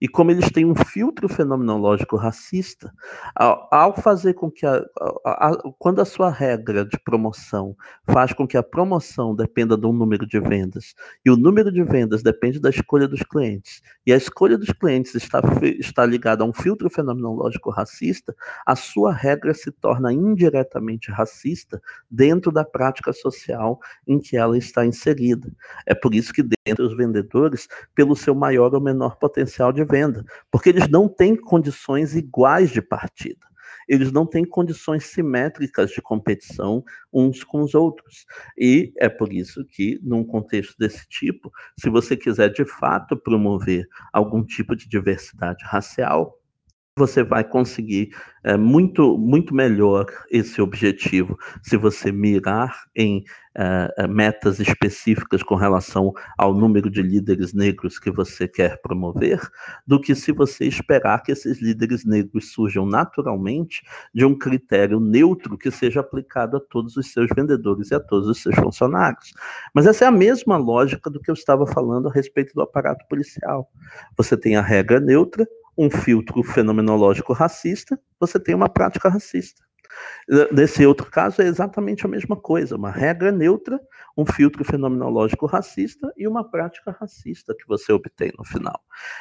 E como eles têm um filtro fenomenológico racista, ao, fazer com que a, a, a, quando a sua regra de promoção faz com que a promoção dependa de um número de vendas, e o número de vendas depende da escolha dos clientes, e a escolha dos clientes está, está ligada a um filtro fenomenológico racista, a sua regra se torna indiretamente racista dentro da prática social em que ela está inserida. É por isso que dentro dos vendedores, pelo seu maior ou menor potencial de venda, porque eles não têm condições iguais de partida. Eles não têm condições simétricas de competição uns com os outros. E é por isso que, num contexto desse tipo, se você quiser de fato promover algum tipo de diversidade racial, você vai conseguir é, muito, muito melhor esse objetivo se você mirar em é, metas específicas com relação ao número de líderes negros que você quer promover, do que se você esperar que esses líderes negros surjam naturalmente de um critério neutro que seja aplicado a todos os seus vendedores e a todos os seus funcionários. Mas essa é a mesma lógica do que eu estava falando a respeito do aparato policial. Você tem a regra neutra, um filtro fenomenológico racista, você tem uma prática racista. Nesse outro caso, é exatamente a mesma coisa, uma regra neutra, um filtro fenomenológico racista e uma prática racista que você obtém no final.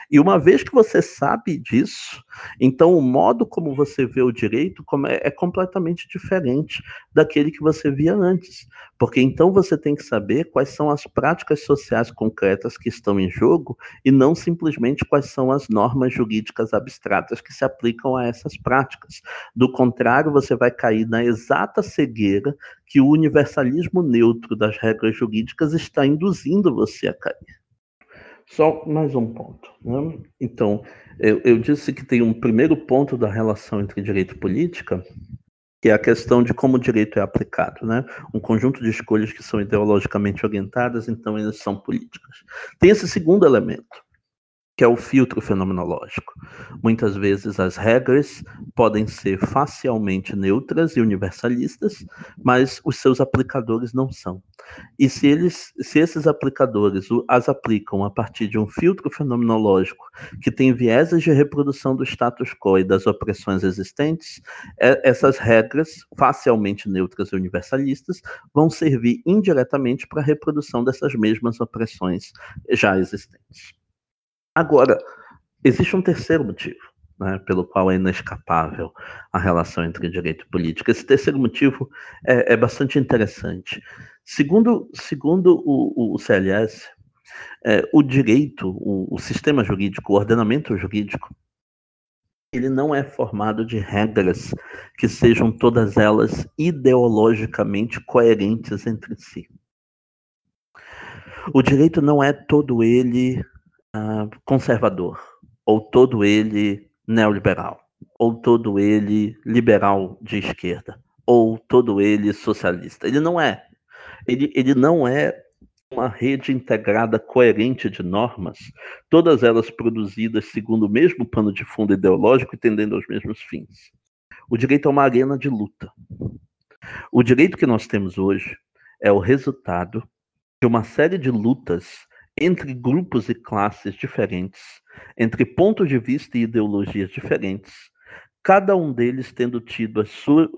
E uma vez que você sabe disso, então o modo como você vê o direito é, completamente diferente daquele que você via antes. Porque então você tem que saber quais são as práticas sociais concretas que estão em jogo e não simplesmente quais são as normas jurídicas abstratas que se aplicam a essas práticas. Do contrário, você vai cair na exata cegueira que o universalismo neutro das regras jurídicas está induzindo você a cair. Só mais um ponto. Né? Então, eu, eu disse que tem um primeiro ponto da relação entre direito e política, que é a questão de como o direito é aplicado, né? Um conjunto de escolhas que são ideologicamente orientadas, então elas são políticas. Tem esse segundo elemento, que é o filtro fenomenológico. Muitas vezes as regras podem ser facialmente neutras e universalistas, mas os seus aplicadores não são. E se eles, se esses aplicadores as aplicam a partir de um filtro fenomenológico que tem vieses de reprodução do status quo e das opressões existentes, é, essas regras facialmente neutras e universalistas vão servir indiretamente para a reprodução dessas mesmas opressões já existentes. Agora, existe um terceiro motivo, né, pelo qual é inescapável a relação entre direito e política. Esse terceiro motivo é, é bastante interessante. Segundo, segundo o, o CLS, é, o direito, o, o sistema jurídico, o ordenamento jurídico, ele não é formado de regras que sejam todas elas ideologicamente coerentes entre si. O direito não é todo ele conservador, ou todo ele neoliberal, ou todo ele liberal de esquerda, ou todo ele socialista. Ele não é ele, ele não é uma rede integrada coerente de normas, todas elas produzidas segundo o mesmo pano de fundo ideológico e tendendo aos mesmos fins. O direito é uma arena de luta. O direito que nós temos hoje é o resultado de uma série de lutas entre grupos e classes diferentes, entre pontos de vista e ideologias diferentes, cada um deles tendo tido as,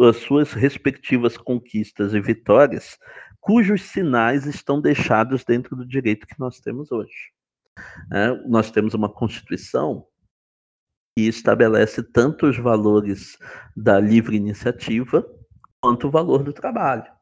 as suas respectivas conquistas e vitórias, cujos sinais estão deixados dentro do direito que nós temos hoje. É, nós temos uma Constituição que estabelece tanto os valores da livre iniciativa quanto o valor do trabalho.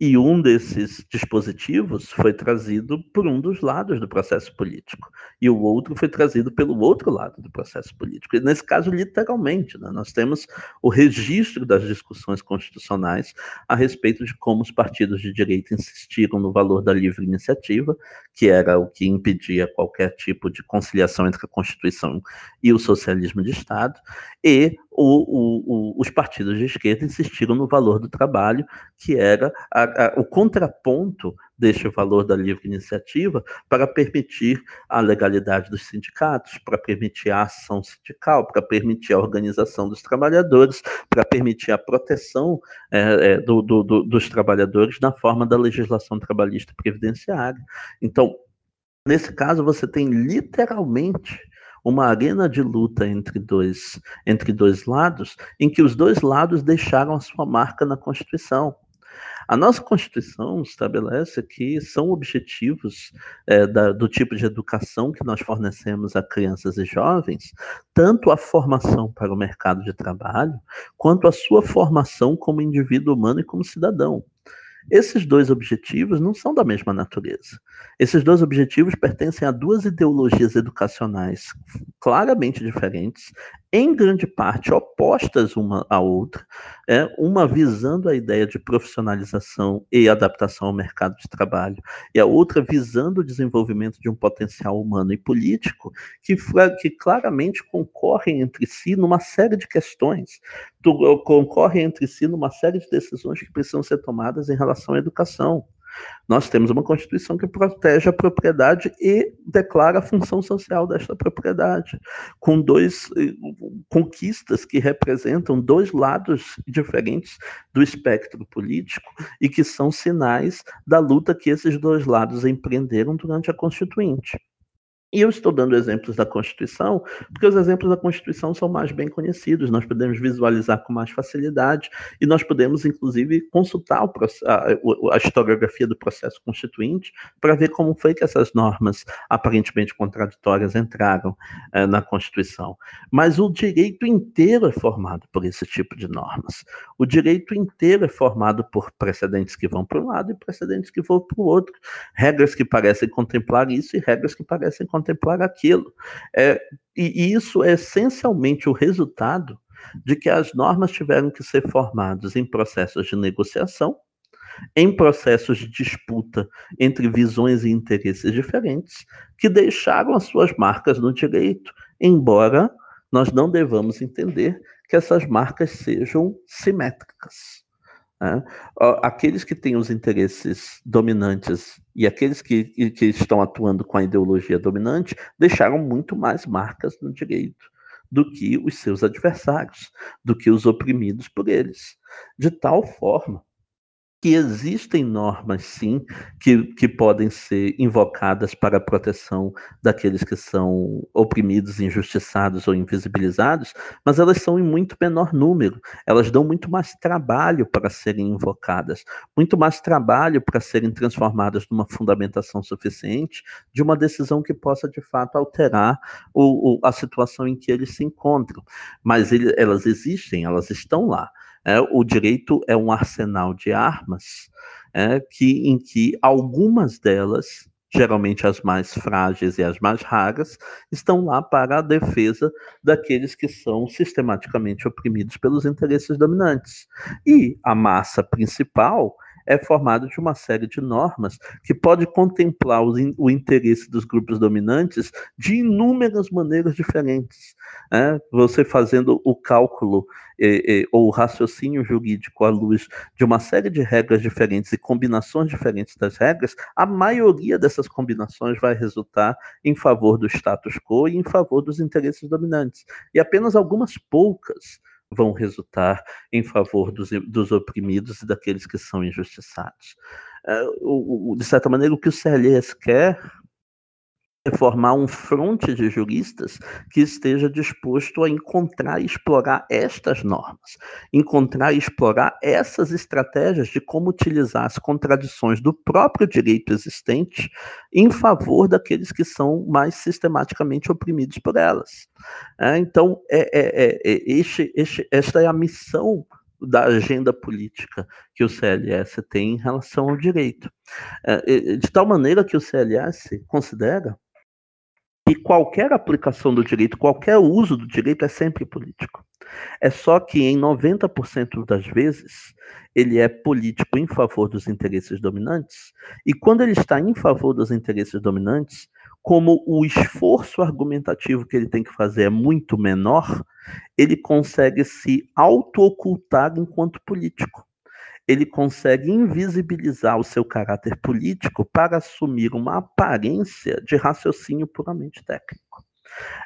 E um desses dispositivos foi trazido por um dos lados do processo político, e o outro foi trazido pelo outro lado do processo político. E nesse caso, literalmente, né, nós temos o registro das discussões constitucionais a respeito de como os partidos de direita insistiram no valor da livre iniciativa, que era o que impedia qualquer tipo de conciliação entre a Constituição e o socialismo de Estado, e o, o, os partidos de esquerda insistiram no valor do trabalho, que era a, a, o contraponto deste valor da livre iniciativa para permitir a legalidade dos sindicatos, para permitir a ação sindical, para permitir a organização dos trabalhadores, para permitir a proteção é, é, do, do, do, dos trabalhadores na forma da legislação trabalhista previdenciária. Então, nesse caso, você tem literalmente uma arena de luta entre dois, entre dois lados, em que os dois lados deixaram a sua marca na Constituição. A nossa Constituição estabelece que são objetivos é, da, do tipo de educação que nós fornecemos a crianças e jovens, tanto a formação para o mercado de trabalho, quanto a sua formação como indivíduo humano e como cidadão. Esses dois objetivos não são da mesma natureza. Esses dois objetivos pertencem a duas ideologias educacionais claramente diferentes, em grande parte opostas uma à outra, é uma visando a ideia de profissionalização e adaptação ao mercado de trabalho, e a outra visando o desenvolvimento de um potencial humano e político que, que claramente concorrem entre si numa série de questões, concorrem entre si numa série de decisões que precisam ser tomadas em relação à educação. Nós temos uma Constituição que protege a propriedade e declara a função social desta propriedade, com dois eh, conquistas que representam dois lados diferentes do espectro político e que são sinais da luta que esses dois lados empreenderam durante a Constituinte. E eu estou dando exemplos da Constituição, porque os exemplos da Constituição são mais bem conhecidos, nós podemos visualizar com mais facilidade, e nós podemos, inclusive, consultar a, a, historiografia do processo constituinte para ver como foi que essas normas aparentemente contraditórias entraram eh, na Constituição. Mas o direito inteiro é formado por esse tipo de normas. O direito inteiro é formado por precedentes que vão para um lado e precedentes que vão para o outro, regras que parecem contemplar isso e regras que parecem contemplar contemplar aquilo. É, e isso é essencialmente o resultado de que as normas tiveram que ser formadas em processos de negociação, em processos de disputa entre visões e interesses diferentes, que deixaram as suas marcas no direito, embora nós não devamos entender que essas marcas sejam simétricas. Né? Aqueles que têm os interesses dominantes e aqueles que, que estão atuando com a ideologia dominante deixaram muito mais marcas no direito do que os seus adversários, do que os oprimidos por eles. De tal forma que existem normas, sim, que, que podem ser invocadas para a proteção daqueles que são oprimidos, injustiçados ou invisibilizados, mas elas são em muito menor número. Elas dão muito mais trabalho para serem invocadas, muito mais trabalho para serem transformadas numa fundamentação suficiente de uma decisão que possa, de fato, alterar o, o, a situação em que eles se encontram. Mas ele, elas existem, elas estão lá. É, o direito é um arsenal de armas é, que, em que algumas delas, geralmente as mais frágeis e as mais raras, estão lá para a defesa daqueles que são sistematicamente oprimidos pelos interesses dominantes. E a massa principal é formado de uma série de normas que pode contemplar o, interesse dos grupos dominantes de inúmeras maneiras diferentes. Né? Você fazendo o cálculo ou o raciocínio jurídico à luz de uma série de regras diferentes e combinações diferentes das regras, a maioria dessas combinações vai resultar em favor do status quo e em favor dos interesses dominantes. E apenas algumas poucas vão resultar em favor dos, dos oprimidos e daqueles que são injustiçados. É, o, o, de certa maneira, o que o CLS quer formar um fronte de juristas que esteja disposto a encontrar e explorar estas normas, encontrar e explorar essas estratégias de como utilizar as contradições do próprio direito existente em favor daqueles que são mais sistematicamente oprimidos por elas. É, então, é, é, é, é este, este, esta é a missão da agenda política que o CLS tem em relação ao direito. É, de tal maneira que o CLS considera que qualquer aplicação do direito, qualquer uso do direito é sempre político. É só que em 90% das vezes ele é político em favor dos interesses dominantes, e quando ele está em favor dos interesses dominantes, como o esforço argumentativo que ele tem que fazer é muito menor, ele consegue se auto-ocultar enquanto político ele consegue invisibilizar o seu caráter político para assumir uma aparência de raciocínio puramente técnico.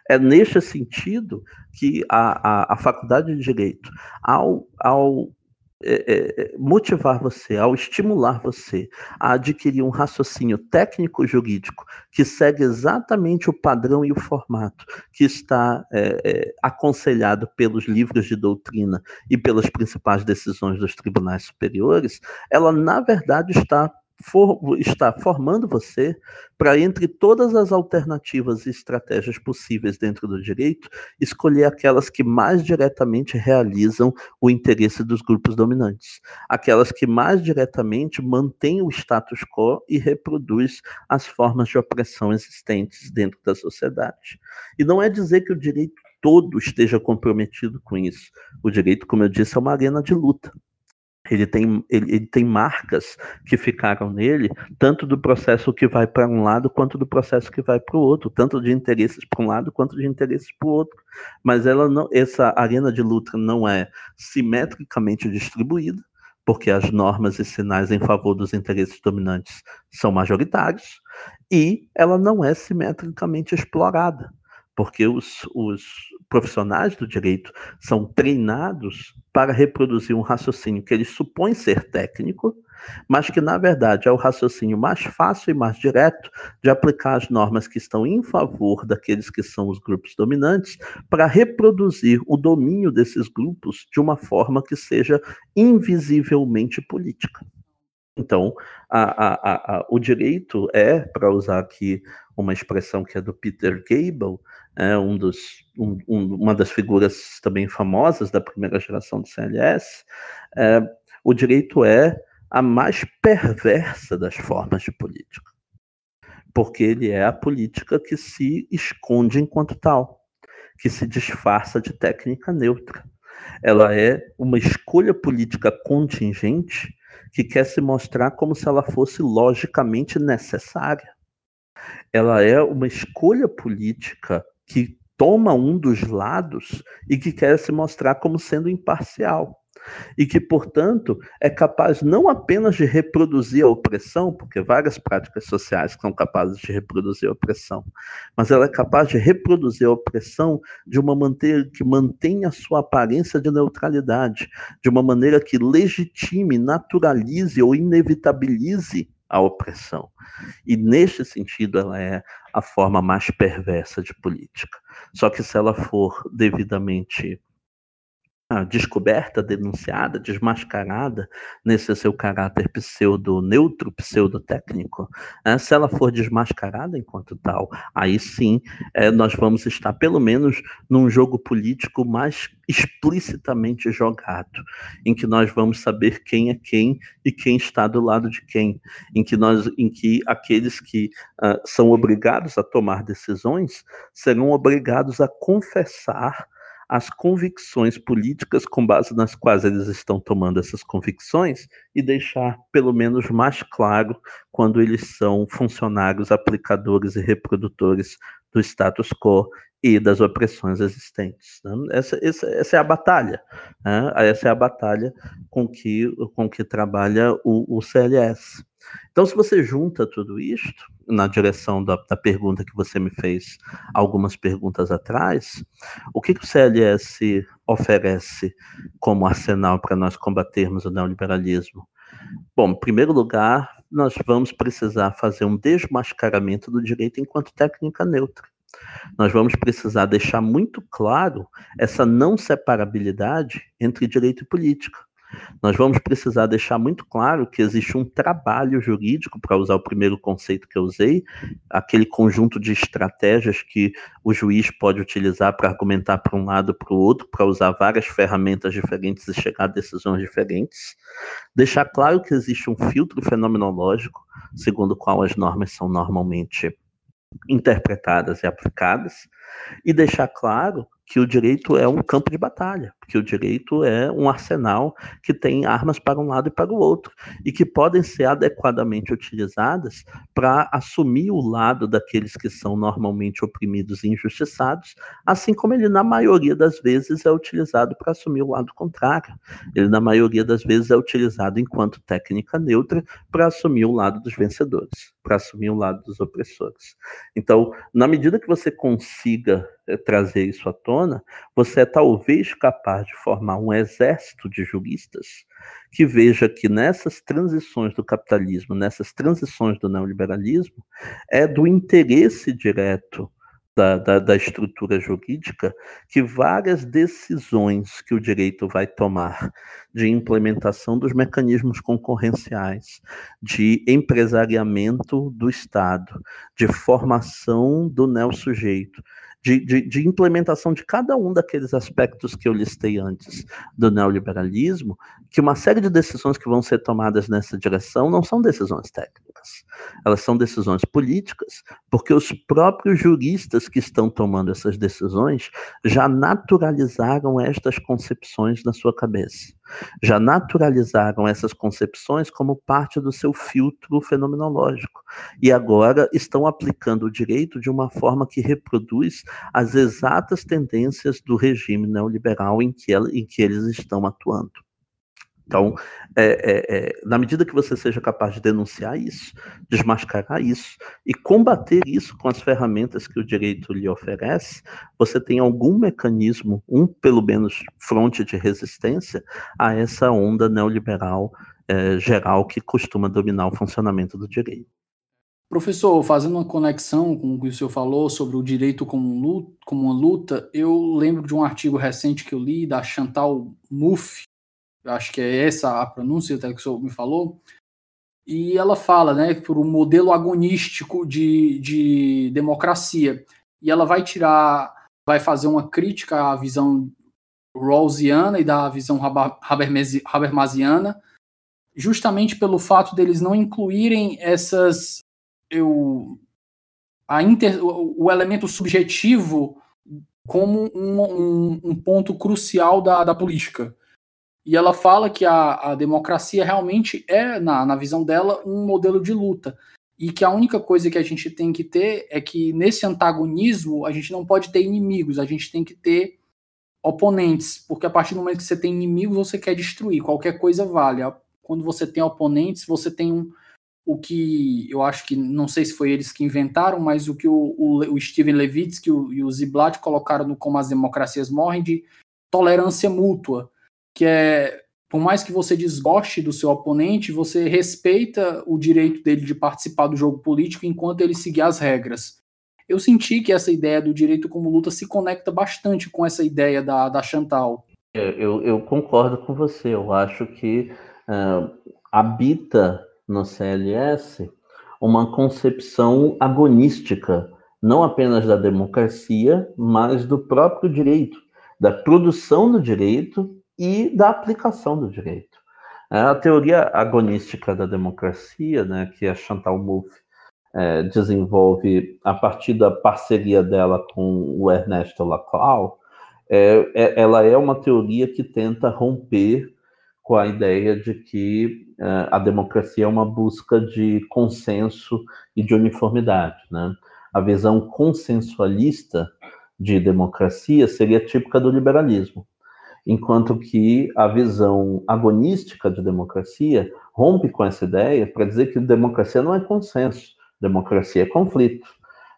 É neste sentido que a, a, a faculdade de direito, ao, ao é, é, é, motivar você, ao estimular você a adquirir um raciocínio técnico-jurídico que segue exatamente o padrão e o formato que está é, aconselhado pelos livros de doutrina e pelas principais decisões dos tribunais superiores, ela, na verdade, está for, está formando você para, entre todas as alternativas e estratégias possíveis dentro do direito, escolher aquelas que mais diretamente realizam o interesse dos grupos dominantes, aquelas que mais diretamente mantêm o status quo e reproduz as formas de opressão existentes dentro da sociedade. E não é dizer que o direito todo esteja comprometido com isso. O direito, como eu disse, é uma arena de luta. Ele tem, ele, ele, tem marcas que ficaram nele, tanto do processo que vai para um lado, quanto do processo que vai para o outro, tanto de interesses para um lado, quanto de interesses para o outro. Mas ela não, essa arena de luta não é simetricamente distribuída, porque as normas e sinais em favor dos interesses dominantes são majoritários, e ela não é simetricamente explorada porque os, os profissionais do direito são treinados para reproduzir um raciocínio que eles supõem ser técnico, mas que, na verdade, é o raciocínio mais fácil e mais direto de aplicar as normas que estão em favor daqueles que são os grupos dominantes, para reproduzir o domínio desses grupos de uma forma que seja invisivelmente política. Então, a, a, a, o direito é, para usar aqui uma expressão que é do Peter Gable, é um dos, um, um, uma das figuras também famosas da primeira geração do CLS, é, o direito é a mais perversa das formas de política, porque ele é a política que se esconde enquanto tal, que se disfarça de técnica neutra. Ela é uma escolha política contingente que quer se mostrar como se ela fosse logicamente necessária. Ela é uma escolha política que toma um dos lados e que quer se mostrar como sendo imparcial. E que, portanto, é capaz não apenas de reproduzir a opressão, porque várias práticas sociais são capazes de reproduzir a opressão, mas ela é capaz de reproduzir a opressão de uma maneira que mantenha a sua aparência de neutralidade, de uma maneira que legitime, naturalize ou inevitabilize a opressão. E neste sentido, ela é a forma mais perversa de política. Só que se ela for devidamente descoberta, denunciada, desmascarada nesse seu caráter pseudo-neutro, pseudo-técnico, né? se ela for desmascarada enquanto tal, aí sim é, nós vamos estar pelo menos num jogo político mais explicitamente jogado, em que nós vamos saber quem é quem e quem está do lado de quem, em que nós, em que aqueles que uh, são obrigados a tomar decisões serão obrigados a confessar as convicções políticas com base nas quais eles estão tomando essas convicções e deixar pelo menos mais claro quando eles são funcionários, aplicadores e reprodutores do status quo e das opressões existentes. Né? Essa, essa, essa, é a batalha, né? essa é a batalha com que, com que trabalha o, o CLS. Então, se você junta tudo isto, na direção da, da, pergunta que você me fez algumas perguntas atrás, o que, que o CLS oferece como arsenal para nós combatermos o neoliberalismo? Bom, em primeiro lugar, nós vamos precisar fazer um desmascaramento do direito enquanto técnica neutra. Nós vamos precisar deixar muito claro essa não separabilidade entre direito e política. Nós vamos precisar deixar muito claro que existe um trabalho jurídico, para usar o primeiro conceito que eu usei, aquele conjunto de estratégias que o juiz pode utilizar para argumentar para um lado para o outro, para usar várias ferramentas diferentes e chegar a decisões diferentes. Deixar claro que existe um filtro fenomenológico, segundo o qual as normas são normalmente interpretadas e aplicadas, e deixar claro que o direito é um campo de batalha, que o direito é um arsenal que tem armas para um lado e para o outro, e que podem ser adequadamente utilizadas para assumir o lado daqueles que são normalmente oprimidos e injustiçados, assim como ele, na maioria das vezes, é utilizado para assumir o lado contrário. Ele, na maioria das vezes, é utilizado enquanto técnica neutra para assumir o lado dos vencedores, para assumir o lado dos opressores. Então, na medida que você consiga eh, trazer isso à tona, você é talvez capaz de formar um exército de juristas que veja que nessas transições do capitalismo, nessas transições do neoliberalismo, é do interesse direto da, da, da, estrutura jurídica que várias decisões que o direito vai tomar de implementação dos mecanismos concorrenciais, de empresariamento do Estado, de formação do neo-sujeito, de, de, de, implementação de cada um daqueles aspectos que eu listei antes do neoliberalismo, que uma série de decisões que vão ser tomadas nessa direção não são decisões técnicas, elas. São decisões políticas, porque os próprios juristas que estão tomando essas decisões já naturalizaram estas concepções na sua cabeça. Já naturalizaram essas concepções como parte do seu filtro fenomenológico. E agora estão aplicando o direito de uma forma que reproduz as exatas tendências do regime neoliberal em que, ela, em que eles estão atuando. Então, é, é, é, na medida que você seja capaz de denunciar isso, desmascarar isso e combater isso com as ferramentas que o direito lhe oferece, você tem algum mecanismo, um pelo menos fronte de resistência a essa onda neoliberal é, geral que costuma dominar o funcionamento do direito. Professor, fazendo uma conexão com o que o senhor falou sobre o direito como, luta, como uma luta, eu lembro de um artigo recente que eu li da Chantal Mouffe, acho que é essa a pronúncia até que o senhor me falou, e ela fala, né, por um modelo agonístico de, de democracia. E ela vai tirar, vai fazer uma crítica à visão rawlsiana e da visão habermasiana, justamente pelo fato deles não incluírem essas eu a inter, o, o elemento subjetivo como um, um, um ponto crucial da, da política. E ela fala que a, a democracia realmente é, na, na visão dela, um modelo de luta. E que a única coisa que a gente tem que ter é que nesse antagonismo a gente não pode ter inimigos, a gente tem que ter oponentes, porque a partir do momento que você tem inimigos, você quer destruir, qualquer coisa vale. Quando você tem oponentes, você tem um, o que eu acho que, não sei se foi eles que inventaram, mas o que o, o, o Steven Levitsky e o Ziblatt colocaram no Como as Democracias Morrem de tolerância mútua que é por mais que você desgoste do seu oponente, você respeita o direito dele de participar do jogo político enquanto ele seguir as regras. Eu senti que essa ideia do direito como luta se conecta bastante com essa ideia da, da Chantal. É, eu, eu concordo com você. Eu acho que uh, habita no CLS uma concepção agonística, não apenas da democracia, mas do próprio direito, da produção do direito e da aplicação do direito. É, a teoria agonística da democracia, né, que a Chantal Mouffe é, desenvolve a partir da parceria dela com o Ernesto Laclau, é, é, ela é uma teoria que tenta romper com a ideia de que uh, a democracia é uma busca de consenso e de uniformidade. Né? A visão consensualista de democracia seria típica do liberalismo, enquanto que a visão agonística de democracia rompe com essa ideia para dizer que democracia não é consenso, democracia é conflito.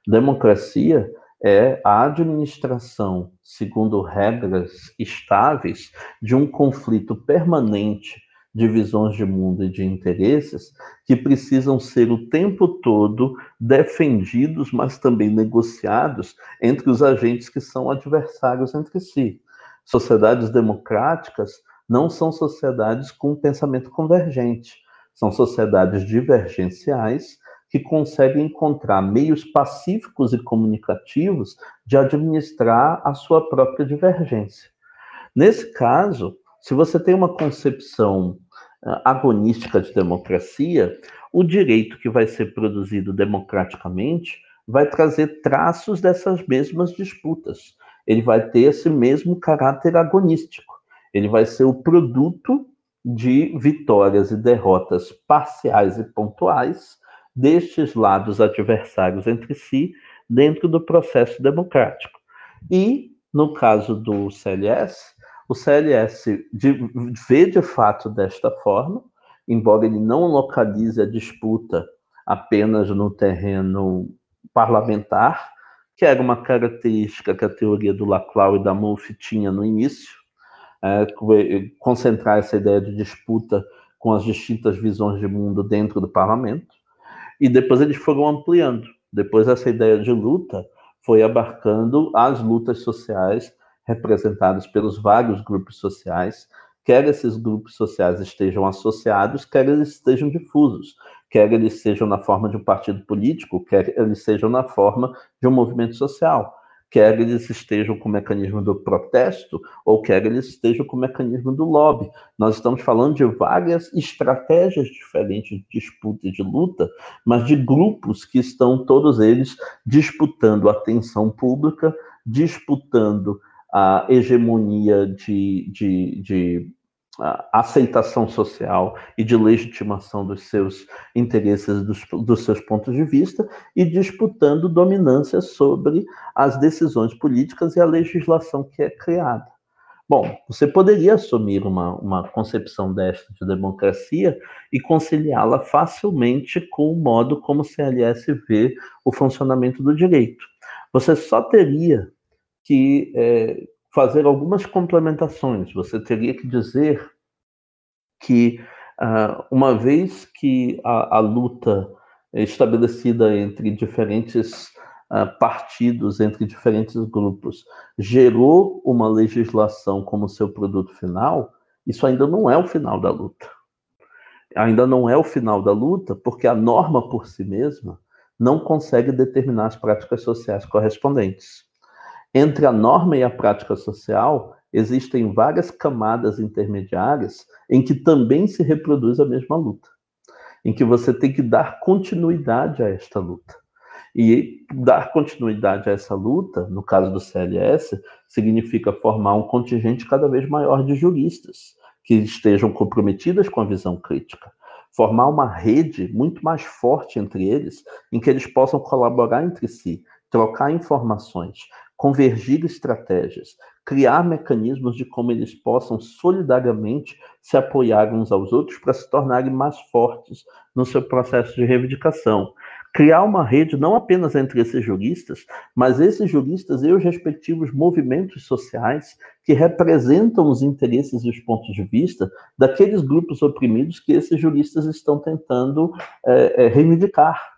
Democracia é a administração, segundo regras estáveis, de um conflito permanente de visões de mundo e de interesses que precisam ser o tempo todo defendidos, mas também negociados entre os agentes que são adversários entre si. Sociedades democráticas não são sociedades com pensamento convergente, são sociedades divergenciais que conseguem encontrar meios pacíficos e comunicativos de administrar a sua própria divergência. Nesse caso, se você tem uma concepção uh, agonística de democracia, o direito que vai ser produzido democraticamente vai trazer traços dessas mesmas disputas. Ele vai ter esse mesmo caráter agonístico. Ele vai ser o produto de vitórias e derrotas parciais e pontuais destes lados adversários entre si dentro do processo democrático. E, no caso do CLS, o CLS vê de fato desta forma, embora ele não localize a disputa apenas no terreno parlamentar, que era uma característica que a teoria do Laclau e da Mouffe tinha no início, é, concentrar essa ideia de disputa com as distintas visões de mundo dentro do parlamento. E depois eles foram ampliando. Depois essa ideia de luta foi abarcando as lutas sociais representadas pelos vários grupos sociais, quer esses grupos sociais estejam associados, quer eles estejam difusos, quer eles sejam na forma de um partido político, quer eles sejam na forma de um movimento social quer eles estejam com o mecanismo do protesto ou quer eles estejam com o mecanismo do lobby. Nós estamos falando de várias estratégias diferentes de disputa e de luta, mas de grupos que estão todos eles disputando a atenção pública, disputando a hegemonia de, de, de aceitação social e de legitimação dos seus interesses, dos, dos, seus pontos de vista, e disputando dominância sobre as decisões políticas e a legislação que é criada. Bom, você poderia assumir uma, uma concepção desta de democracia e conciliá-la facilmente com o modo como o CLS vê o funcionamento do direito. Você só teria que é, fazer algumas complementações. Você teria que dizer que, uh, uma vez que a, a, luta estabelecida entre diferentes uh, partidos, entre diferentes grupos, gerou uma legislação como seu produto final, isso ainda não é o final da luta. Ainda não é o final da luta, porque a norma por si mesma não consegue determinar as práticas sociais correspondentes. Entre a norma e a prática social, existem várias camadas intermediárias em que também se reproduz a mesma luta, em que você tem que dar continuidade a esta luta. E dar continuidade a essa luta, no caso do CLS, significa formar um contingente cada vez maior de juristas que estejam comprometidas com a visão crítica, formar uma rede muito mais forte entre eles, em que eles possam colaborar entre si, trocar informações, convergir estratégias, criar mecanismos de como eles possam solidariamente se apoiar uns aos outros para se tornarem mais fortes no seu processo de reivindicação. Criar uma rede não apenas entre esses juristas, mas esses juristas e os respectivos movimentos sociais que representam os interesses e os pontos de vista daqueles grupos oprimidos que esses juristas estão tentando é, é, reivindicar.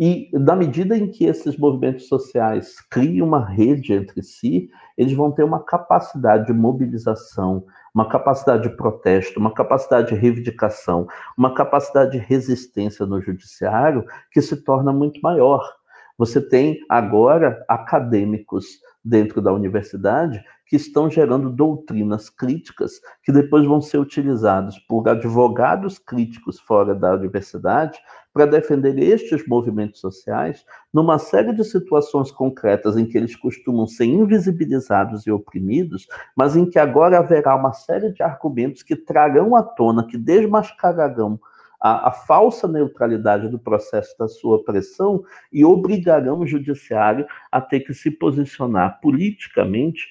E na medida em que esses movimentos sociais criam uma rede entre si, eles vão ter uma capacidade de mobilização, uma capacidade de protesto, uma capacidade de reivindicação, uma capacidade de resistência no judiciário que se torna muito maior. Você tem agora acadêmicos dentro da universidade que estão gerando doutrinas críticas que depois vão ser utilizados por advogados críticos fora da universidade para defender estes movimentos sociais numa série de situações concretas em que eles costumam ser invisibilizados e oprimidos, mas em que agora haverá uma série de argumentos que trarão à tona, que desmascararão a, a, falsa neutralidade do processo da sua pressão e obrigarão o judiciário a ter que se posicionar politicamente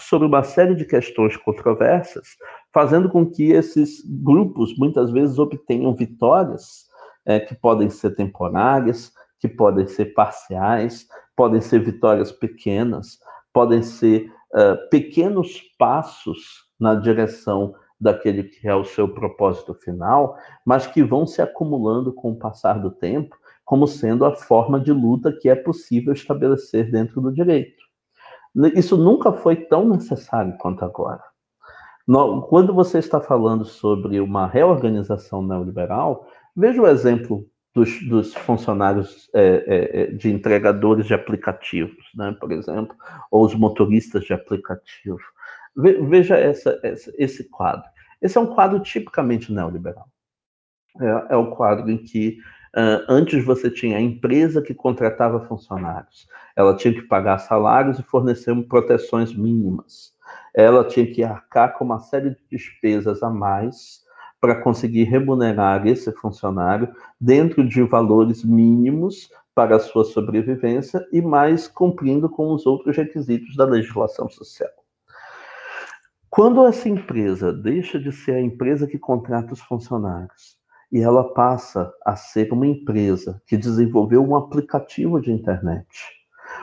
sobre uma série de questões controversas, fazendo com que esses grupos muitas vezes obtenham vitórias é, que podem ser temporárias, que podem ser parciais, podem ser vitórias pequenas, podem ser uh, pequenos passos na direção daquele que é o seu propósito final, mas que vão se acumulando com o passar do tempo, como sendo a forma de luta que é possível estabelecer dentro do direito. Isso nunca foi tão necessário quanto agora. Quando você está falando sobre uma reorganização neoliberal, veja o exemplo dos, dos funcionários é, é, é de entregadores de aplicativos, né, por exemplo, ou os motoristas de aplicativo. Veja essa, essa, esse quadro. Esse é um quadro tipicamente neoliberal. É, é o quadro em que Uh, antes você tinha a empresa que contratava funcionários. Ela tinha que pagar salários e fornecer proteções mínimas. Ela tinha que arcar com uma série de despesas a mais para conseguir remunerar esse funcionário dentro de valores mínimos para a sua sobrevivência e mais cumprindo com os outros requisitos da legislação social. Quando essa empresa deixa de ser a empresa que contrata os funcionários e ela passa a ser uma empresa que desenvolveu um aplicativo de internet.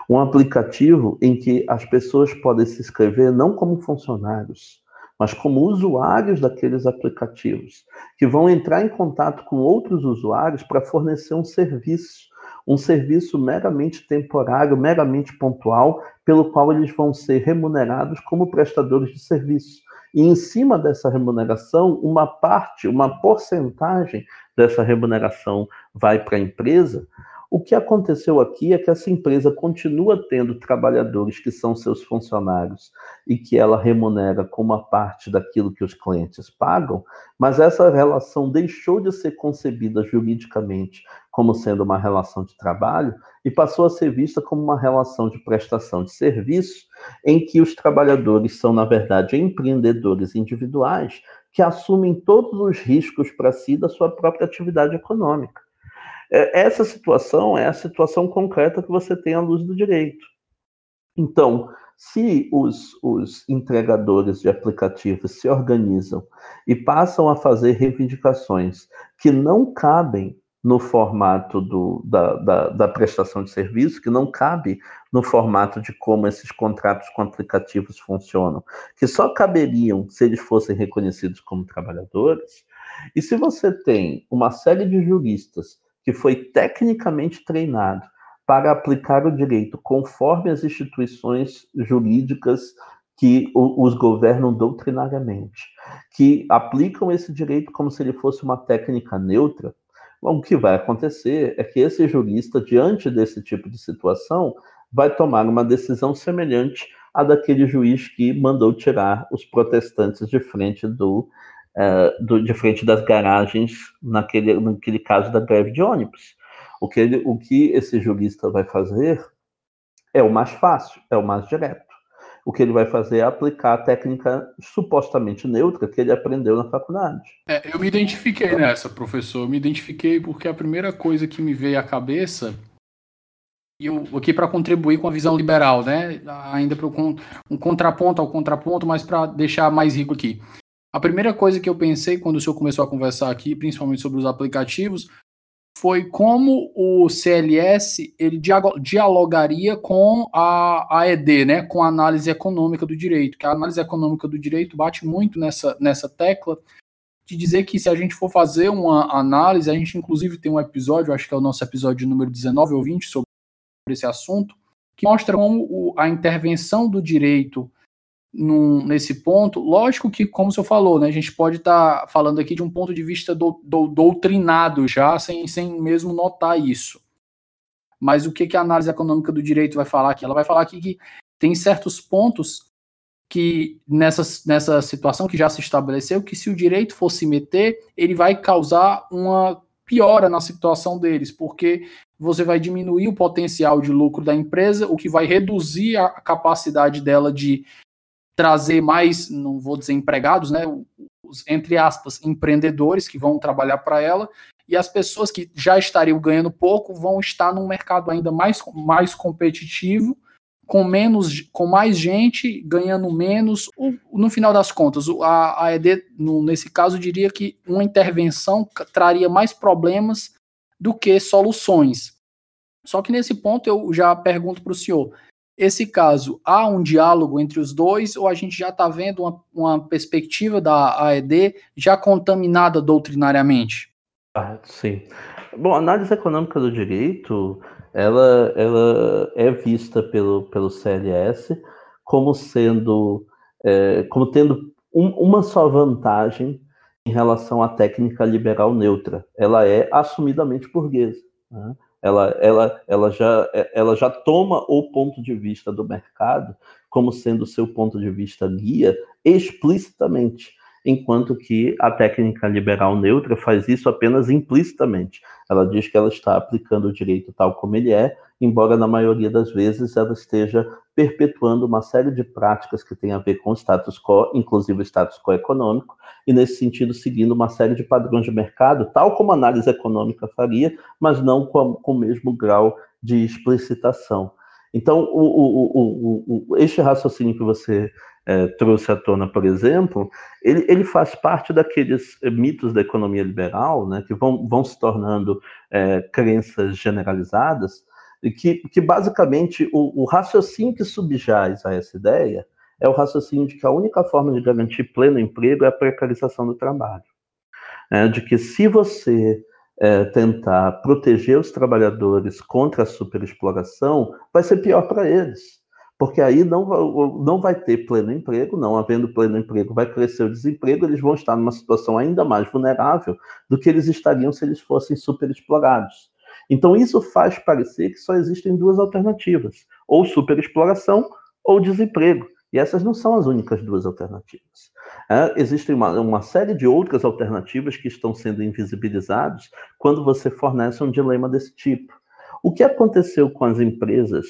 Um aplicativo em que as pessoas podem se inscrever não como funcionários, mas como usuários daqueles aplicativos, que vão entrar em contato com outros usuários para fornecer um serviço, um serviço meramente temporário, meramente pontual, pelo qual eles vão ser remunerados como prestadores de serviço e em cima dessa remuneração, uma parte, uma porcentagem dessa remuneração vai para a empresa. O que aconteceu aqui é que essa empresa continua tendo trabalhadores que são seus funcionários e que ela remunera com uma parte daquilo que os clientes pagam, mas essa relação deixou de ser concebida juridicamente como sendo uma relação de trabalho e passou a ser vista como uma relação de prestação de serviço, em que os trabalhadores são, na verdade, empreendedores individuais que assumem todos os riscos para si da sua própria atividade econômica. É, essa situação é a situação concreta que você tem à luz do direito. Então, se os, os entregadores de aplicativos se organizam e passam a fazer reivindicações que não cabem no formato do, da, da, da, prestação de serviço, que não cabe no formato de como esses contratos com aplicativos funcionam, que só caberiam se eles fossem reconhecidos como trabalhadores. E se você tem uma série de juristas que foi tecnicamente treinado para aplicar o direito conforme as instituições jurídicas que os governam doutrinariamente, que aplicam esse direito como se ele fosse uma técnica neutra, o que vai acontecer é que esse jurista, diante desse tipo de situação, vai tomar uma decisão semelhante à daquele juiz que mandou tirar os protestantes de frente do é, do, de frente das garagens naquele, naquele caso da greve de ônibus. O que, ele, o que esse jurista vai fazer é o mais fácil, é o mais direto. O que ele vai fazer é aplicar a técnica supostamente neutra que ele aprendeu na faculdade. É, eu me identifiquei nessa, professor. Eu me identifiquei porque a primeira coisa que me veio à cabeça e eu aqui para contribuir com a visão liberal, né? Ainda para um contraponto ao contraponto, mas para deixar mais rico aqui. A primeira coisa que eu pensei quando o senhor começou a conversar aqui, principalmente sobre os aplicativos, foi como o CLS ele dialogaria com a, a ED, né, com a análise econômica do direito, que a análise econômica do direito bate muito nessa, nessa tecla de dizer que se a gente for fazer uma análise, a gente inclusive tem um episódio, acho que é o nosso episódio número 19 ou 20 sobre esse assunto, que mostra como a intervenção do direito num, nesse ponto, lógico que, como o senhor falou, né, a gente pode estar tá falando aqui de um ponto de vista do, do, doutrinado já, sem, sem mesmo notar isso. Mas o que, que a análise econômica do direito vai falar aqui? Ela vai falar aqui que tem certos pontos que nessa, nessa situação que já se estabeleceu, que se o direito for se meter, ele vai causar uma piora na situação deles, porque você vai diminuir o potencial de lucro da empresa, o que vai reduzir a capacidade dela de trazer mais, não vou dizer empregados, né, os, entre aspas, empreendedores que vão trabalhar para ela, e as pessoas que já estariam ganhando pouco vão estar num mercado ainda mais, mais competitivo, com menos, com mais gente ganhando menos. no final das contas, a, a ED, no, nesse caso, diria que uma intervenção traria mais problemas do que soluções. Só que nesse ponto eu já pergunto para o senhor: esse caso, há um diálogo entre os dois ou a gente já está vendo uma, uma, perspectiva da AED já contaminada doutrinariamente? Ah, sim. Bom, a análise econômica do direito, ela, ela é vista pelo, pelo CLS como sendo, é, como tendo um, uma só vantagem em relação à técnica liberal neutra. Ela é assumidamente burguesa. Né? Ela, ela, ela, já, ela já toma o ponto de vista do mercado como sendo seu ponto de vista guia explicitamente enquanto que a técnica liberal neutra faz isso apenas implicitamente. Ela diz que ela está aplicando o direito tal como ele é, embora na maioria das vezes ela esteja perpetuando uma série de práticas que têm a ver com o status quo, inclusive o status quo econômico, e nesse sentido seguindo uma série de padrões de mercado, tal como a análise econômica faria, mas não com, com o mesmo grau de explicitação. Então, o, o, o, este raciocínio que você é, trouxe à tona, por exemplo, ele, ele, faz parte daqueles mitos da economia liberal, né, que vão, vão se tornando é, crenças generalizadas, que, que basicamente o, o, raciocínio que subjaz a essa ideia é o raciocínio de que a única forma de garantir pleno emprego é a precarização do trabalho. É, de que se você é, tentar proteger os trabalhadores contra a superexploração, vai ser pior para eles porque aí não, não vai ter pleno emprego, não havendo pleno emprego, vai crescer o desemprego, eles vão estar numa situação ainda mais vulnerável do que eles estariam se eles fossem superexplorados. Então, isso faz parecer que só existem duas alternativas: ou superexploração ou desemprego. E essas não são as únicas duas alternativas. É, existem uma, uma série de outras alternativas que estão sendo invisibilizadas quando você fornece um dilema desse tipo. O que aconteceu com as empresas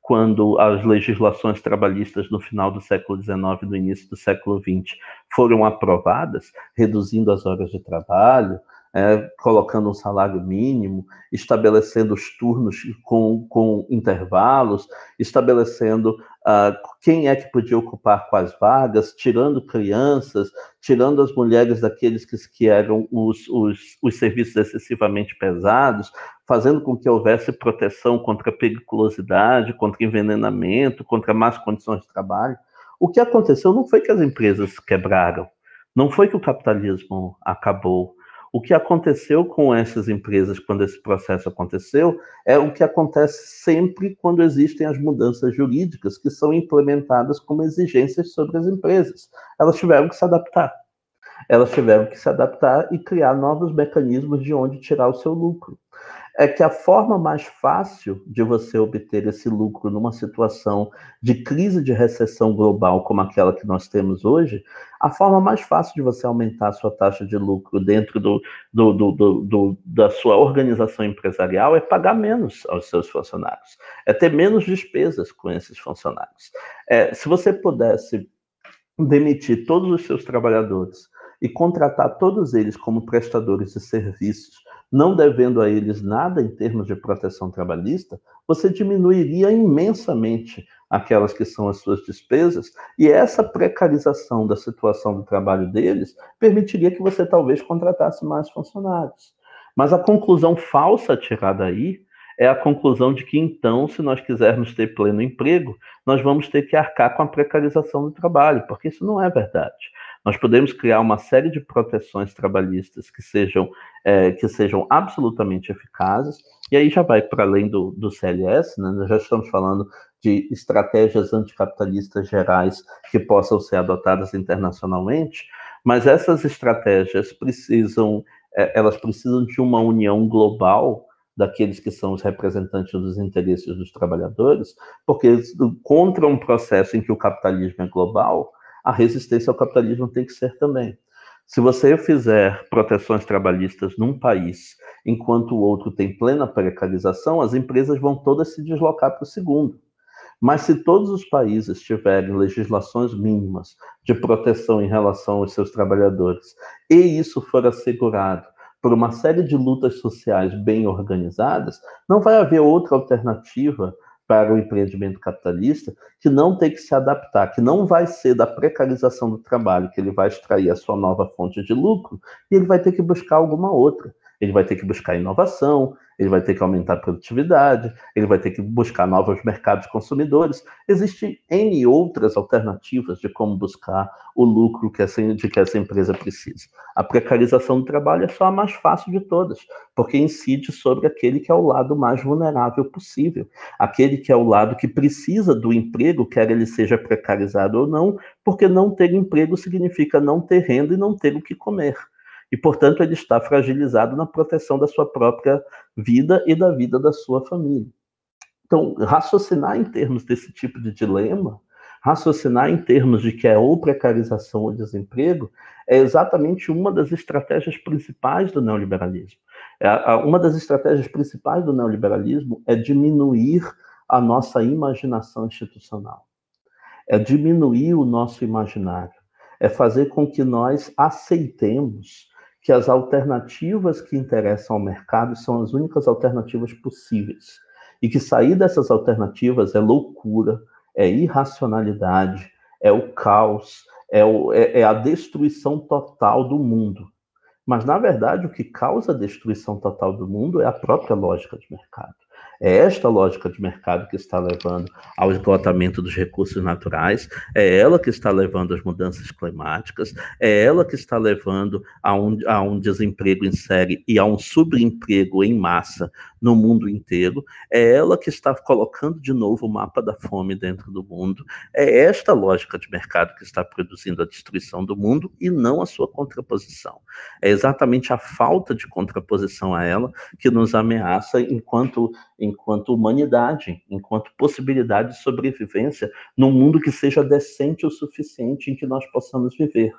quando as legislações trabalhistas no final do século XIX e no início do século XX foram aprovadas, reduzindo as horas de trabalho, é, colocando um salário mínimo, estabelecendo os turnos com, com intervalos, estabelecendo uh, quem é que podia ocupar quais vagas, tirando crianças, tirando as mulheres daqueles que, que eram os, os, os serviços excessivamente pesados, fazendo com que houvesse proteção contra periculosidade, contra envenenamento, contra más condições de trabalho. O que aconteceu não foi que as empresas quebraram, não foi que o capitalismo acabou, o que aconteceu com essas empresas quando esse processo aconteceu é o que acontece sempre quando existem as mudanças jurídicas que são implementadas como exigências sobre as empresas. Elas tiveram que se adaptar. Elas tiveram que se adaptar e criar novos mecanismos de onde tirar o seu lucro é que a forma mais fácil de você obter esse lucro numa situação de crise de recessão global como aquela que nós temos hoje, a forma mais fácil de você aumentar a sua taxa de lucro dentro do, do, do, do, da sua organização empresarial é pagar menos aos seus funcionários, é ter menos despesas com esses funcionários. É, se você pudesse demitir todos os seus trabalhadores e contratar todos eles como prestadores de serviços não devendo a eles nada em termos de proteção trabalhista, você diminuiria imensamente aquelas que são as suas despesas, e essa precarização da situação do trabalho deles permitiria que você talvez contratasse mais funcionários. Mas a conclusão falsa tirada aí é a conclusão de que então, se nós quisermos ter pleno emprego, nós vamos ter que arcar com a precarização do trabalho, porque isso não é verdade. Nós podemos criar uma série de proteções trabalhistas que sejam, é, que sejam absolutamente eficazes, e aí já vai para além do, do CLS, né? nós já estamos falando de estratégias anticapitalistas gerais que possam ser adotadas internacionalmente, mas essas estratégias precisam, é, elas precisam de uma união global daqueles que são os representantes dos interesses dos trabalhadores, porque contra um processo em que o capitalismo é global, a resistência ao capitalismo tem que ser também. Se você fizer proteções trabalhistas num país, enquanto o outro tem plena precarização, as empresas vão todas se deslocar para o segundo. Mas se todos os países tiverem legislações mínimas de proteção em relação aos seus trabalhadores, e isso for assegurado por uma série de lutas sociais bem organizadas, não vai haver outra alternativa para o empreendimento capitalista que não tem que se adaptar, que não vai ser da precarização do trabalho que ele vai extrair a sua nova fonte de lucro e ele vai ter que buscar alguma outra. Ele vai ter que buscar inovação, ele vai ter que aumentar a produtividade, ele vai ter que buscar novos mercados consumidores. Existem N outras alternativas de como buscar o lucro que essa, de que essa empresa precisa. A precarização do trabalho é só a mais fácil de todas, porque incide sobre aquele que é o lado mais vulnerável possível, aquele que é o lado que precisa do emprego, quer ele seja precarizado ou não, porque não ter emprego significa não ter renda e não ter o que comer e, portanto, ele está fragilizado na proteção da sua própria vida e da vida da sua família. Então, raciocinar em termos desse tipo de dilema, raciocinar em termos de que é ou precarização ou desemprego, é exatamente uma das estratégias principais do neoliberalismo. É, uma das estratégias principais do neoliberalismo é diminuir a nossa imaginação institucional, é diminuir o nosso imaginário, é fazer com que nós aceitemos que as alternativas que interessam ao mercado são as únicas alternativas possíveis. E que sair dessas alternativas é loucura, é irracionalidade, é o caos, é, o, é, é a destruição total do mundo. Mas, na verdade, o que causa a destruição total do mundo é a própria lógica de mercado. É esta lógica de mercado que está levando ao esgotamento dos recursos naturais, é ela que está levando às mudanças climáticas, é ela que está levando a um, a um desemprego em série e a um subemprego em massa no mundo inteiro, é ela que está colocando de novo o mapa da fome dentro do mundo, é esta lógica de mercado que está produzindo a destruição do mundo e não a sua contraposição. É exatamente a falta de contraposição a ela que nos ameaça enquanto enquanto humanidade, enquanto possibilidade de sobrevivência num mundo que seja decente o suficiente em que nós possamos viver.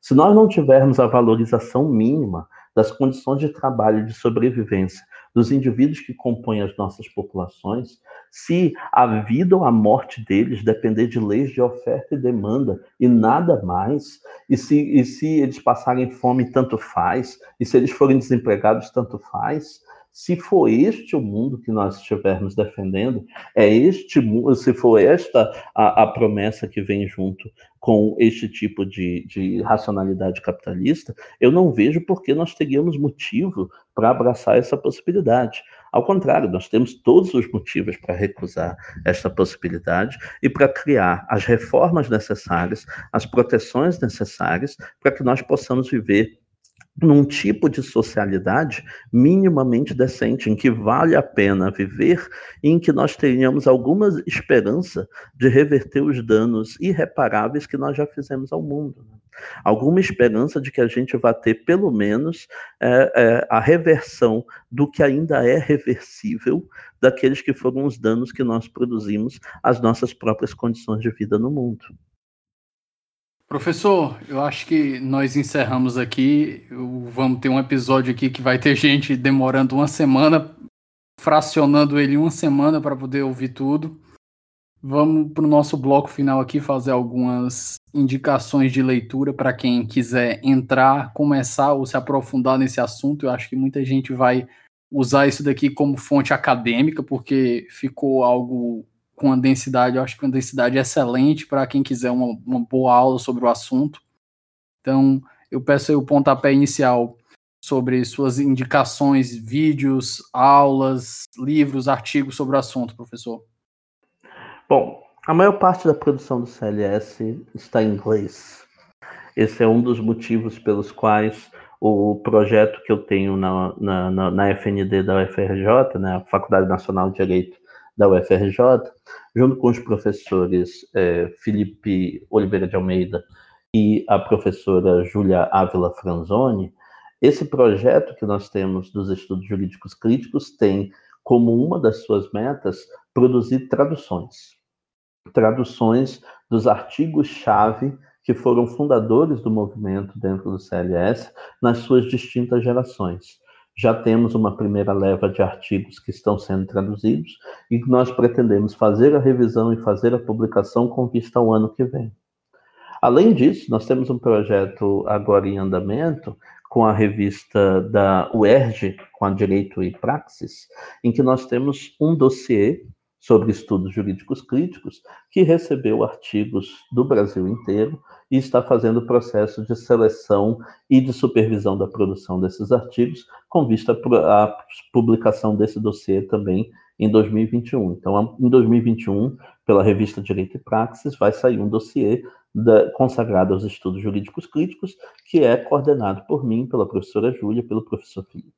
Se nós não tivermos a valorização mínima das condições de trabalho e de sobrevivência dos indivíduos que compõem as nossas populações, se a vida ou a morte deles depender de leis de oferta e demanda e nada mais, e se, e se eles passarem fome, tanto faz, e se eles forem desempregados, tanto faz, se for este o mundo que nós estivermos defendendo, é este se for esta a, a promessa que vem junto com este tipo de, de, racionalidade capitalista, eu não vejo por que nós teríamos motivo para abraçar essa possibilidade. Ao contrário, nós temos todos os motivos para recusar esta possibilidade e para criar as reformas necessárias, as proteções necessárias para que nós possamos viver num tipo de socialidade minimamente decente, em que vale a pena viver e em que nós tenhamos alguma esperança de reverter os danos irreparáveis que nós já fizemos ao mundo. Né? Alguma esperança de que a gente vá ter, pelo menos, é, é, a reversão do que ainda é reversível daqueles que foram os danos que nós produzimos às nossas próprias condições de vida no mundo. Professor, eu acho que nós encerramos aqui. Vamos ter um episódio aqui que vai ter gente demorando uma semana, fracionando ele uma semana para poder ouvir tudo. Vamos para o nosso bloco final aqui fazer algumas indicações de leitura para quem quiser entrar, começar ou se aprofundar nesse assunto. Eu acho que muita gente vai usar isso daqui como fonte acadêmica, porque ficou algo com uma densidade, eu acho que uma densidade excelente para quem quiser uma, uma boa aula sobre o assunto. Então, eu peço aí o pontapé inicial sobre suas indicações, vídeos, aulas, livros, artigos sobre o assunto, professor. Bom, a maior parte da produção do CLS está em inglês. Esse é um dos motivos pelos quais o projeto que eu tenho na, na, na, FND da UFRJ, né, a Faculdade Nacional de Direito, da UFRJ, junto com os professores é, Felipe Oliveira de Almeida e a professora Júlia Ávila Franzoni, Esse projeto que nós temos dos estudos jurídicos críticos tem como uma das suas metas produzir traduções. Traduções dos artigos-chave que foram fundadores do movimento dentro do CLS nas suas distintas gerações. Já temos uma primeira leva de artigos que estão sendo traduzidos e nós pretendemos fazer a revisão e fazer a publicação com vista ao ano que vem. Além disso, nós temos um projeto agora em andamento com a revista da UERJ, com a Direito e Praxis, em que nós temos um dossiê sobre estudos jurídicos críticos que recebeu artigos do Brasil inteiro e está fazendo o processo de seleção e de supervisão da produção desses artigos, com vista à publicação desse dossiê também em 2021. Então, em 2021, pela revista Direito e Praxis, vai sair um dossiê da, consagrado aos estudos jurídicos críticos, que é coordenado por mim, pela professora Júlia, pelo professor Felipe.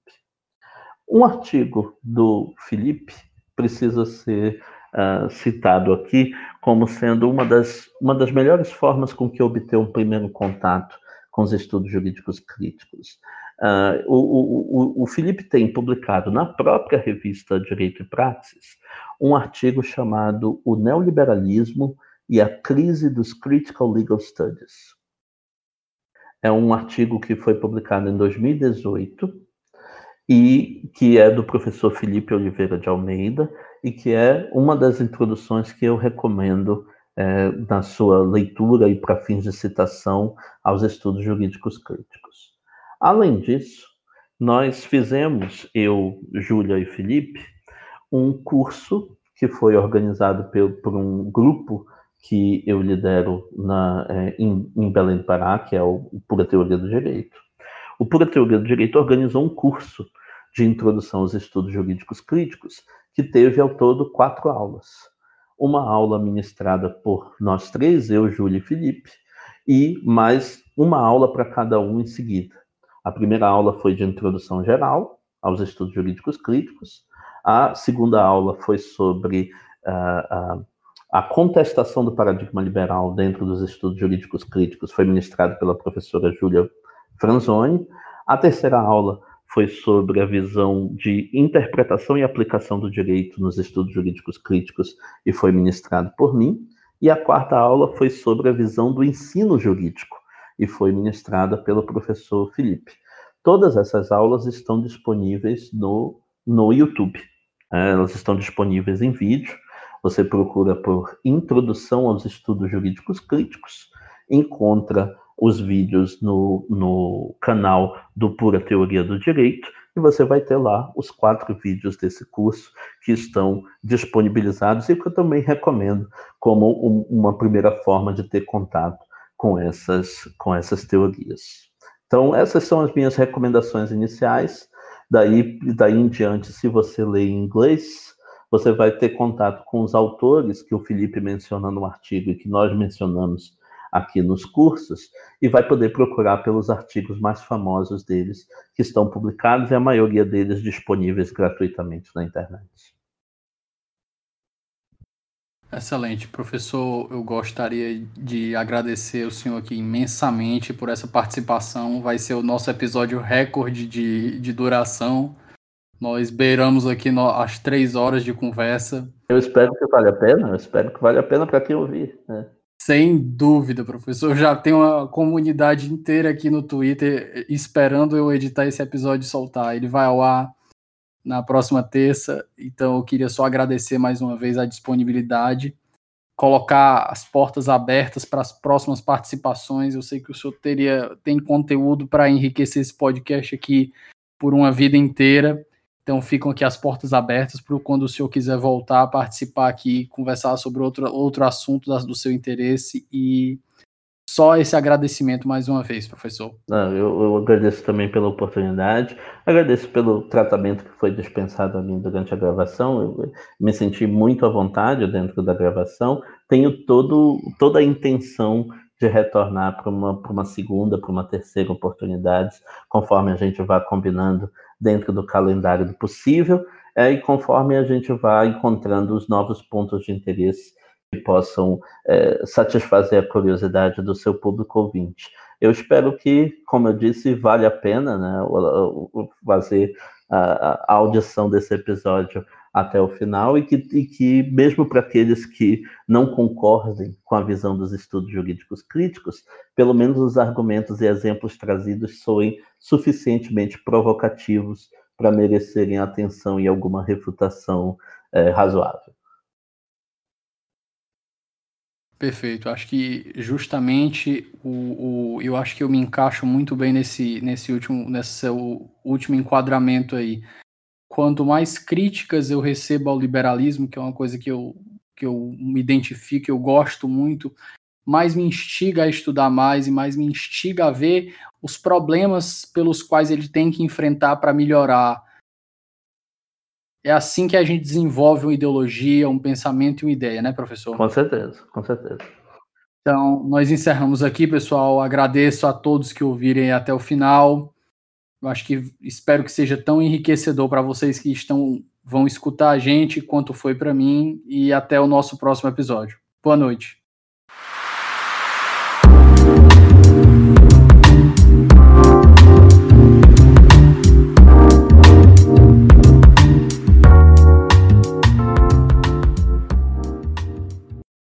Um artigo do Felipe precisa ser uh, citado aqui como sendo uma das, uma das melhores formas com que obter um primeiro contato com os estudos jurídicos críticos. Uh, o, o, o, Felipe tem publicado na própria revista Direito e Praxis um artigo chamado O Neoliberalismo e a Crise dos Critical Legal Studies. É um artigo que foi publicado em 2018 e que é do professor Felipe Oliveira de Almeida e que é uma das introduções que eu recomendo é, na sua leitura e para fins de citação aos estudos jurídicos críticos. Além disso, nós fizemos, eu, Júlia e Felipe, um curso que foi organizado por, por um grupo que eu lidero na, é, em, em, Belém do Pará, que é o, o Pura Teoria do Direito. O Pura Teoria do Direito organizou um curso de introdução aos estudos jurídicos críticos, que teve ao todo quatro aulas. Uma aula ministrada por nós três, eu, Júlia e Felipe, e mais uma aula para cada um em seguida. A primeira aula foi de introdução geral aos estudos jurídicos críticos. A segunda aula foi sobre uh, uh, a contestação do paradigma liberal dentro dos estudos jurídicos críticos foi ministrada pela professora Júlia Franzoni. A terceira aula foi sobre a visão de interpretação e aplicação do direito nos estudos jurídicos críticos e foi ministrado por mim. E a quarta aula foi sobre a visão do ensino jurídico e foi ministrada pelo professor Felipe. Todas essas aulas estão disponíveis no, no YouTube. É, elas estão disponíveis em vídeo você procura por Introdução aos Estudos Jurídicos Críticos, encontra os vídeos no, no canal do Pura Teoria do Direito, e você vai ter lá os quatro vídeos desse curso que estão disponibilizados e que eu também recomendo como um, uma primeira forma de ter contato com essas, com essas teorias. Então, essas são as minhas recomendações iniciais. Daí, daí em diante, se você lê em inglês, você vai ter contato com os autores que o Felipe menciona no artigo e que nós mencionamos aqui nos cursos, e vai poder procurar pelos artigos mais famosos deles, que estão publicados e a maioria deles disponíveis gratuitamente na internet. Excelente, professor. Eu gostaria de agradecer o senhor aqui imensamente por essa participação. Vai ser o nosso episódio recorde de, de duração. Nós beiramos aqui no, as três horas de conversa. Eu espero que valha a pena, eu espero que valha a pena para quem ouvir. Né? Sem dúvida, professor. Já tem uma comunidade inteira aqui no Twitter esperando eu editar esse episódio e soltar. Ele vai ao ar na próxima terça, então eu queria só agradecer mais uma vez a disponibilidade, colocar as portas abertas para as próximas participações. Eu sei que o senhor teria tem conteúdo para enriquecer esse podcast aqui por uma vida inteira. Então ficam aqui as portas abertas para quando o senhor quiser voltar a participar aqui, conversar sobre outro, outro assunto do seu interesse e só esse agradecimento mais uma vez, professor. Não, eu, eu, agradeço também pela oportunidade, agradeço pelo tratamento que foi dispensado a mim durante a gravação. Eu me senti muito à vontade dentro da gravação. Tenho todo, toda a intenção de retornar para uma, uma segunda, para uma terceira oportunidade, conforme a gente vá combinando dentro do calendário do possível, é, e conforme a gente vai encontrando os novos pontos de interesse que possam é, satisfazer a curiosidade do seu público ouvinte. Eu espero que, como eu disse, vale a pena né, fazer a, a audição desse episódio até o final e que, e que mesmo para aqueles que não concordem com a visão dos estudos jurídicos críticos, pelo menos os argumentos e exemplos trazidos soem suficientemente provocativos para merecerem atenção e alguma refutação é, razoável. Perfeito. Acho que justamente o, o, eu acho que eu me encaixo muito bem nesse, nesse último, nesse último enquadramento aí. Quanto mais críticas eu recebo ao liberalismo, que é uma coisa que eu, que eu me identifico, eu gosto muito, mais me instiga a estudar mais e mais me instiga a ver os problemas pelos quais ele tem que enfrentar para melhorar. É assim que a gente desenvolve uma ideologia, um pensamento e uma ideia, né, professor? Com certeza, com certeza. Então, nós encerramos aqui, pessoal. Agradeço a todos que ouvirem até o final. Eu acho que espero que seja tão enriquecedor para vocês que estão vão escutar a gente quanto foi para mim e até o nosso próximo episódio. Boa noite.